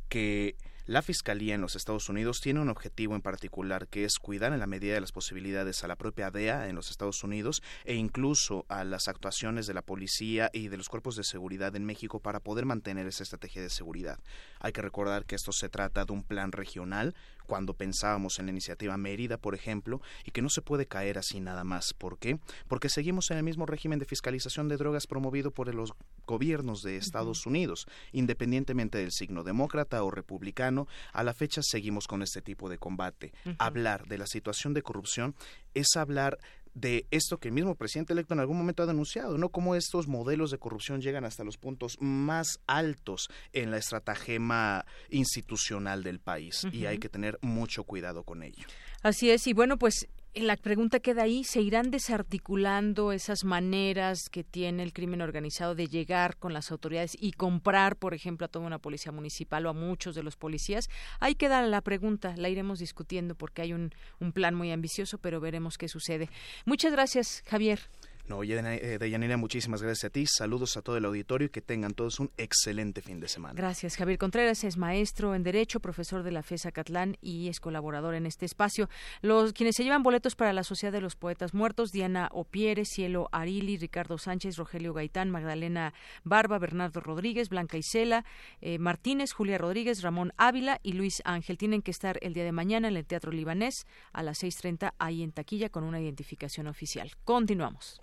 que la Fiscalía en los Estados Unidos tiene un objetivo en particular que es cuidar en la medida de las posibilidades a la propia DEA en los Estados Unidos e incluso a las actuaciones de la policía y de los cuerpos de seguridad en México para poder mantener esa estrategia de seguridad. Hay que recordar que esto se trata de un plan regional cuando pensábamos en la iniciativa Mérida, por ejemplo, y que no se puede caer así nada más. ¿Por qué? Porque seguimos en el mismo régimen de fiscalización de drogas promovido por los gobiernos de Estados Unidos, independientemente del signo demócrata o republicano, a la fecha seguimos con este tipo de combate. Hablar de la situación de corrupción es hablar de esto que el mismo presidente electo en algún momento ha denunciado, ¿no? Cómo estos modelos de corrupción llegan hasta los puntos más altos en la estratagema institucional del país y hay que tener mucho cuidado con ello. Así es, y bueno, pues la pregunta queda ahí, ¿se irán desarticulando esas maneras que tiene el crimen organizado de llegar con las autoridades y comprar, por ejemplo, a toda una policía municipal o a muchos de los policías? Ahí queda la pregunta, la iremos discutiendo porque hay un, un plan muy ambicioso, pero veremos qué sucede. Muchas gracias, Javier. No, eh, Deyanira, muchísimas gracias a ti. Saludos a todo el auditorio y que tengan todos un excelente fin de semana. Gracias. Javier Contreras es maestro en Derecho, profesor de la FESA Catlán y es colaborador en este espacio. Los quienes se llevan boletos para la Sociedad de los Poetas Muertos, Diana Opiere, Cielo Arili, Ricardo Sánchez, Rogelio Gaitán, Magdalena Barba, Bernardo Rodríguez, Blanca Isela, eh, Martínez, Julia Rodríguez, Ramón Ávila y Luis Ángel. Tienen que estar el día de mañana en el Teatro Libanés a las 6.30 ahí en taquilla con una identificación oficial. Continuamos.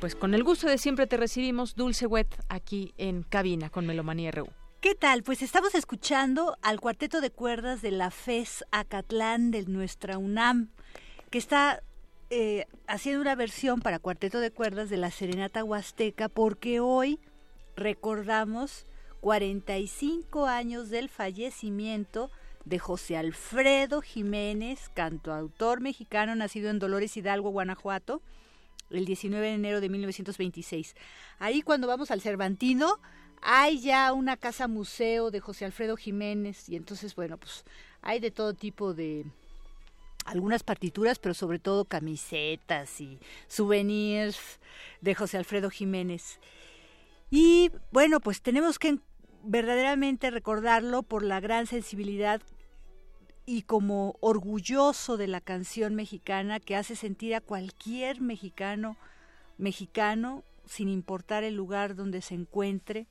pues con el gusto de siempre te recibimos, Dulce Wet, aquí en cabina con Melomanía RU. ¿Qué tal? Pues estamos escuchando al cuarteto de cuerdas de la FES Acatlán de nuestra UNAM, que está eh, haciendo una versión para cuarteto de cuerdas de la Serenata Huasteca, porque hoy recordamos 45 años del fallecimiento de José Alfredo Jiménez, cantautor mexicano nacido en Dolores Hidalgo, Guanajuato, el 19 de enero de 1926. Ahí cuando vamos al Cervantino, hay ya una casa museo de José Alfredo Jiménez y entonces, bueno, pues hay de todo tipo de algunas partituras, pero sobre todo camisetas y souvenirs de José Alfredo Jiménez. Y bueno, pues tenemos que verdaderamente recordarlo por la gran sensibilidad y como orgulloso de la canción mexicana que hace sentir a cualquier mexicano mexicano sin importar el lugar donde se encuentre.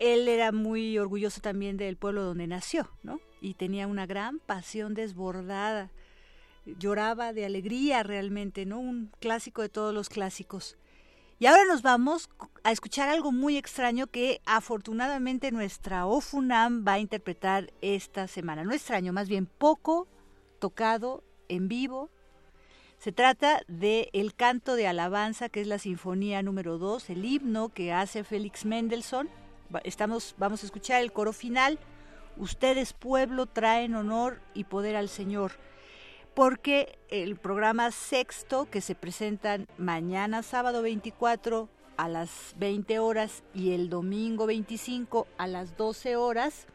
Él era muy orgulloso también del pueblo donde nació, ¿no? Y tenía una gran pasión desbordada. Lloraba de alegría realmente, ¿no? Un clásico de todos los clásicos. Y ahora nos vamos a escuchar algo muy extraño que afortunadamente nuestra OFUNAM va a interpretar esta semana. No extraño, más bien poco tocado en vivo. Se trata de El canto de alabanza, que es la sinfonía número 2, el himno que hace Félix Mendelssohn. Estamos, vamos a escuchar el coro final. Ustedes, pueblo, traen honor y poder al Señor porque el programa sexto que se presentan mañana sábado 24 a las 20 horas y el domingo 25 a las 12 horas,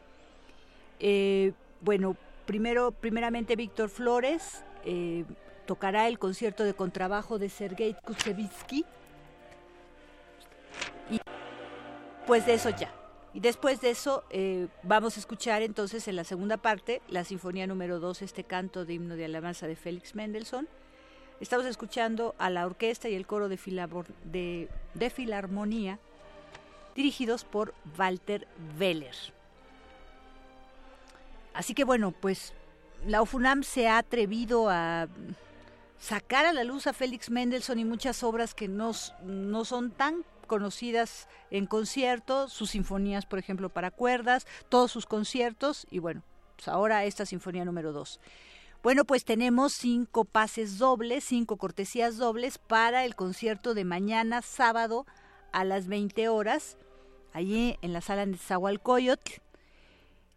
eh, bueno, primero, primeramente Víctor Flores eh, tocará el concierto de contrabajo de Sergei Kutsevitsky. Y pues de eso ya. Y después de eso eh, vamos a escuchar entonces en la segunda parte la Sinfonía número 2, este canto de himno de alabanza de Félix Mendelssohn. Estamos escuchando a la orquesta y el coro de, filarmonía dirigidos por Walter Weller. Así que bueno, pues la UFUNAM se ha atrevido a sacar a la luz a Félix Mendelssohn y muchas obras que no, no son tan conocidas en conciertos, sus sinfonías, por ejemplo, para cuerdas, todos sus conciertos y bueno, pues ahora esta sinfonía número 2. Bueno, pues tenemos cinco pases dobles, cinco cortesías dobles para el concierto de mañana sábado a las 20 horas, allí en la sala de Zahualcoyotl.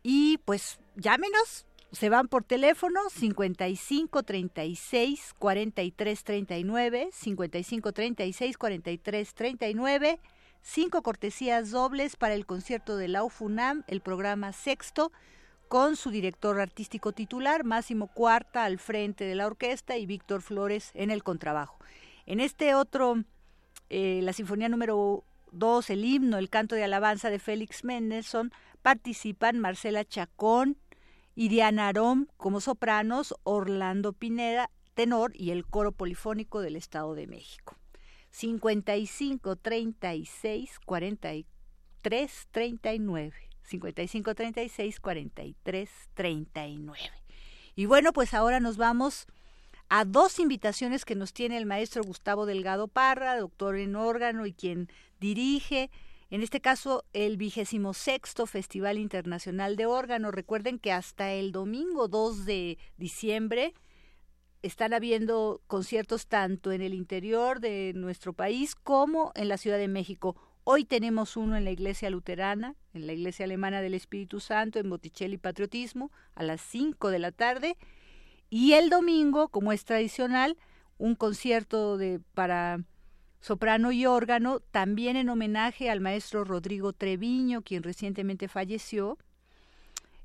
Y pues llámenos, se van por teléfono 55 36 43 39, 55 36 43 39, cinco cortesías dobles para el concierto de la UFUNAM, el programa sexto, con su director artístico titular, Máximo Cuarta, al frente de la orquesta y Víctor Flores en el contrabajo. En este otro, eh, la sinfonía número 2, el himno, el canto de alabanza de Félix Mendelssohn, participan Marcela Chacón, Iriana Arón como sopranos, Orlando Pineda tenor y el coro polifónico del Estado de México. 55 36 43 39. 55 36 43 39. Y bueno, pues ahora nos vamos a dos invitaciones que nos tiene el maestro Gustavo Delgado Parra, doctor en órgano y quien dirige en este caso el vigésimo sexto Festival Internacional de Órgano. Recuerden que hasta el domingo 2 de diciembre están habiendo conciertos tanto en el interior de nuestro país como en la Ciudad de México. Hoy tenemos uno en la Iglesia Luterana, en la Iglesia Alemana del Espíritu Santo, en Botticelli Patriotismo, a las 5 de la tarde. Y el domingo, como es tradicional, un concierto de, para soprano y órgano, también en homenaje al maestro Rodrigo Treviño, quien recientemente falleció.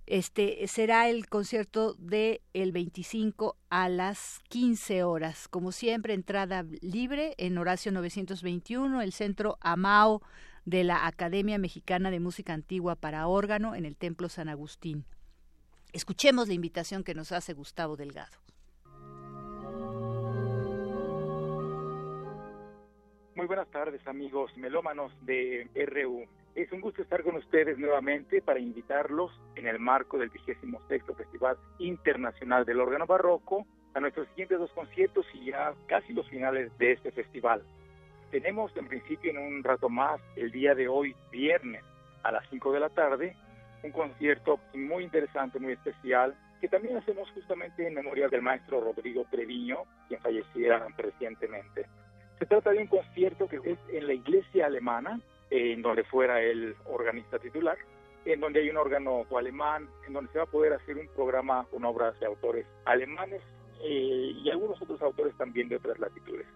Este será el concierto de el 25 a las 15 horas. Como siempre, entrada libre en Horacio 921, el centro Amao de la Academia Mexicana de Música Antigua para órgano en el Templo San Agustín. Escuchemos la invitación que nos hace Gustavo Delgado. Muy buenas tardes amigos melómanos de RU. Es un gusto estar con ustedes nuevamente para invitarlos en el marco del vigésimo sexto Festival Internacional del Órgano Barroco a nuestros siguientes dos conciertos y ya casi los finales de este festival. Tenemos en principio en un rato más el día de hoy, viernes, a las 5 de la tarde, un concierto muy interesante, muy especial, que también hacemos justamente en memoria del maestro Rodrigo Treviño, quien falleciera recientemente. Se trata de un concierto que es en la iglesia alemana, en donde fuera el organista titular, en donde hay un órgano alemán, en donde se va a poder hacer un programa con obras de autores alemanes eh, y algunos otros autores también de otras latitudes.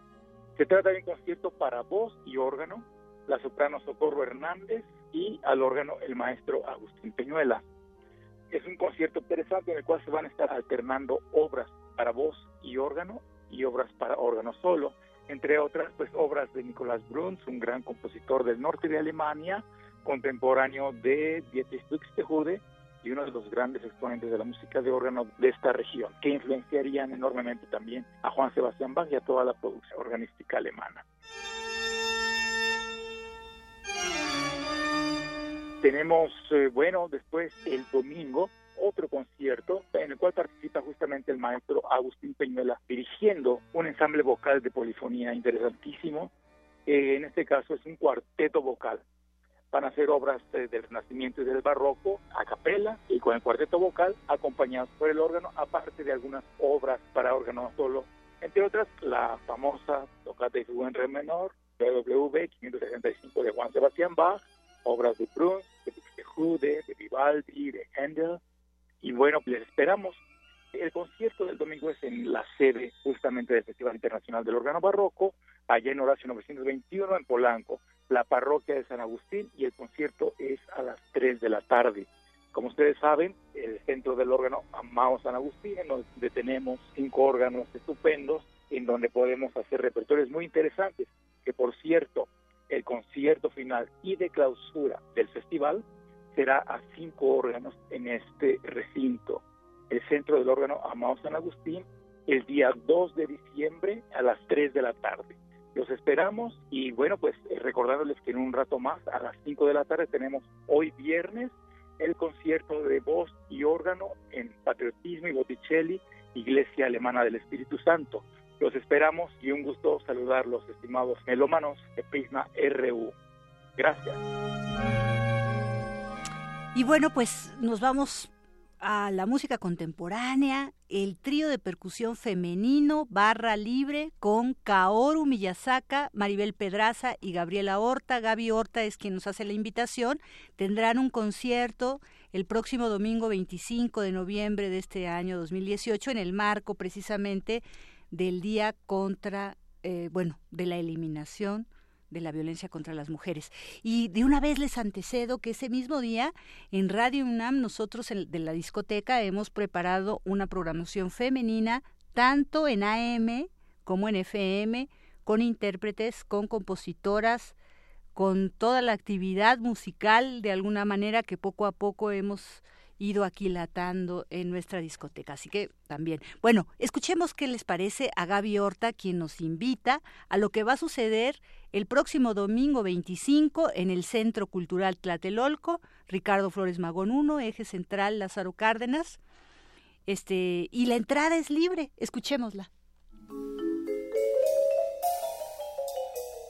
Se trata de un concierto para voz y órgano, la soprano Socorro Hernández y al órgano el maestro Agustín Peñuela. Es un concierto interesante en el cual se van a estar alternando obras para voz y órgano y obras para órgano solo entre otras pues obras de Nicolás Bruns, un gran compositor del norte de Alemania, contemporáneo de Dietrich Buxtehude y uno de los grandes exponentes de la música de órgano de esta región, que influenciarían enormemente también a Juan Sebastián Bach y a toda la producción organística alemana. Tenemos, eh, bueno, después el domingo otro concierto en el cual participa justamente el maestro Agustín Peñuela dirigiendo un ensamble vocal de polifonía interesantísimo. Eh, en este caso es un cuarteto vocal. Van a ser obras del Renacimiento y del Barroco a capela y con el cuarteto vocal acompañados por el órgano, aparte de algunas obras para órgano solo, entre otras la famosa Tocata de su en re menor, BWV 565 de Juan Sebastián Bach, obras de Bruns, de Buxtehude, de Vivaldi, de Handel, y bueno, les esperamos. El concierto del domingo es en la sede justamente del Festival Internacional del Órgano Barroco, allá en Horacio 921 en Polanco, la parroquia de San Agustín y el concierto es a las 3 de la tarde. Como ustedes saben, el centro del órgano Amado San Agustín, en donde tenemos cinco órganos estupendos, en donde podemos hacer repertorios muy interesantes, que por cierto, el concierto final y de clausura del festival será a cinco órganos en este recinto. El centro del órgano Amado San Agustín, el día 2 de diciembre a las 3 de la tarde. Los esperamos y bueno, pues eh, recordándoles que en un rato más, a las 5 de la tarde, tenemos hoy viernes el concierto de voz y órgano en Patriotismo y Botticelli, Iglesia Alemana del Espíritu Santo. Los esperamos y un gusto saludarlos, estimados melómanos de Prisma RU. Gracias. Y bueno, pues nos vamos a la música contemporánea, el trío de percusión femenino Barra Libre con Kaoru Miyazaka, Maribel Pedraza y Gabriela Horta. Gaby Horta es quien nos hace la invitación. Tendrán un concierto el próximo domingo 25 de noviembre de este año 2018 en el marco precisamente del Día contra, eh, bueno, de la eliminación de la violencia contra las mujeres. Y de una vez les antecedo que ese mismo día en Radio UNAM nosotros de la discoteca hemos preparado una programación femenina tanto en AM como en FM con intérpretes, con compositoras, con toda la actividad musical de alguna manera que poco a poco hemos ido aquilatando en nuestra discoteca. Así que también. Bueno, escuchemos qué les parece a Gaby Horta, quien nos invita a lo que va a suceder el próximo domingo 25 en el Centro Cultural Tlatelolco, Ricardo Flores Magón 1, Eje Central Lázaro Cárdenas. Este, y la entrada es libre. Escuchémosla.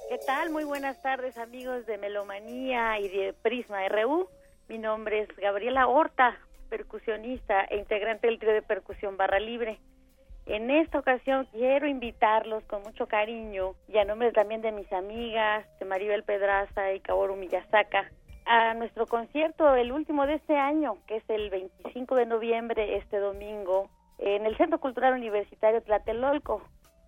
¿Qué tal? Muy buenas tardes amigos de Melomanía y de Prisma RU. Mi nombre es Gabriela Horta, percusionista e integrante del trío de percusión Barra Libre. En esta ocasión quiero invitarlos con mucho cariño y a nombre también de mis amigas, de Maribel Pedraza y Kaoru Miyazaka, a nuestro concierto, el último de este año, que es el 25 de noviembre, este domingo, en el Centro Cultural Universitario Tlatelolco.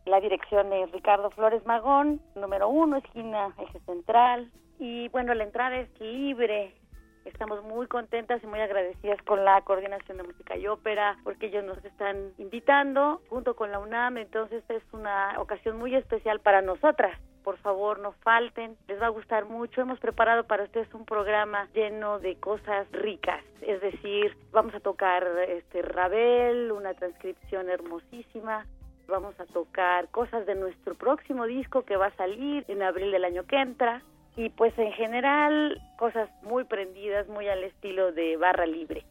La dirección es Ricardo Flores Magón, número uno, esquina Eje Central. Y bueno, la entrada es libre, Estamos muy contentas y muy agradecidas con la Coordinación de Música y Ópera porque ellos nos están invitando junto con la UNAM, entonces es una ocasión muy especial para nosotras. Por favor no falten, les va a gustar mucho. Hemos preparado para ustedes un programa lleno de cosas ricas, es decir, vamos a tocar este Ravel, una transcripción hermosísima, vamos a tocar cosas de nuestro próximo disco que va a salir en abril del año que entra y pues en general cosas muy prendidas, muy al estilo de barra libre.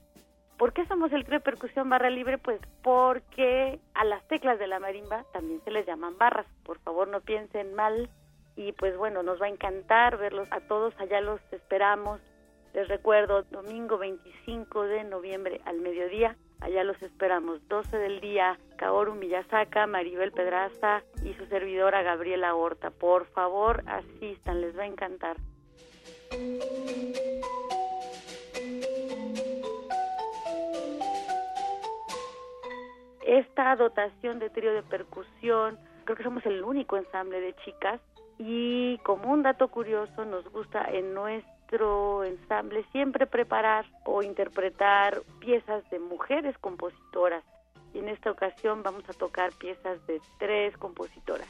¿Por qué somos el trío percusión barra libre? Pues porque a las teclas de la marimba también se les llaman barras, por favor no piensen mal y pues bueno, nos va a encantar verlos a todos, allá los esperamos. Les recuerdo, domingo 25 de noviembre al mediodía Allá los esperamos. 12 del día, Kaoru Miyazaka, Maribel Pedraza y su servidora Gabriela Horta. Por favor, asistan, les va a encantar. Esta dotación de trío de percusión, creo que somos el único ensamble de chicas y como un dato curioso nos gusta en nuestro nuestro ensamble siempre preparar o interpretar piezas de mujeres compositoras y en esta ocasión vamos a tocar piezas de tres compositoras.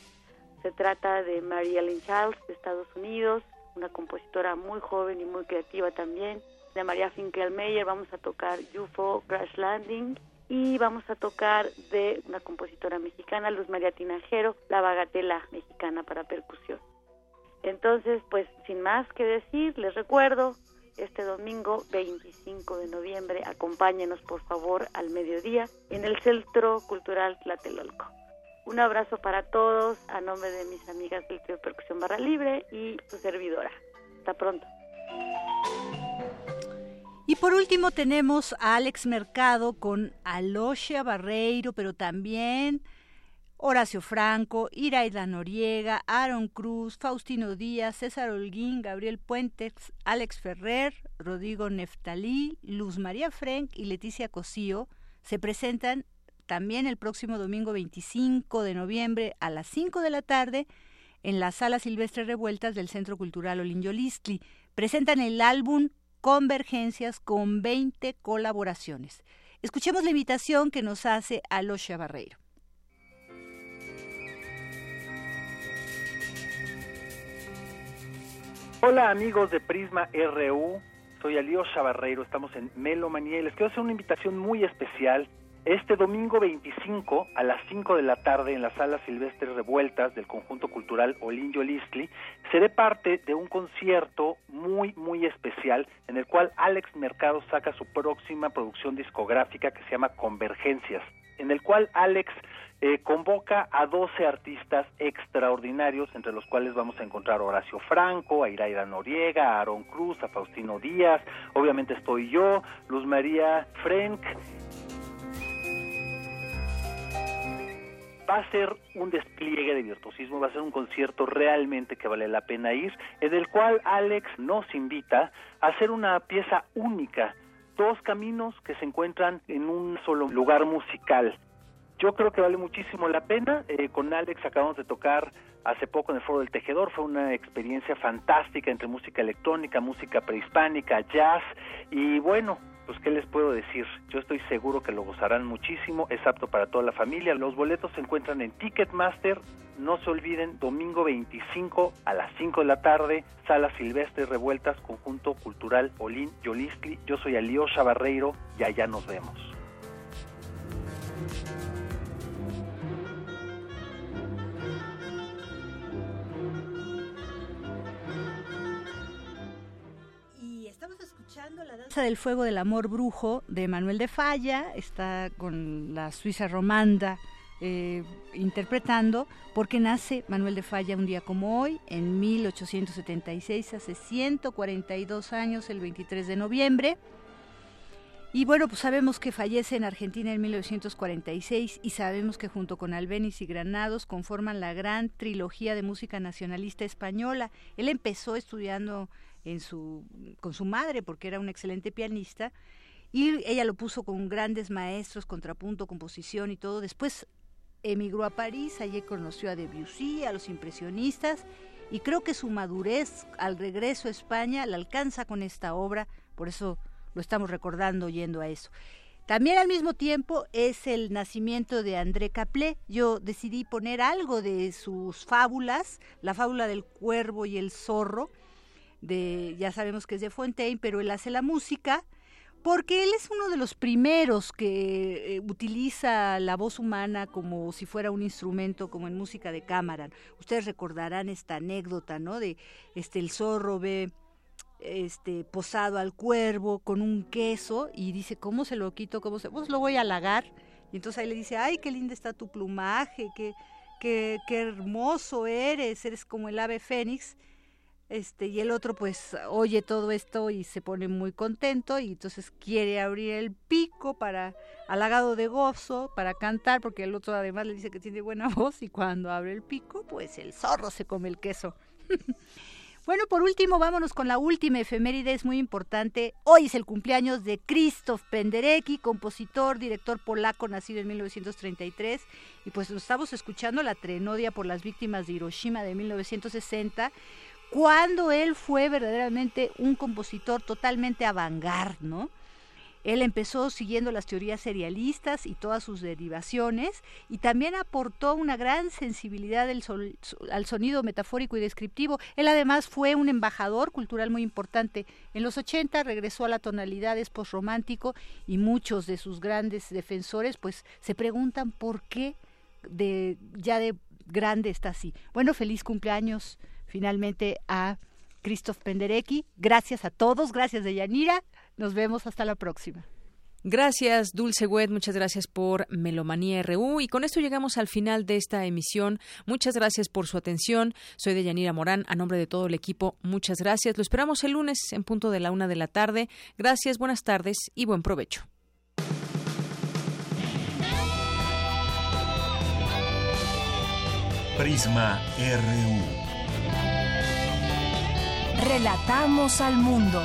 Se trata de Maria Ellen Charles de Estados Unidos, una compositora muy joven y muy creativa también. De María Finkelmeyer vamos a tocar UFO Crash Landing y vamos a tocar de una compositora mexicana, Luz María Tinajero, la bagatela mexicana para percusión. Entonces, pues sin más que decir, les recuerdo, este domingo 25 de noviembre, acompáñenos por favor al mediodía en el Centro Cultural Tlatelolco. Un abrazo para todos a nombre de mis amigas del Trío Percusión Barra Libre y su servidora. Hasta pronto. Y por último tenemos a Alex Mercado con Alosia Barreiro, pero también Horacio Franco, Iraida Noriega, Aaron Cruz, Faustino Díaz, César Holguín, Gabriel Puentes, Alex Ferrer, Rodrigo Neftalí, Luz María Frank y Leticia Cosío se presentan también el próximo domingo 25 de noviembre a las 5 de la tarde en la Sala Silvestre Revueltas del Centro Cultural Olinjolistli. Presentan el álbum Convergencias con 20 colaboraciones. Escuchemos la invitación que nos hace Alosha Barreiro. Hola amigos de Prisma RU, soy Aliosha Barreiro, estamos en Melomanía y les quiero hacer una invitación muy especial. Este domingo 25 a las 5 de la tarde en la sala Silvestre Revueltas del conjunto cultural Olinjo Listli seré parte de un concierto muy muy especial en el cual Alex Mercado saca su próxima producción discográfica que se llama Convergencias, en el cual Alex eh, convoca a 12 artistas extraordinarios, entre los cuales vamos a encontrar a Horacio Franco, a Iraida Noriega, a Aaron Cruz, a Faustino Díaz, obviamente estoy yo, Luz María Frank. Va a ser un despliegue de virtuosismo, va a ser un concierto realmente que vale la pena ir, en el cual Alex nos invita a hacer una pieza única, dos caminos que se encuentran en un solo lugar musical. Yo creo que vale muchísimo la pena. Eh, con Alex acabamos de tocar hace poco en el Foro del Tejedor. Fue una experiencia fantástica entre música electrónica, música prehispánica, jazz. Y bueno, pues qué les puedo decir. Yo estoy seguro que lo gozarán muchísimo. Es apto para toda la familia. Los boletos se encuentran en Ticketmaster. No se olviden, domingo 25 a las 5 de la tarde, Sala Silvestre Revueltas, Conjunto Cultural Olin Yolistli. Yo soy Aliosha Barreiro y allá nos vemos. La danza del fuego del amor brujo de Manuel de Falla, está con la Suiza Romanda eh, interpretando, porque nace Manuel de Falla un día como hoy, en 1876, hace 142 años, el 23 de noviembre. Y bueno, pues sabemos que fallece en Argentina en 1946 y sabemos que junto con Albéniz y Granados conforman la gran trilogía de música nacionalista española. Él empezó estudiando con su madre porque era un excelente pianista y ella lo puso con grandes maestros, contrapunto, composición y todo. Después emigró a París, allí conoció a Debussy, a los impresionistas y creo que su madurez al regreso a España la alcanza con esta obra, por eso lo estamos recordando yendo a eso. También al mismo tiempo es el nacimiento de André Caplé. Yo decidí poner algo de sus fábulas, la fábula del cuervo y el zorro, de ya sabemos que es de Fontaine, pero él hace la música porque él es uno de los primeros que eh, utiliza la voz humana como si fuera un instrumento, como en música de cámara. Ustedes recordarán esta anécdota, ¿no? De este el zorro ve este posado al cuervo con un queso y dice, ¿cómo se lo quito? ¿Cómo se...? Pues lo voy a halagar. Y entonces ahí le dice, ay, qué linda está tu plumaje, qué, qué, qué hermoso eres, eres como el ave fénix. Este, y el otro pues oye todo esto y se pone muy contento y entonces quiere abrir el pico para halagado de gozo para cantar porque el otro además le dice que tiene buena voz y cuando abre el pico pues el zorro se come el queso. Bueno, por último, vámonos con la última efeméride, es muy importante. Hoy es el cumpleaños de Krzysztof Penderecki, compositor, director polaco, nacido en 1933. Y pues nos estamos escuchando la trenodia por las víctimas de Hiroshima de 1960, cuando él fue verdaderamente un compositor totalmente avant ¿no? Él empezó siguiendo las teorías serialistas y todas sus derivaciones y también aportó una gran sensibilidad al sonido metafórico y descriptivo. Él además fue un embajador cultural muy importante. En los 80 regresó a la tonalidad postromántico y muchos de sus grandes defensores pues se preguntan por qué de, ya de grande está así. Bueno, feliz cumpleaños finalmente a Christoph Penderecki. Gracias a todos, gracias de Yanira. Nos vemos hasta la próxima. Gracias, Dulce Wet. Muchas gracias por Melomanía RU. Y con esto llegamos al final de esta emisión. Muchas gracias por su atención. Soy de Yanira Morán. A nombre de todo el equipo, muchas gracias. Lo esperamos el lunes en punto de la una de la tarde. Gracias, buenas tardes y buen provecho. Prisma RU. Relatamos al mundo.